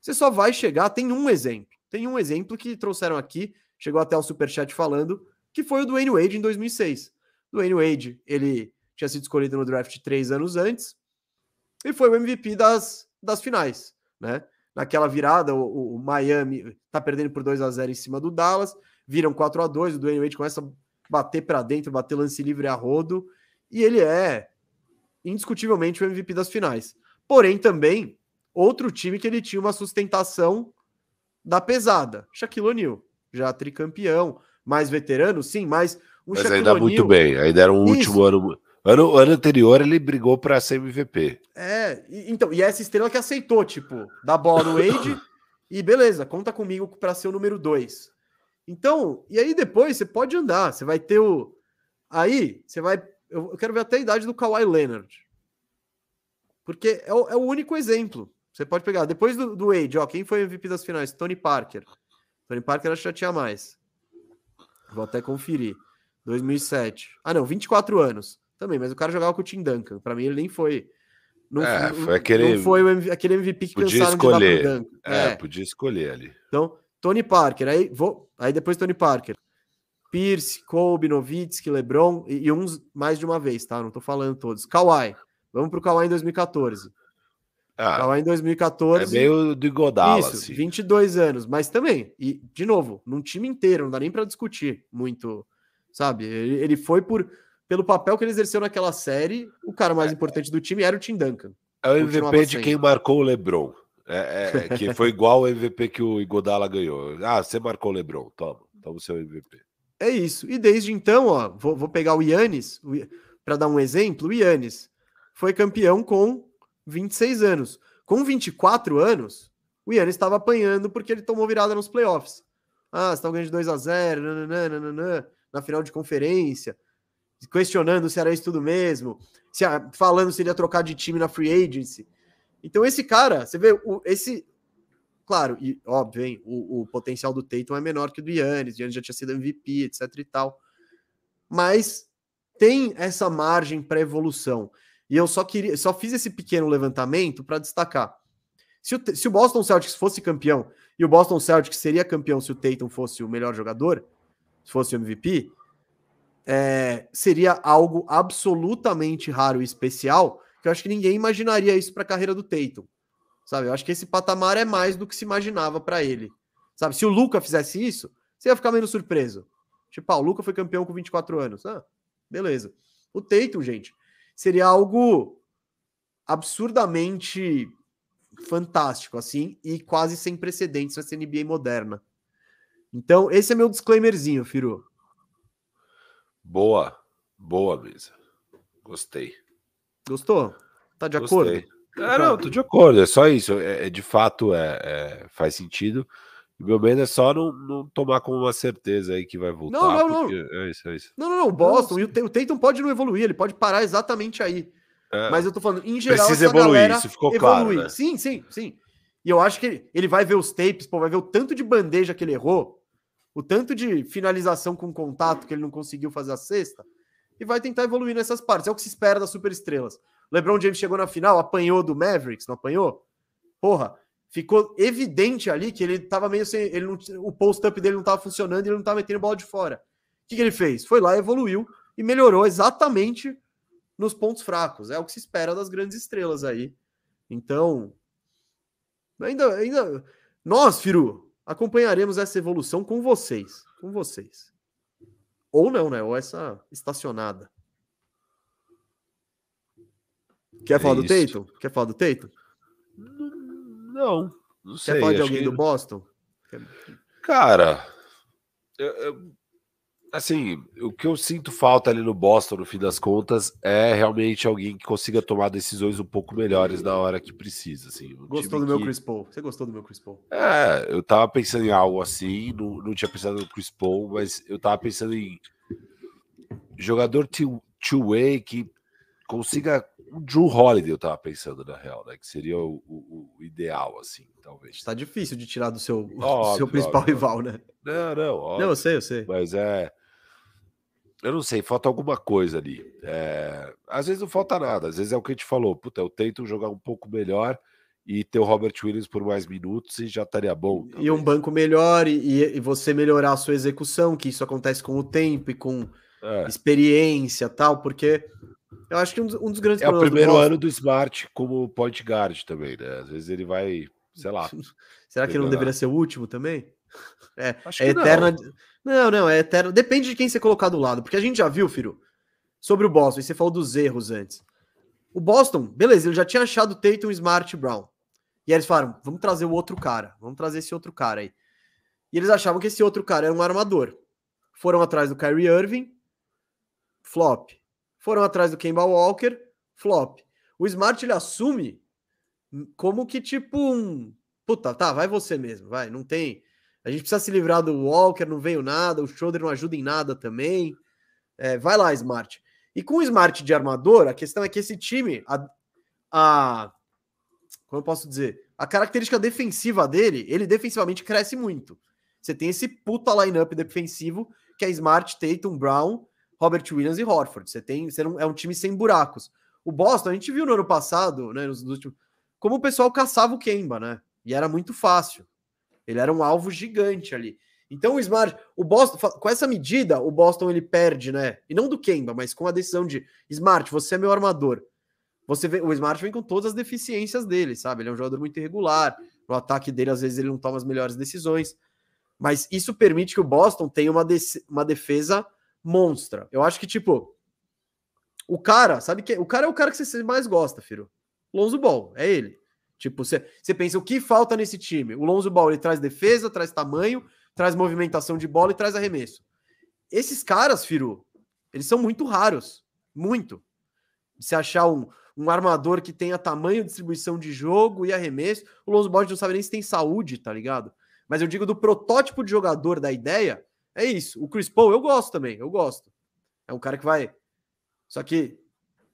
você só vai chegar. Tem um exemplo, tem um exemplo que trouxeram aqui, chegou até o superchat falando, que foi o do Wayne Wade em 2006. Dwayne Wade, ele tinha sido escolhido no draft três anos antes e foi o MVP das, das finais, né? Naquela virada, o, o Miami tá perdendo por 2 a 0 em cima do Dallas, viram 4 a 2 o Dwayne Wade começa a bater para dentro, bater lance livre a rodo, e ele é indiscutivelmente o MVP das finais. Porém, também, outro time que ele tinha uma sustentação da pesada. Shaquille O'Neal, já tricampeão, mais veterano, sim, mas um mas Shaquille ainda muito bem, ainda era um Isso. último ano Ano, ano anterior ele brigou para ser MVP. É, e, então, e essa estrela que aceitou, tipo, dar bola no Wade e beleza, conta comigo para ser o número dois. Então, e aí depois você pode andar, você vai ter o. Aí, você vai. Eu quero ver até a idade do Kawhi Leonard. Porque é o, é o único exemplo. Você pode pegar. Depois do, do Wade, ó, quem foi MVP das finais? Tony Parker. Tony Parker acho que já tinha mais. Vou até conferir. 2007. Ah, não, 24 anos. Também, mas o cara jogava com o Tim Duncan. Para mim, ele nem foi. Não, é, foi aquele, não foi aquele MVP que podia escolher. É, é, podia escolher ali. Então, Tony Parker, aí, vou, aí depois Tony Parker. Pierce, Kobe, Novitsky, LeBron e, e, uns mais de uma vez, tá? Não tô falando todos. Kawhi. Vamos pro Kawhi em 2014. Ah, Kawhi em 2014. É meio do Godala, Isso, assim. 22 anos, mas também, e de novo, num time inteiro, não dá nem para discutir muito, sabe? Ele, ele foi por pelo papel que ele exerceu naquela série, o cara mais é, importante do time era o Tim Duncan. É o MVP de quem marcou o LeBron. É, é, é, que foi igual o MVP que o Igodala ganhou. Ah, você marcou o LeBron, toma, toma o seu MVP. É isso. E desde então, ó, vou, vou pegar o Yannis para dar um exemplo. O Yannis foi campeão com 26 anos. Com 24 anos, o Yannis estava apanhando porque ele tomou virada nos playoffs. Ah, você está ganhando de 2 a 0 nananã, nananã, na final de conferência questionando se era isso tudo mesmo, se, falando se ele ia trocar de time na free agency. Então, esse cara, você vê, o, esse. Claro, e óbvio, hein, o, o, potencial do Tatum é menor que o do Yannis, Yannis já tinha sido MVP, etc e tal. Mas tem essa margem para evolução. E eu só queria, só fiz esse pequeno levantamento para destacar. Se o, se o Boston Celtics fosse campeão, e o Boston Celtics seria campeão se o Tatum fosse o melhor jogador, se fosse o MVP, é, seria algo absolutamente raro e especial, que eu acho que ninguém imaginaria isso para a carreira do Tatum. Sabe? Eu acho que esse patamar é mais do que se imaginava para ele. Sabe? Se o Luca fizesse isso, você ia ficar menos surpreso. Tipo, ah, o Luca foi campeão com 24 anos. Ah, beleza. O Tatum, gente, seria algo absurdamente fantástico, assim, e quase sem precedentes nessa NBA moderna. Então, esse é meu disclaimerzinho, Firu. Boa, boa mesa. Gostei. Gostou? Tá de Gostei. acordo? É, não, tô de acordo. É só isso. É, é de fato, é, é, faz sentido. O meu medo é só não, não tomar como uma certeza aí que vai voltar. Não, não, não. É isso, é isso. Não, não, não. O Boston, não, o Tatum pode não evoluir, ele pode parar exatamente aí. É. Mas eu tô falando, em geral, Precisa evoluir, isso ficou evoluir. claro. Né? Sim, sim, sim. E eu acho que ele, ele vai ver os tapes, pô, vai ver o tanto de bandeja que ele errou o tanto de finalização com contato que ele não conseguiu fazer a sexta, e vai tentar evoluir nessas partes. É o que se espera das superestrelas. LeBron James chegou na final, apanhou do Mavericks, não apanhou? Porra, ficou evidente ali que ele tava meio sem. Ele não, o post-up dele não tava funcionando e ele não tava metendo bola de fora. O que, que ele fez? Foi lá, evoluiu e melhorou exatamente nos pontos fracos. É o que se espera das grandes estrelas aí. Então, ainda, ainda nós, Firu, acompanharemos essa evolução com vocês. Com vocês. Ou não, né? Ou essa estacionada. Quer é falar isso. do Tatum? Quer falar do Tatum? Não, não sei. Quer falar de alguém que... do Boston? Cara, eu, eu, assim, o que eu sinto falta ali no Boston, no fim das contas, é realmente alguém que consiga tomar decisões um pouco melhores na hora que precisa. Assim, um gostou do meu Chris Paul? Você gostou do meu Chris Paul? É, eu tava pensando em algo assim, não, não tinha pensado no Chris Paul, mas eu tava pensando em jogador two-way que consiga. O Drew Holiday, eu tava pensando, na real, né? Que seria o, o, o ideal, assim, talvez. Tá difícil de tirar do seu, óbvio, seu principal óbvio, rival, né? Não, não, óbvio. Não, eu sei, eu sei. Mas é eu não sei, falta alguma coisa ali. É, às vezes não falta nada, às vezes é o que a gente falou. Puta, eu tento jogar um pouco melhor e ter o Robert Williams por mais minutos e já estaria bom. Talvez. E um banco melhor e, e, você melhorar a sua execução, que isso acontece com o tempo e com é. experiência tal, porque eu acho que um dos, um dos grandes É o primeiro do ano do Smart como point guard também, né? Às vezes ele vai, sei lá. Será que não deveria ser o último também? É, é eterna. Não. não, não, é eterno. Depende de quem você colocar do lado. Porque a gente já viu, Firo, sobre o Boston, e você falou dos erros antes. O Boston, beleza, ele já tinha achado Tatum, Smart e Brown. E aí eles falaram: vamos trazer o outro cara, vamos trazer esse outro cara aí. E eles achavam que esse outro cara era um armador. Foram atrás do Kyrie Irving, flop. Foram atrás do Kemba Walker, flop. O Smart ele assume como que tipo um. Puta, tá, vai você mesmo, vai. Não tem. A gente precisa se livrar do Walker, não veio nada, o Schroeder não ajuda em nada também. É, vai lá, Smart. E com o Smart de armador, a questão é que esse time, a, a como eu posso dizer, a característica defensiva dele, ele defensivamente cresce muito. Você tem esse puta lineup defensivo que é Smart, Tatum, Brown, Robert Williams e Horford. Você tem, você não, é um time sem buracos. O Boston, a gente viu no ano passado, né, nos, nos últimos, como o pessoal caçava o Kemba, né? E era muito fácil. Ele era um alvo gigante ali. Então o Smart, o Boston, com essa medida, o Boston ele perde, né? E não do Kemba, mas com a decisão de Smart, você é meu armador. Você vê, o Smart vem com todas as deficiências dele, sabe? Ele é um jogador muito irregular. No ataque dele, às vezes, ele não toma as melhores decisões. Mas isso permite que o Boston tenha uma, de, uma defesa monstra. Eu acho que, tipo, o cara, sabe que o cara é o cara que você mais gosta, filho. Lonzo Ball, é ele. Tipo, você, você pensa, o que falta nesse time? O Lonzo Ball, ele traz defesa, traz tamanho, traz movimentação de bola e traz arremesso. Esses caras, Firu, eles são muito raros. Muito. Se achar um, um armador que tenha tamanho, distribuição de jogo e arremesso. O Lonzo Ball não sabe nem se tem saúde, tá ligado? Mas eu digo do protótipo de jogador da ideia, é isso. O Chris Paul eu gosto também, eu gosto. É um cara que vai. Só que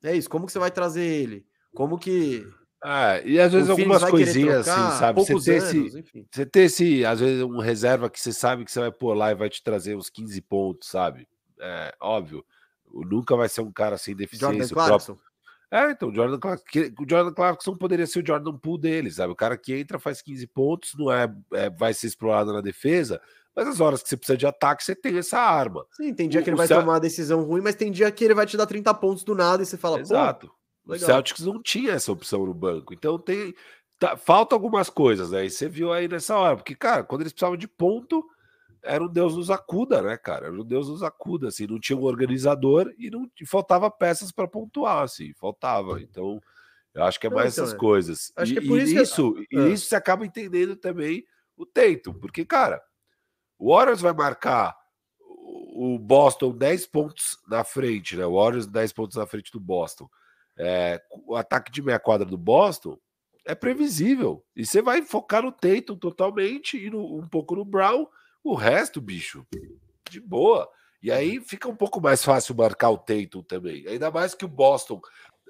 é isso. Como que você vai trazer ele? Como que ah, e às vezes algumas coisinhas assim, sabe? Você ter, anos, esse, você ter esse, às vezes, um reserva que você sabe que você vai pôr lá e vai te trazer uns 15 pontos, sabe? É óbvio. Nunca vai ser um cara sem deficiência. Jordan Clarkson. É, então, o Jordan, Clarkson, o Jordan Clarkson poderia ser o Jordan Poole dele, sabe? O cara que entra, faz 15 pontos, não é, é vai ser explorado na defesa, mas as horas que você precisa de ataque, você tem essa arma. Sim, tem dia o, que ele vai tomar uma decisão ruim, mas tem dia que ele vai te dar 30 pontos do nada e você fala, Exato. Legal. O Celtics não tinha essa opção no banco. Então tem. Tá, falta algumas coisas, né? E você viu aí nessa hora, porque, cara, quando eles precisavam de ponto, era um Deus nos acuda, né, cara? Era um Deus nos acuda, assim, não tinha um organizador e não e faltava peças para pontuar, assim, faltava. Então, eu acho que é mais então, essas é. coisas. Acho e, que é por isso, isso, que... e ah. isso você acaba entendendo também o Teito, porque, cara, o Warriors vai marcar o Boston 10 pontos na frente, né? O Warriors 10 pontos na frente do Boston é, o ataque de meia quadra do Boston é previsível. E você vai focar no Tatum totalmente e no, um pouco no Brown. O resto, bicho, de boa. E aí fica um pouco mais fácil marcar o Tatum também. Ainda mais que o Boston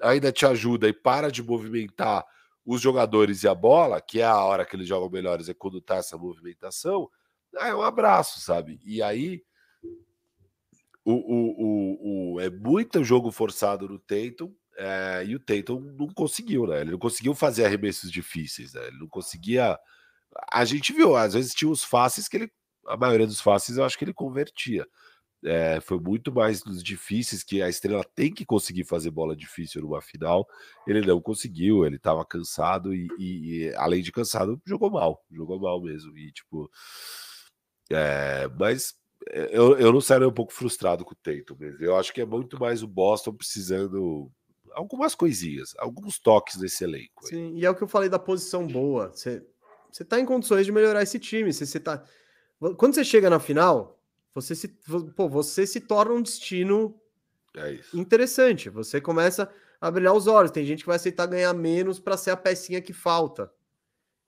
ainda te ajuda e para de movimentar os jogadores e a bola, que é a hora que eles jogam melhores, é quando tá essa movimentação. É um abraço, sabe? E aí o, o, o, o é muito jogo forçado no Tatum é, e o Tatum não conseguiu, né? Ele não conseguiu fazer arremessos difíceis, né? Ele não conseguia. A gente viu, às vezes tinha os fáceis que ele. A maioria dos fáceis eu acho que ele convertia. É, foi muito mais nos difíceis que a estrela tem que conseguir fazer bola difícil numa final. Ele não conseguiu, ele estava cansado e, e, e, além de cansado, jogou mal, jogou mal mesmo. E tipo, é, mas eu, eu não saio um pouco frustrado com o Tatum mesmo. Eu acho que é muito mais o Boston precisando algumas coisinhas, alguns toques desse elenco. Sim, e é o que eu falei da posição boa. Você, você tá em condições de melhorar esse time. Você, você tá... Quando você chega na final, você se, pô, você se torna um destino é interessante. Você começa a brilhar os olhos. Tem gente que vai aceitar ganhar menos para ser a pecinha que falta.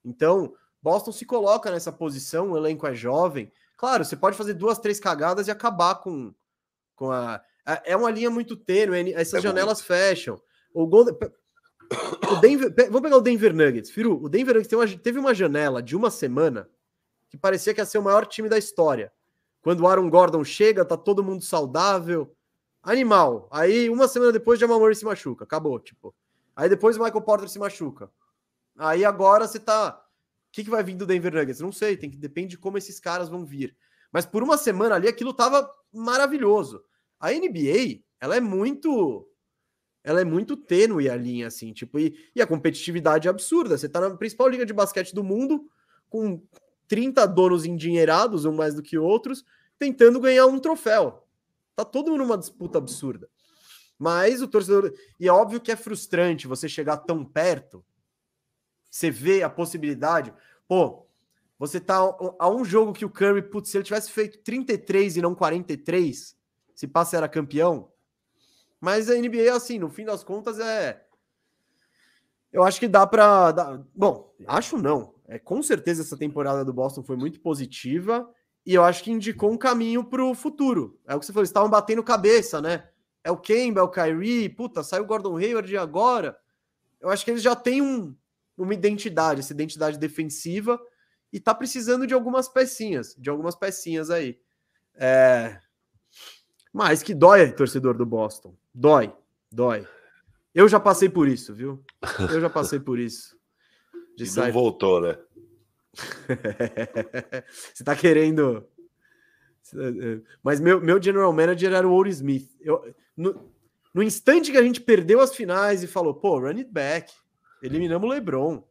Então, Boston se coloca nessa posição, o elenco é jovem. Claro, você pode fazer duas, três cagadas e acabar com, com a. É, é uma linha muito tênue, essas é janelas fecham. O Golden. O Denver, vamos pegar o Denver Nuggets. Firu, o Denver Nuggets uma, teve uma janela de uma semana que parecia que ia ser o maior time da história. Quando o Aaron Gordon chega, tá todo mundo saudável. Animal. Aí, uma semana depois, Jamal Murray se machuca. Acabou, tipo. Aí depois o Michael Porter se machuca. Aí agora você tá. Que, que vai vir do Denver Nuggets? Não sei, tem que depende de como esses caras vão vir. Mas por uma semana ali aquilo tava maravilhoso. A NBA, ela é muito ela é muito tênue a linha, assim, tipo, e, e a competitividade é absurda. Você tá na principal liga de basquete do mundo, com 30 donos endinheirados, um mais do que outros, tentando ganhar um troféu. Tá todo mundo numa disputa absurda. Mas o torcedor. E é óbvio que é frustrante você chegar tão perto. Você vê a possibilidade. Pô, você tá a um jogo que o Curry, putz, se ele tivesse feito 33 e não 43, se passa era campeão. Mas a NBA, assim, no fim das contas, é. Eu acho que dá para. Dar... Bom, acho não. É, com certeza essa temporada do Boston foi muito positiva e eu acho que indicou um caminho para o futuro. É o que você falou, eles estavam batendo cabeça, né? É o Kemba, é o Kyrie, puta, saiu o Gordon Hayward agora. Eu acho que eles já têm um, uma identidade, essa identidade defensiva e tá precisando de algumas pecinhas, de algumas pecinhas aí. É... Mas que dói, torcedor do Boston. Dói, dói. Eu já passei por isso, viu? Eu já passei por isso. De e sair... não voltou, né? Você tá querendo. Mas meu, meu general manager era o Ouro Smith. Eu, no, no instante que a gente perdeu as finais e falou, pô, run it back, eliminamos o LeBron.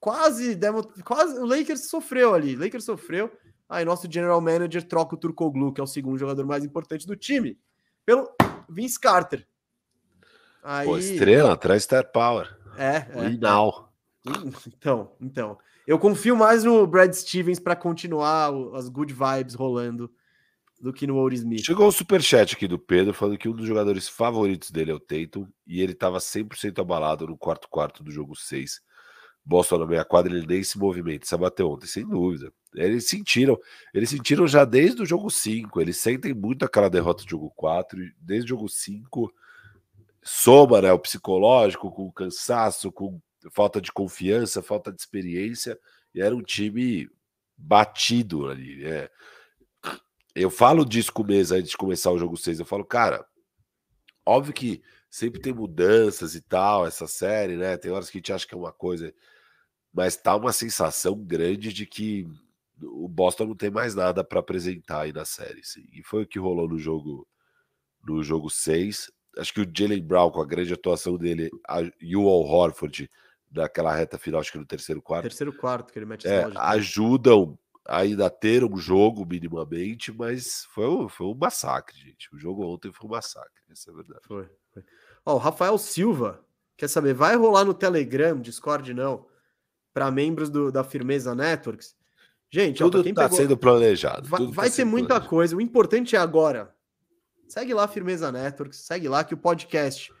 Quase, demos, quase o Lakers sofreu ali. Lakers sofreu. Aí nosso general manager troca o Turcoglu, que é o segundo jogador mais importante do time, pelo Vince Carter. Aí... Pô, estrela, traz star power. É, é. Final. Então, então. Eu confio mais no Brad Stevens para continuar as good vibes rolando do que no Old Smith. Chegou um superchat aqui do Pedro falando que um dos jogadores favoritos dele é o Tatum e ele estava 100% abalado no quarto quarto do jogo 6. Boston na meia quadra, ele nem se movimenta. Isso bateu ontem, sem dúvida. Eles sentiram, eles sentiram já desde o jogo 5. Eles sentem muito aquela derrota do jogo 4. Desde o jogo 5, soma né, o psicológico com o cansaço, com falta de confiança, falta de experiência. E era um time batido ali. Né? Eu falo disso com o mês antes de começar o jogo 6. Eu falo, cara, óbvio que sempre tem mudanças e tal, essa série, né? Tem horas que a gente acha que é uma coisa mas tá uma sensação grande de que o Boston não tem mais nada para apresentar aí na série. Sim. E foi o que rolou no jogo no jogo 6. Acho que o Jalen Brown, com a grande atuação dele, a, e o Al Horford, daquela reta final, acho que no terceiro quarto. Terceiro quarto, que ele mete é, ajudam ainda ter um jogo minimamente, mas foi um, foi um massacre, gente. O jogo ontem foi um massacre, essa é a verdade. Foi. foi. Ó, o Rafael Silva quer saber, vai rolar no Telegram, Discord não? para membros do, da Firmeza Networks. Gente, tudo está pegou... sendo planejado. Vai, vai tá ter muita planejado. coisa. O importante é agora. Segue lá Firmeza Networks, segue lá que o podcast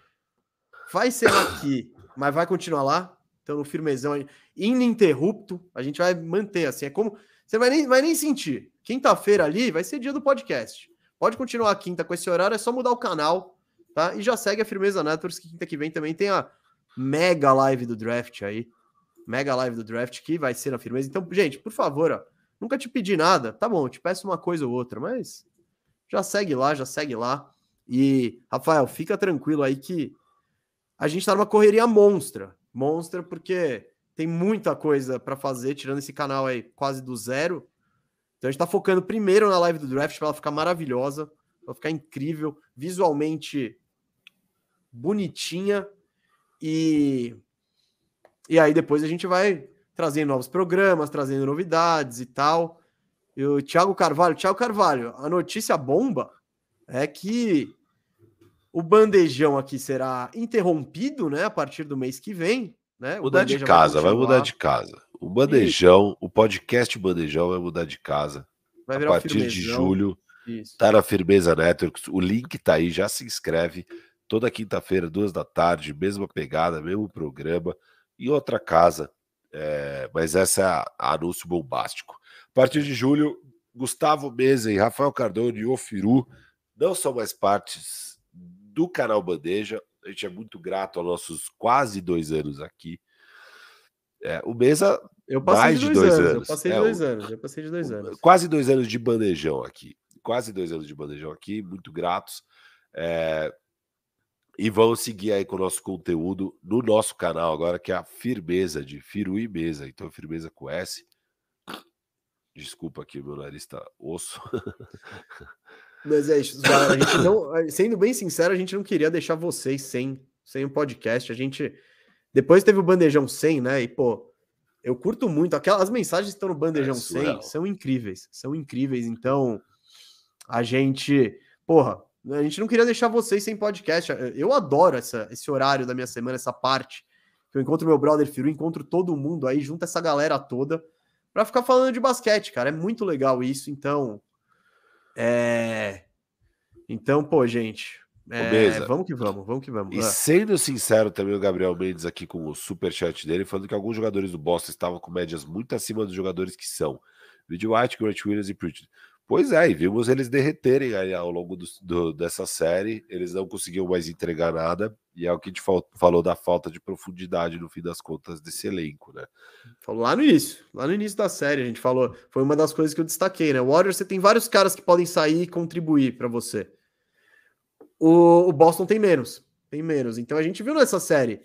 vai ser aqui, mas vai continuar lá. Então, no firmezão, ininterrupto, a gente vai manter assim. É como. Você vai nem, vai nem sentir. Quinta-feira ali vai ser dia do podcast. Pode continuar quinta com esse horário, é só mudar o canal, tá? E já segue a Firmeza Networks, que quinta que vem também tem a mega live do draft aí mega live do draft que vai ser na firmeza. Então, gente, por favor, ó, nunca te pedi nada, tá bom, te peço uma coisa ou outra, mas já segue lá, já segue lá. E, Rafael, fica tranquilo aí que a gente tá numa correria monstra. Monstra porque tem muita coisa para fazer, tirando esse canal aí quase do zero. Então a gente tá focando primeiro na live do draft para ela ficar maravilhosa, para ficar incrível, visualmente bonitinha e e aí depois a gente vai trazendo novos programas, trazendo novidades e tal. E o Thiago Carvalho, Thiago Carvalho, a notícia bomba é que o bandejão aqui será interrompido, né, a partir do mês que vem, né? Mudar de casa, vai, vai, mudar de casa. O bandejão, e... o podcast bandejão vai mudar de casa. Vai a partir de julho. Isso. Tá na Firmeza Networks. O link tá aí, já se inscreve. Toda quinta-feira, duas da tarde, mesma pegada, mesmo programa e outra casa. É, mas essa é a, a anúncio bombástico. A partir de julho, Gustavo Mesa e Rafael Cardone e Ofiru não são mais partes do canal Bandeja. A gente é muito grato aos nossos quase dois anos aqui. É, o Mesa, eu mais de dois, anos. anos. Eu passei é, dois anos. Eu passei de dois anos. Quase dois anos de bandejão aqui. Quase dois anos de bandejão aqui. Muito gratos. É, e vão seguir aí com o nosso conteúdo no nosso canal agora, que é a Firmeza, de Firu e Mesa. Então, Firmeza com S. Desculpa aqui, meu nariz tá osso. Mas é isso, galera. A gente não, sendo bem sincero, a gente não queria deixar vocês sem, sem o um podcast. A gente. Depois teve o Bandejão 100, né? E, pô, eu curto muito. Aquelas mensagens que estão no Bandejão é 100 são incríveis. São incríveis. Então, a gente. Porra, A gente não queria deixar vocês sem podcast. Eu adoro essa, esse horário da minha semana, essa parte. Eu encontro meu brother Firu, encontro todo mundo aí, junto essa galera toda, para ficar falando de basquete, cara. É muito legal isso. Então, é. Então, pô, gente. É, vamos que vamos, vamos que vamos. E sendo sincero também, o Gabriel Mendes aqui com o super chat dele, falando que alguns jogadores do Boston estavam com médias muito acima dos jogadores que são. Video White, Grant Williams e Pritchard. Pois é, e vimos eles derreterem aí ao longo do, do, dessa série. Eles não conseguiam mais entregar nada. E é o que a gente falou da falta de profundidade, no fim das contas, desse elenco, né? Falou lá no início, lá no início da série, a gente falou. Foi uma das coisas que eu destaquei, né? O Warriors, você tem vários caras que podem sair e contribuir para você. O, o, Boston tem menos. Tem menos. Então a gente viu nessa série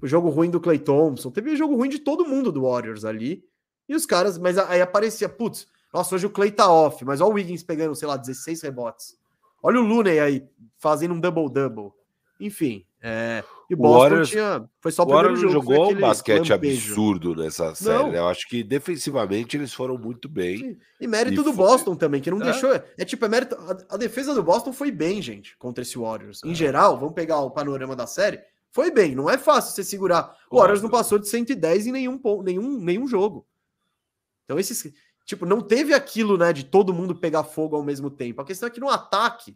o jogo ruim do Clay Thompson. Teve o jogo ruim de todo mundo do Warriors ali. E os caras, mas aí aparecia, putz nossa, hoje o Clay tá off, mas olha o Wiggins pegando, sei lá, 16 rebotes. Olha o Looney aí fazendo um double-double. Enfim, é... e o Boston Warriors, tinha... foi só o, primeiro jogo. jogou um basquete lampejo. absurdo nessa série. Né? Eu acho que defensivamente eles foram muito bem. Sim. E mérito e do foi... Boston também, que não é. deixou. É tipo, é mérito. A, a, defesa do Boston foi bem, gente, contra esse Warriors. Em é. geral, vamos pegar o panorama da série. Foi bem, não é fácil você segurar. O Warriors não passou de 110 em nenhum, nenhum, nenhum jogo. Então, esses, Tipo, não teve aquilo, né, de todo mundo pegar fogo ao mesmo tempo. A questão é que no ataque,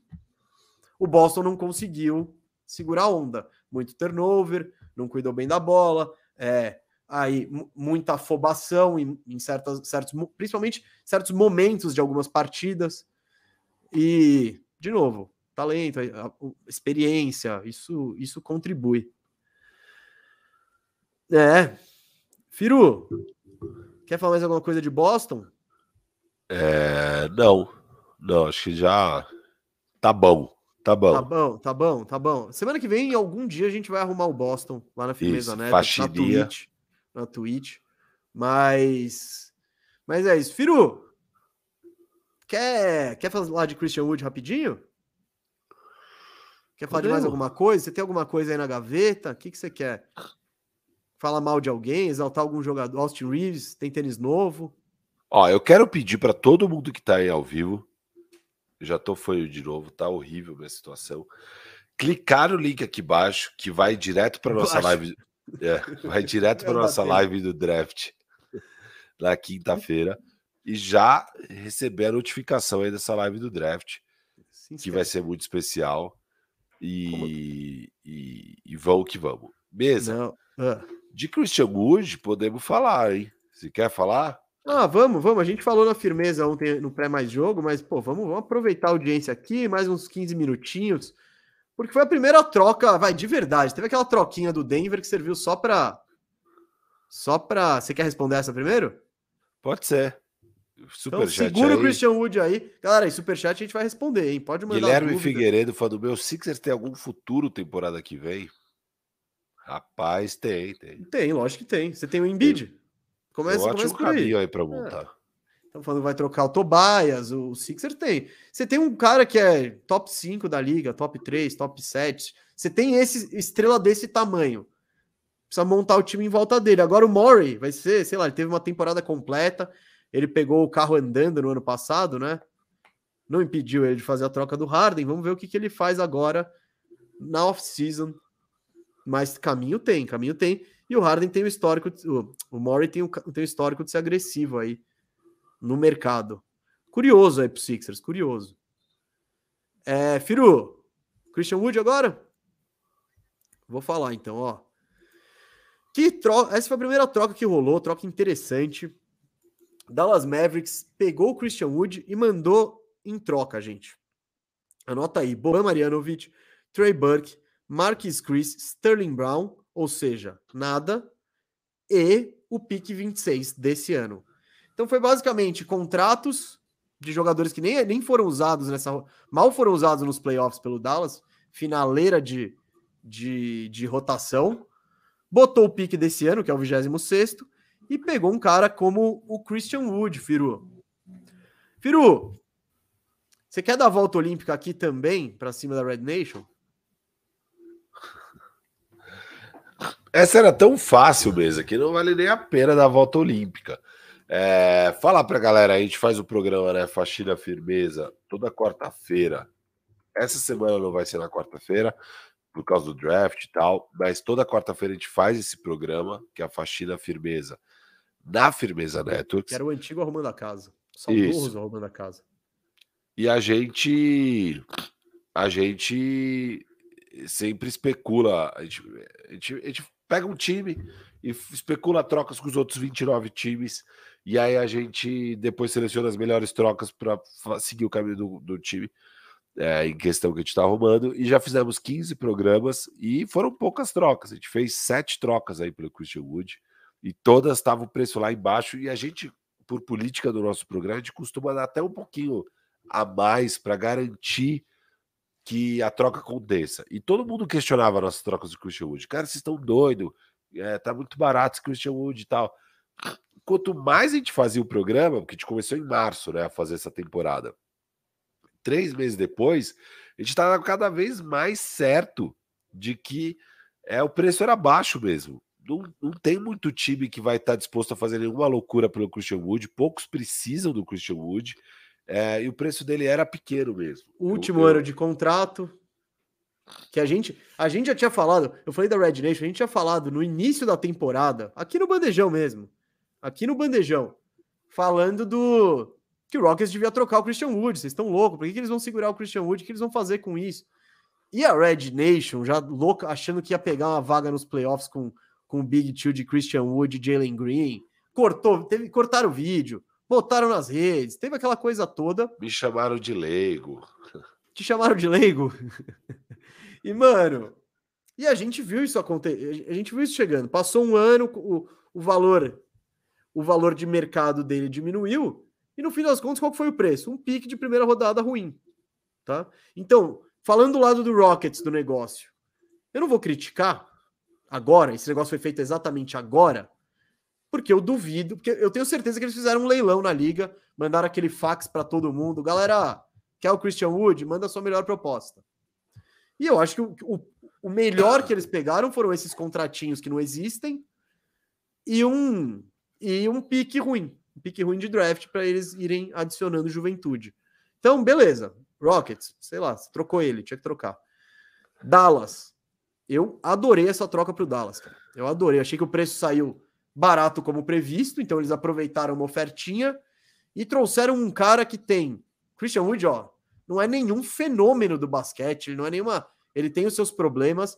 o Boston não conseguiu segurar a onda. Muito turnover, não cuidou bem da bola, é, aí muita afobação em, em certas, certos, principalmente certos momentos de algumas partidas. E, de novo, talento, experiência, isso, isso contribui. É. Firu, quer falar mais alguma coisa de Boston? É, não, não, acho que já tá bom. Tá bom. Tá bom, tá bom, tá bom. Semana que vem, algum dia, a gente vai arrumar o Boston lá na Firmeza né? Na Twitch. Na Twitch. Mas. Mas é isso. Firu, quer, quer falar de Christian Wood rapidinho? Quer falar Podemos. de mais alguma coisa? Você tem alguma coisa aí na gaveta? O que, que você quer? Falar mal de alguém, exaltar algum jogador? Austin Reeves, tem tênis novo? Ó, eu quero pedir para todo mundo que está aí ao vivo, já tô foi de novo, tá horrível minha situação. Clicar no link aqui embaixo que vai direto para nossa live, é, vai direto para nossa live do draft na quinta-feira e já receber a notificação aí dessa live do draft, que vai ser muito especial. E, e, e vamos que vamos. Mesa. Ah. De Christian Wood, podemos falar, hein? Se quer falar? Ah, vamos, vamos. A gente falou na firmeza ontem no pré mais jogo, mas pô, vamos, vamos aproveitar a audiência aqui, mais uns 15 minutinhos, porque foi a primeira troca, vai, de verdade. Teve aquela troquinha do Denver que serviu só para só para, você quer responder essa primeiro? Pode ser. Super então, segura aí. o Christian Wood aí. Galera, aí superchat a gente vai responder, hein? Pode mandar Guilherme. Figueiredo falando, meu Sixers tem algum futuro temporada que vem? Rapaz, tem, tem. Tem, lógico que tem. Você tem o Embiid? Tem. Começa, um começa por aí. aí para montar. É. Estão falando que vai trocar o Tobias, o Sixer tem. Você tem um cara que é top 5 da liga, top 3, top 7. Você tem esse estrela desse tamanho. Precisa montar o time em volta dele. Agora o Murray vai ser, sei lá, ele teve uma temporada completa. Ele pegou o carro andando no ano passado, né? Não impediu ele de fazer a troca do Harden. Vamos ver o que, que ele faz agora na off-season. Mas caminho tem, caminho tem. E o Harden tem o histórico, o, Murray tem o, tem o histórico de ser agressivo aí no mercado. Curioso aí pro Sixers, curioso. É, Firu, Christian Wood agora? Vou falar então, ó. Que troca, essa foi a primeira troca que rolou, troca interessante. Dallas Mavericks pegou o Christian Wood e mandou em troca, gente. Anota aí: Boban Marjanovic, Trey Burke, Marquis Chris, Sterling Brown, ou seja, nada, e o pique 26 desse ano. Então foi basicamente contratos de jogadores que nem, nem foram usados nessa. mal foram usados nos playoffs pelo Dallas, finaleira de, de, de rotação, botou o pique desse ano, que é o 26, e pegou um cara como o Christian Wood, Firu. Firu, você quer dar a volta olímpica aqui também para cima da Red Nation? Essa era tão fácil mesmo que não vale nem a pena da volta olímpica. É, fala pra galera, a gente faz o programa, né? Faxina Firmeza, toda quarta-feira, Essa semana não vai ser na quarta-feira, por causa do draft e tal, mas toda quarta-feira a gente faz esse programa, que é a Faxina Firmeza, na Firmeza Networks. Que era o antigo Arrumando a Casa. Saudoso Arrumando a Casa. E a gente. A gente sempre especula. A gente, a gente, a gente pega um time e especula trocas com os outros 29 times. E aí a gente depois seleciona as melhores trocas para seguir o caminho do, do time é, em questão que a gente está arrumando. E já fizemos 15 programas e foram poucas trocas. A gente fez sete trocas aí pelo Christian Wood e todas estavam o preço lá embaixo. E a gente, por política do nosso programa, a gente costuma dar até um pouquinho a mais para garantir que a troca aconteça. E todo mundo questionava nossas trocas de Christian Wood. Cara, vocês estão doidos, é, tá muito barato esse Christian Wood e tal. Quanto mais a gente fazia o programa, porque a gente começou em março, né, a fazer essa temporada. Três meses depois, a gente estava cada vez mais certo de que é o preço era baixo mesmo. Não, não tem muito time que vai estar disposto a fazer nenhuma loucura pelo Christian Wood. Poucos precisam do Christian Wood. É, e o preço dele era pequeno mesmo. O último eu, ano de contrato. Que a gente, a gente já tinha falado, eu falei da Red Nation, a gente tinha falado no início da temporada, aqui no Bandejão mesmo, aqui no Bandejão, falando do que o Rockets devia trocar o Christian Wood. Vocês estão loucos? Por que, que eles vão segurar o Christian Wood? O que eles vão fazer com isso? E a Red Nation, já louca, achando que ia pegar uma vaga nos playoffs com, com o Big Two de Christian Wood e Jalen Green, cortou, teve, cortaram o vídeo, botaram nas redes, teve aquela coisa toda. Me chamaram de leigo. Te chamaram de leigo? e, mano, e a gente viu isso acontecer, a gente viu isso chegando. Passou um ano, o, o valor o valor de mercado dele diminuiu, e no fim das contas, qual foi o preço? Um pique de primeira rodada ruim. Tá? Então, falando do lado do Rockets do negócio, eu não vou criticar agora, esse negócio foi feito exatamente agora, porque eu duvido, porque eu tenho certeza que eles fizeram um leilão na liga, mandaram aquele fax para todo mundo, galera, quer o Christian Wood? Manda a sua melhor proposta. E eu acho que o, o, melhor que eles pegaram foram esses contratinhos que não existem e um e um pique ruim, um pique ruim de draft para eles irem adicionando juventude. Então, beleza. Rockets, sei lá, trocou ele, tinha que trocar. Dallas. Eu adorei essa troca para o Dallas, cara. Eu adorei. Achei que o preço saiu barato como previsto, então eles aproveitaram uma ofertinha e trouxeram um cara que tem Christian Wood, ó, não é nenhum fenômeno do basquete, ele não é nenhuma, ele tem os seus problemas,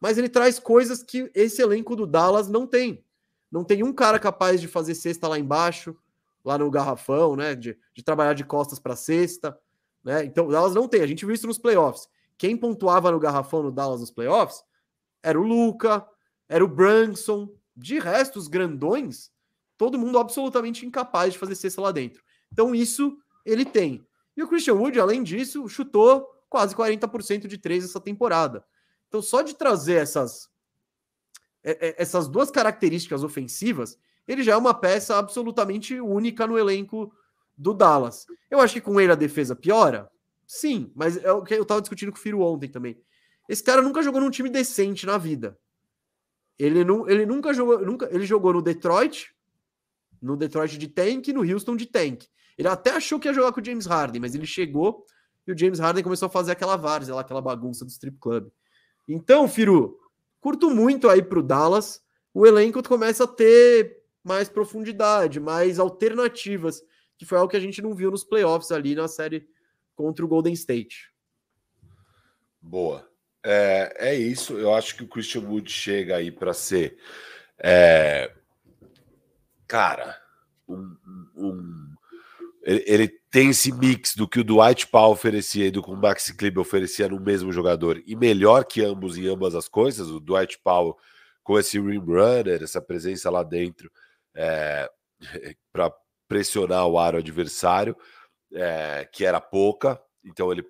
mas ele traz coisas que esse elenco do Dallas não tem. Não tem um cara capaz de fazer cesta lá embaixo, lá no garrafão, né, de, de trabalhar de costas para cesta, né? Então, o Dallas não tem. A gente viu isso nos playoffs. Quem pontuava no garrafão no Dallas nos playoffs era o Luca, era o Branson, de resto, os grandões, todo mundo absolutamente incapaz de fazer cesta lá dentro. Então, isso ele tem. E o Christian Wood, além disso, chutou quase 40% de três essa temporada. Então, só de trazer essas, é, é, essas duas características ofensivas, ele já é uma peça absolutamente única no elenco do Dallas. Eu acho que com ele a defesa piora? Sim, mas é o que eu estava discutindo com o Firo ontem também. Esse cara nunca jogou num time decente na vida. Ele, não, ele nunca jogou, nunca, ele jogou no Detroit, no Detroit de tank, no Houston de tank. Ele até achou que ia jogar com o James Harden, mas ele chegou e o James Harden começou a fazer aquela várzea lá, aquela bagunça do strip club. Então, Firu, curto muito aí pro Dallas. O elenco começa a ter mais profundidade, mais alternativas, que foi algo que a gente não viu nos playoffs ali na série contra o Golden State. Boa. É, é isso. Eu acho que o Christian Wood chega aí para ser. É, cara, um, um, ele, ele, tem esse mix do que o Dwight Powell oferecia e do que o Maxi Kleber oferecia no mesmo jogador, e melhor que ambos em ambas as coisas. O Dwight Powell com esse rim runner, essa presença lá dentro é, para pressionar o aro adversário, é, que era pouca. Então ele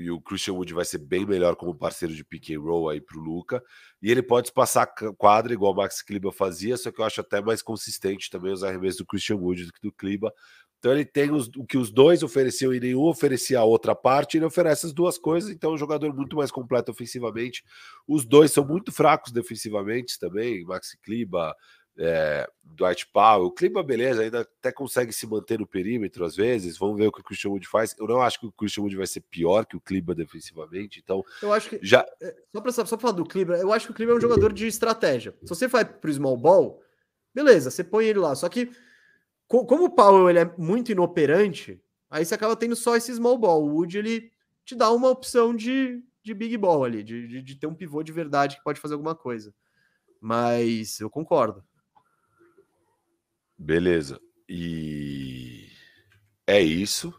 e o Christian Wood vai ser bem melhor como parceiro de pick and roll aí para o Luca. E ele pode passar quadra igual o Max Kliba fazia, só que eu acho até mais consistente também os arremessos do Christian Wood do que do Kliba. Então ele tem os, o que os dois ofereciam e nenhum oferecia a outra parte, ele oferece as duas coisas, então é um jogador muito mais completo ofensivamente. Os dois são muito fracos defensivamente também, Max Kliba, é, Dwight Powell. O clima, beleza, ainda até consegue se manter no perímetro às vezes. Vamos ver o que o Christian Wood faz. Eu não acho que o Christian Wood vai ser pior que o clima defensivamente. Então, eu acho que já é, só para só falar do clima, eu acho que o clima é um jogador de estratégia. Se você vai para o small ball, beleza, você põe ele lá. Só que como o Powell ele é muito inoperante, aí você acaba tendo só esse small ball. O Wood ele te dá uma opção de, de big ball ali, de, de, de ter um pivô de verdade que pode fazer alguma coisa. Mas eu concordo. Beleza. E é isso.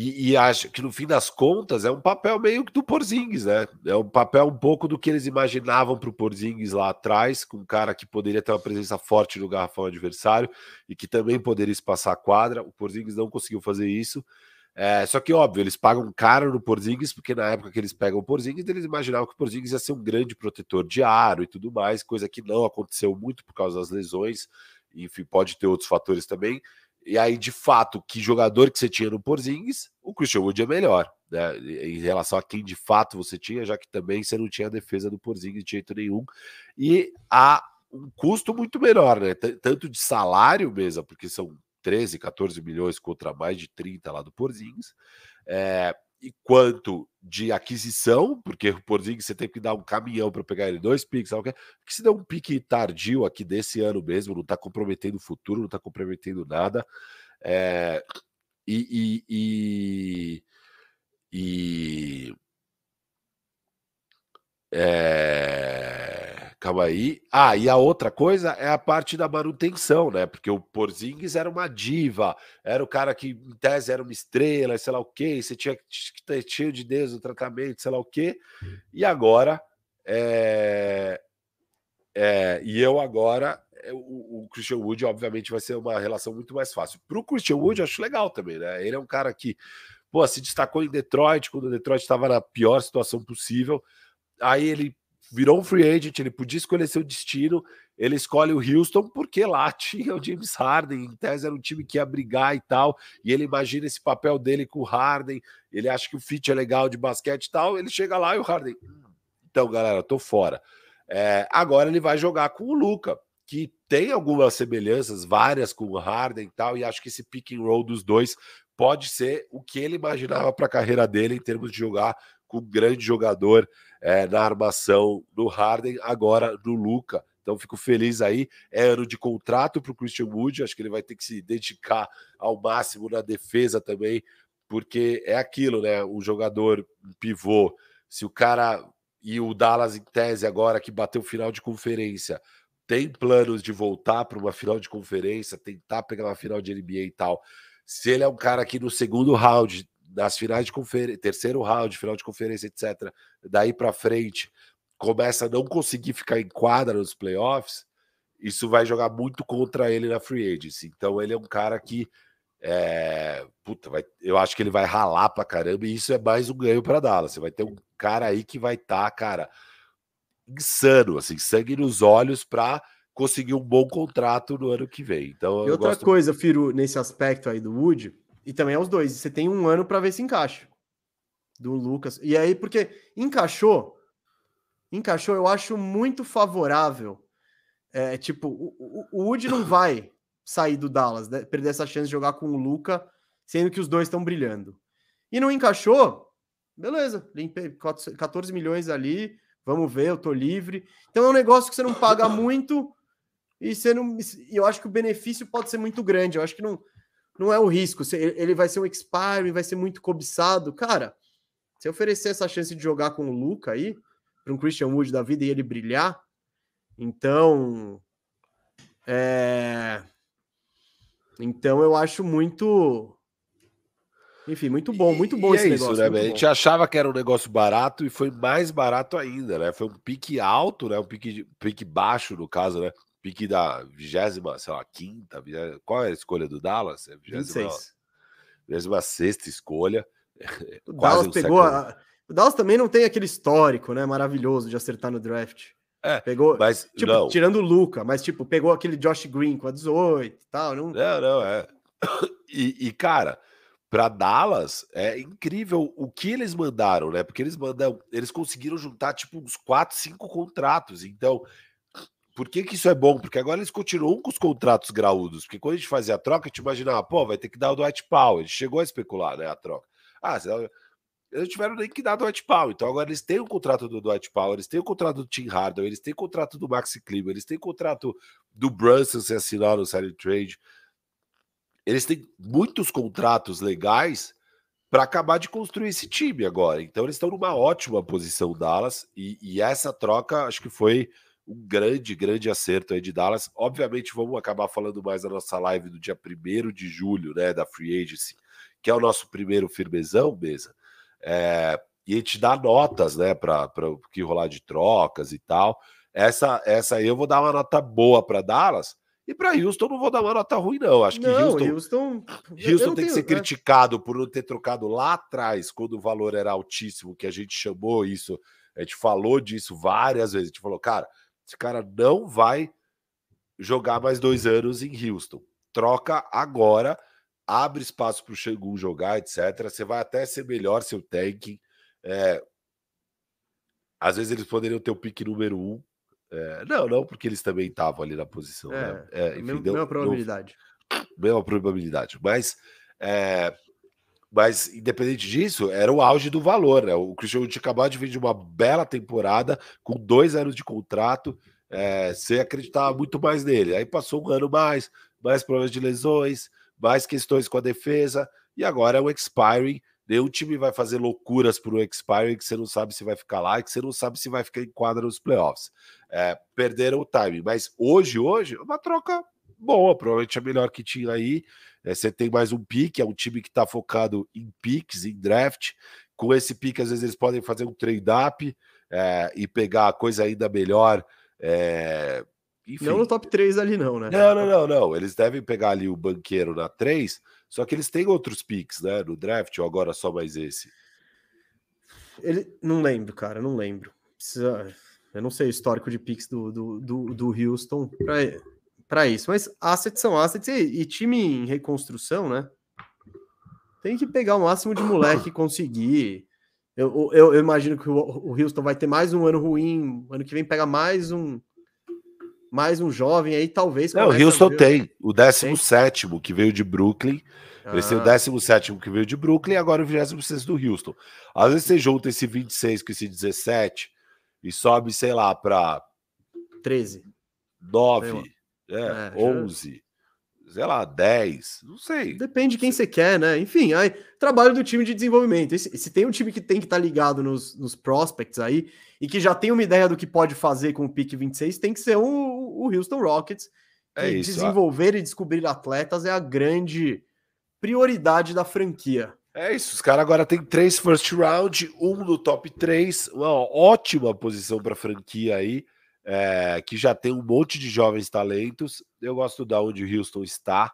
E, e, acho que no fim das contas é um papel meio que do Porzingis, né? É um papel um pouco do que eles imaginavam para o Porzingis lá atrás, com um cara que poderia ter uma presença forte no garrafão adversário e que também poderia espaçar a quadra. O Porzingis não conseguiu fazer isso. É, só que, óbvio, eles pagam caro no Porzingis, porque na época que eles pegam o Porzingis, eles imaginavam que o Porzingis ia ser um grande protetor de aro e tudo mais, coisa que não aconteceu muito por causa das lesões enfim, pode ter outros fatores também. E aí, de fato, que jogador que você tinha no Porzingis, o Christian Wood é melhor, né? Em relação a quem de fato você tinha, já que também você não tinha a defesa do Porzingis de jeito nenhum. E há um custo muito menor, né? Tanto de salário mesmo, porque são 13, 14 milhões contra mais de 30 lá do Porzingis. É, e quanto de aquisição, porque o Porzingis você tem que dar um caminhão para pegar ele, dois piques, sabe o que? Se der um pique tardio aqui desse ano mesmo, não está comprometendo o futuro, não está comprometendo nada. É, e, e, e, e é, Calma aí. Ah, e a outra coisa é a parte da manutenção, né? Porque o Porzingis era uma diva, era o cara que, em tese, era uma estrela, sei lá o quê, você tinha que ter cheio de Deus no tratamento, sei lá o quê. E agora, é... É... e eu agora, é, o, o Christian Wood, obviamente, vai ser uma relação muito mais fácil. Para o Christian Wood, eu acho legal também, né? Ele é um cara que, pô, se destacou em Detroit, quando o Detroit estava na pior situação possível. Aí ele virou um free agent, ele podia escolher seu destino, ele escolhe o Houston porque lá tinha o James Harden, em tese era um time que ia brigar e tal, e ele imagina esse papel dele com o Harden, ele acha que o fit é legal de basquete e tal, ele chega lá e o Harden, então galera, tô fora. É, agora ele vai jogar com o Luca, que tem algumas semelhanças, várias com o Harden e tal, e acho que esse pick and roll dos dois pode ser o que ele imaginava para a carreira dele em termos de jogar com um grande jogador é, na armação do Harden, agora no Luca. Então fico feliz aí. É ano de contrato para o Christian Wood. Acho que ele vai ter que se dedicar ao máximo na defesa também, porque é aquilo, né? Um jogador pivô. Se o cara e o Dallas em tese agora que bateu final de conferência tem planos de voltar para uma final de conferência, tentar pegar uma final de NBA e tal. Se ele é um cara que no segundo round das finais de conferência, terceiro round, final de conferência, etc., daí para frente, começa a não conseguir ficar em quadra nos playoffs, isso vai jogar muito contra ele na free agency. Então ele é um cara que é, puta, vai, eu acho que ele vai ralar pra caramba e isso é mais um ganho para Dallas. Você vai ter um cara aí que vai estar, tá, cara, insano, assim, sangue nos olhos para conseguir um bom contrato no ano que vem. Então, e outra gosto... coisa, Firo, nesse aspecto aí do Wood, e também é os dois. Você tem um ano para ver se encaixa. Do Lucas. E aí, porque encaixou, encaixou, eu acho muito favorável. É, tipo, o, o, Wood não vai sair do Dallas, né? perder essa chance de jogar com o Luca, sendo que os dois estão brilhando. E não encaixou, beleza, limpei 14 milhões ali, vamos ver, eu tô livre. Então é um negócio que você não paga muito e você não. E eu acho que o benefício pode ser muito grande. Eu acho que não não é o risco. Ele vai ser um expire, vai ser muito cobiçado. Cara, se oferecer essa chance de jogar com o Luca aí, para um Christian Wood da vida e ele brilhar, então. É... Então eu acho muito. Enfim, muito bom, muito bom e esse é isso, negócio. Né, a gente achava que era um negócio barato e foi mais barato ainda, né? Foi um pique alto, né? Um pique, pique baixo, no caso, né? Pique da vigésima, sei lá, quinta, vigésima, qual é a escolha do Dallas? É vigésima, vigésima sexta escolha. O Dallas um pegou. A... O Dallas também não tem aquele histórico, né? Maravilhoso de acertar no draft. É, pegou, mas tipo, não. tirando o Luca, mas tipo, pegou aquele Josh Green com a 18 e tal, não. Não, não, é. E, e cara, para Dallas é incrível o que eles mandaram, né? Porque eles mandam, eles conseguiram juntar tipo uns quatro, cinco contratos. Então, por que, que isso é bom? Porque agora eles continuam com os contratos graúdos. Porque quando a gente fazia a troca, a gente imaginava, pô, vai ter que dar o Dwight Powell. A gente chegou a especular, né, a troca. Ah, eles tiveram nem que dar do Dwight Powell. Então agora eles têm o contrato do Dwight Powell, eles têm o contrato do Tim Hardaway, eles têm o contrato do Maxi Kleber, eles têm o contrato do Brunson se assinar no Salary Trade. Eles têm muitos contratos legais para acabar de construir esse time agora. Então eles estão numa ótima posição, Dallas, e, e essa troca acho que foi um grande, grande acerto aí de Dallas. Obviamente, vamos acabar falando mais da nossa live do dia 1 de julho, né, da Free Agency, que é o nosso primeiro firmezão, mesa. É, e a gente dá notas, né, para o que rolar de trocas e tal. Essa, essa aí eu vou dar uma nota boa para Dallas. E para Houston não vou dar uma nota ruim, não. Acho que não, Houston, Houston, Houston tem tenho, que ser né? criticado por não ter trocado lá atrás, quando o valor era altíssimo, que a gente chamou isso, a gente falou disso várias vezes. A gente falou, cara, esse cara não vai jogar mais dois anos em Houston. Troca agora, abre espaço para o Xangu jogar, etc. Você vai até ser melhor seu tanking. É... Às vezes eles poderiam ter o pique número um. É... Não, não, porque eles também estavam ali na posição. É, né? é, enfim, mesma, deu, mesma probabilidade. Deu... Mesma probabilidade. Mas, é... mas, independente disso, era o auge do valor. Né? O Christian Wood acabou de vir de uma bela temporada, com dois anos de contrato. É, você acreditava muito mais nele. Aí passou um ano mais, mais problemas de lesões, mais questões com a defesa, e agora é o expiring. Nenhum time vai fazer loucuras por um expiring que você não sabe se vai ficar lá e que você não sabe se vai ficar em quadra nos playoffs. É, perderam o timing, mas hoje, hoje, é uma troca boa, provavelmente a melhor que tinha aí. É, você tem mais um pique, é um time que está focado em picks, em draft. Com esse pique, às vezes eles podem fazer um trade-up é, e pegar a coisa ainda melhor. É, enfim. Não no top 3 ali, não, né? Não, não, não, não. Eles devem pegar ali o banqueiro na 3, só que eles têm outros picks, né? No draft, ou agora só mais esse? Ele não lembro, cara, não lembro. Precisa... Eu não sei o histórico de picks do, do, do, do Houston para isso, mas assets são assets e, e, time em reconstrução, né? Tem que pegar o máximo de moleque e conseguir. Eu, eu, eu, imagino que o, o Houston vai ter mais um ano ruim, ano que vem pega mais um mais um jovem aí, talvez. Não, o Houston tem o 17 que veio de Brooklyn. Ah. Eles têm o 17 que veio de Brooklyn e agora o 26 do Houston. Às vezes você junta esse 26 com esse 17 e sobe, sei lá, para 13, 9, é, é, 11 sei lá, 10, não sei. Depende de quem você quer, né? Enfim, aí, trabalho do time de desenvolvimento. E se, se tem um time que tem que estar tá ligado nos, nos prospects aí e que já tem uma ideia do que pode fazer com o pick 26, tem que ser o, o Houston Rockets. É isso, desenvolver e descobrir atletas é a grande prioridade da franquia. É isso, os caras agora tem três first round, um no top 3, uma ótima posição para franquia aí é, que já tem um monte de jovens talentos. Eu gosto da onde o Houston está.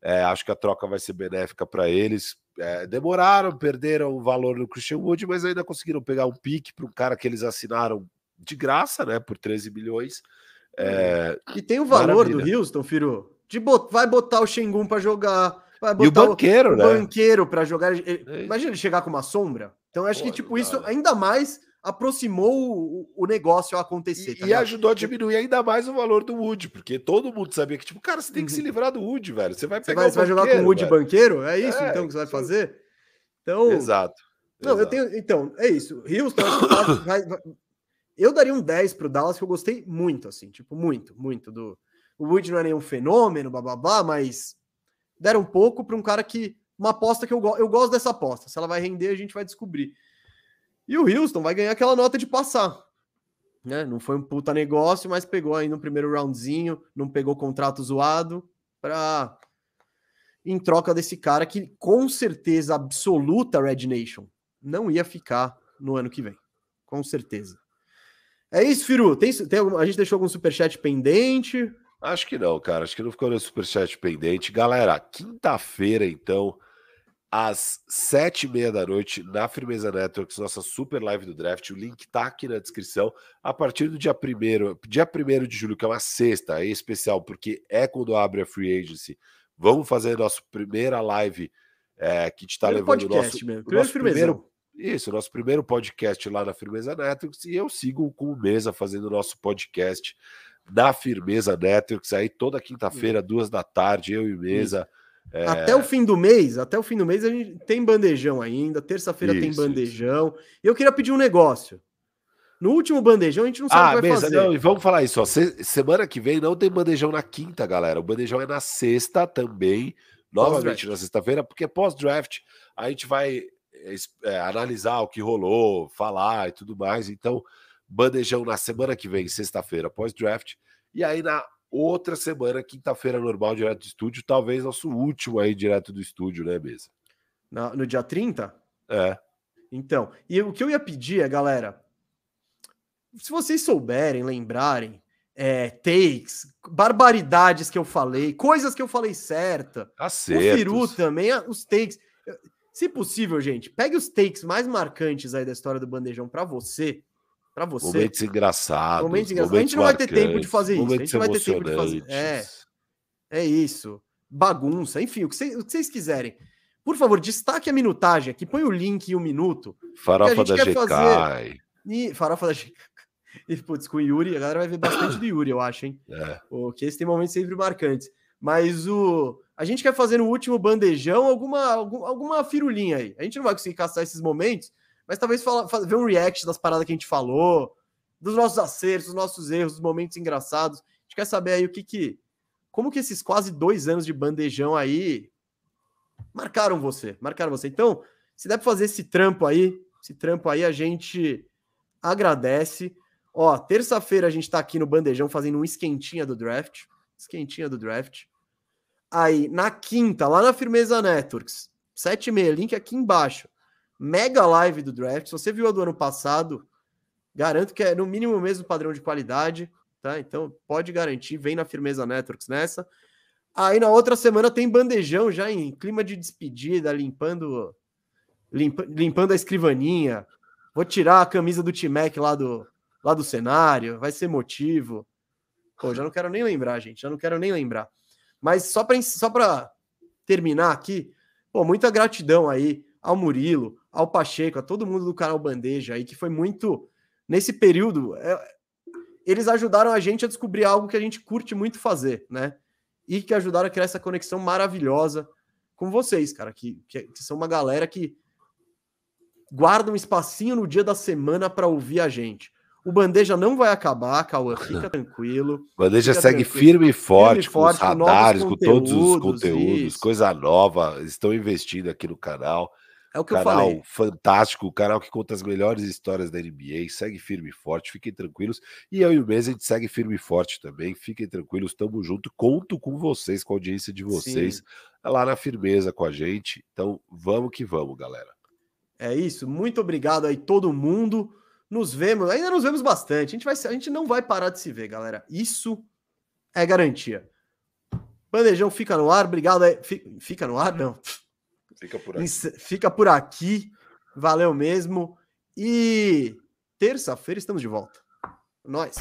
É, acho que a troca vai ser benéfica para eles. É, demoraram, perderam o valor no Christian Wood, mas ainda conseguiram pegar um pique para um cara que eles assinaram de graça, né? Por 13 milhões. É, e tem o valor maravilha. do Houston, Firo. De bot... Vai botar o Shengun para jogar. Vai botar e o banqueiro, o, né? O banqueiro para jogar. Imagina ele chegar com uma sombra. Então, acho Pô, que, tipo, isso ainda mais aproximou o, o negócio a acontecer. Tá e, ajudou a diminuir ainda mais o valor do Wood, porque todo mundo sabia que, tipo, cara, você tem que uhum. se livrar do Wood, velho. Você vai pegar você vai, você vai jogar com o Wood velho. banqueiro? É isso é, então que você vai fazer? Então. Exato. Não, exato. eu tenho. Então, é isso. Houston, vai, vai, eu daria um 10 pro Dallas, que eu gostei muito, assim, tipo, muito, muito. do O Wood não é nenhum fenômeno, blá, mas deram um pouco para um cara que. Uma aposta que eu, eu gosto dessa aposta. Se ela vai render, a gente vai descobrir. E o Houston vai ganhar aquela nota de passar. Né? Não foi um puta negócio, mas pegou aí no primeiro roundzinho, não pegou contrato zoado para em troca desse cara que com certeza absoluta Red Nation não ia ficar no ano que vem. Com certeza. É isso, Firu. Tem, tem algum, a gente deixou algum superchat pendente? Acho que não, cara. Acho que não ficou no superchat pendente. Galera, quinta-feira, então, às sete e meia da noite na Firmeza Networks, nossa super live do draft. O link tá aqui na descrição. A partir do dia primeiro, dia primeiro de julho, que é uma sexta, é especial porque é quando abre a free agency. Vamos fazer a nossa primeira live é, que está levando o nosso, mesmo. Primeiro, nosso primeiro isso, nosso primeiro podcast lá na Firmeza Networks e eu sigo com o Mesa fazendo o nosso podcast na Firmeza Networks, aí toda quinta-feira, duas da tarde, eu e Mesa. É... Até o fim do mês, até o fim do mês a gente tem bandejão ainda, terça-feira tem bandejão. Isso. E eu queria pedir um negócio. No último bandejão a gente não sabe ah, o que vai mesa, fazer. Não, e vamos falar isso, ó. Se, semana que vem não tem bandejão na quinta, galera. O bandejão é na sexta também, novamente na sexta-feira, porque pós-draft a gente vai é, é, analisar o que rolou, falar e tudo mais. Então, bandejão na semana que vem, sexta-feira, pós-draft. E aí na outra semana, quinta-feira normal, direto do estúdio, talvez nosso último aí direto do estúdio, né, mesa? No, no dia 30? É. Então, e o que eu ia pedir é, galera, se vocês souberem, lembrarem, é, takes, barbaridades que eu falei, coisas que eu falei certa. Acertos. O Firu também, os takes. Se possível, gente, pegue os takes mais marcantes aí da história do bandejão para você. Para você. Momentos engraçados. Momentos engraçados. A gente não vai ter tempo de fazer isso. A gente não vai ter tempo de fazer. É. É isso. Bagunça, enfim, o que, vocês, o que vocês quiserem. Por favor, destaque a minutagem aqui, põe o link e um minuto. Farofa da GK. Fazer... E, farofa da GK. E, putz, com o Yuri, a galera vai ver bastante do Yuri, eu acho, hein? É. Porque esse tem momentos sempre marcantes. Mas o. A gente quer fazer no último bandejão alguma, alguma firulinha aí. A gente não vai conseguir caçar esses momentos, mas talvez fala, ver um react das paradas que a gente falou, dos nossos acertos, dos nossos erros, dos momentos engraçados. A gente quer saber aí o que que. Como que esses quase dois anos de bandejão aí marcaram você? Marcaram você. Então, se der para fazer esse trampo aí, esse trampo aí, a gente agradece. Ó, terça-feira a gente tá aqui no Bandejão fazendo um esquentinha do draft. Esquentinha do draft. Aí, na quinta, lá na Firmeza Networks, 7 e meia, link aqui embaixo. Mega live do draft. Se você viu a do ano passado, garanto que é no mínimo o mesmo padrão de qualidade, tá? Então, pode garantir, vem na Firmeza Networks nessa. Aí na outra semana tem bandejão já em clima de despedida, limpando limpa, limpando a escrivaninha. Vou tirar a camisa do T-Mac lá do, lá do cenário, vai ser motivo. Pô, já não quero nem lembrar, gente, já não quero nem lembrar. Mas só para só terminar aqui, pô, muita gratidão aí ao Murilo, ao Pacheco, a todo mundo do canal Bandeja aí, que foi muito nesse período. É, eles ajudaram a gente a descobrir algo que a gente curte muito fazer, né? E que ajudaram a criar essa conexão maravilhosa com vocês, cara, que, que, que são uma galera que guarda um espacinho no dia da semana para ouvir a gente. O Bandeja não vai acabar, Cauã, fica tranquilo. Bandeja fica segue tranquilo. firme e forte, firme com forte, os radares, com, com todos os conteúdos, isso. coisa nova. Estão investindo aqui no canal. É o que canal eu falei. fantástico, o canal que conta as melhores histórias da NBA. Segue firme e forte, fiquem tranquilos. E eu e o Mês a gente segue firme e forte também. Fiquem tranquilos, tamo junto. Conto com vocês, com a audiência de vocês, Sim. lá na firmeza com a gente. Então vamos que vamos, galera. É isso. Muito obrigado aí, todo mundo. Nos vemos, ainda nos vemos bastante. A gente, vai, a gente não vai parar de se ver, galera. Isso é garantia. Bandejão fica no ar, obrigado. Aí. Fica no ar, não. Fica por aqui. Fica por aqui. Valeu mesmo. E terça-feira estamos de volta. Nós.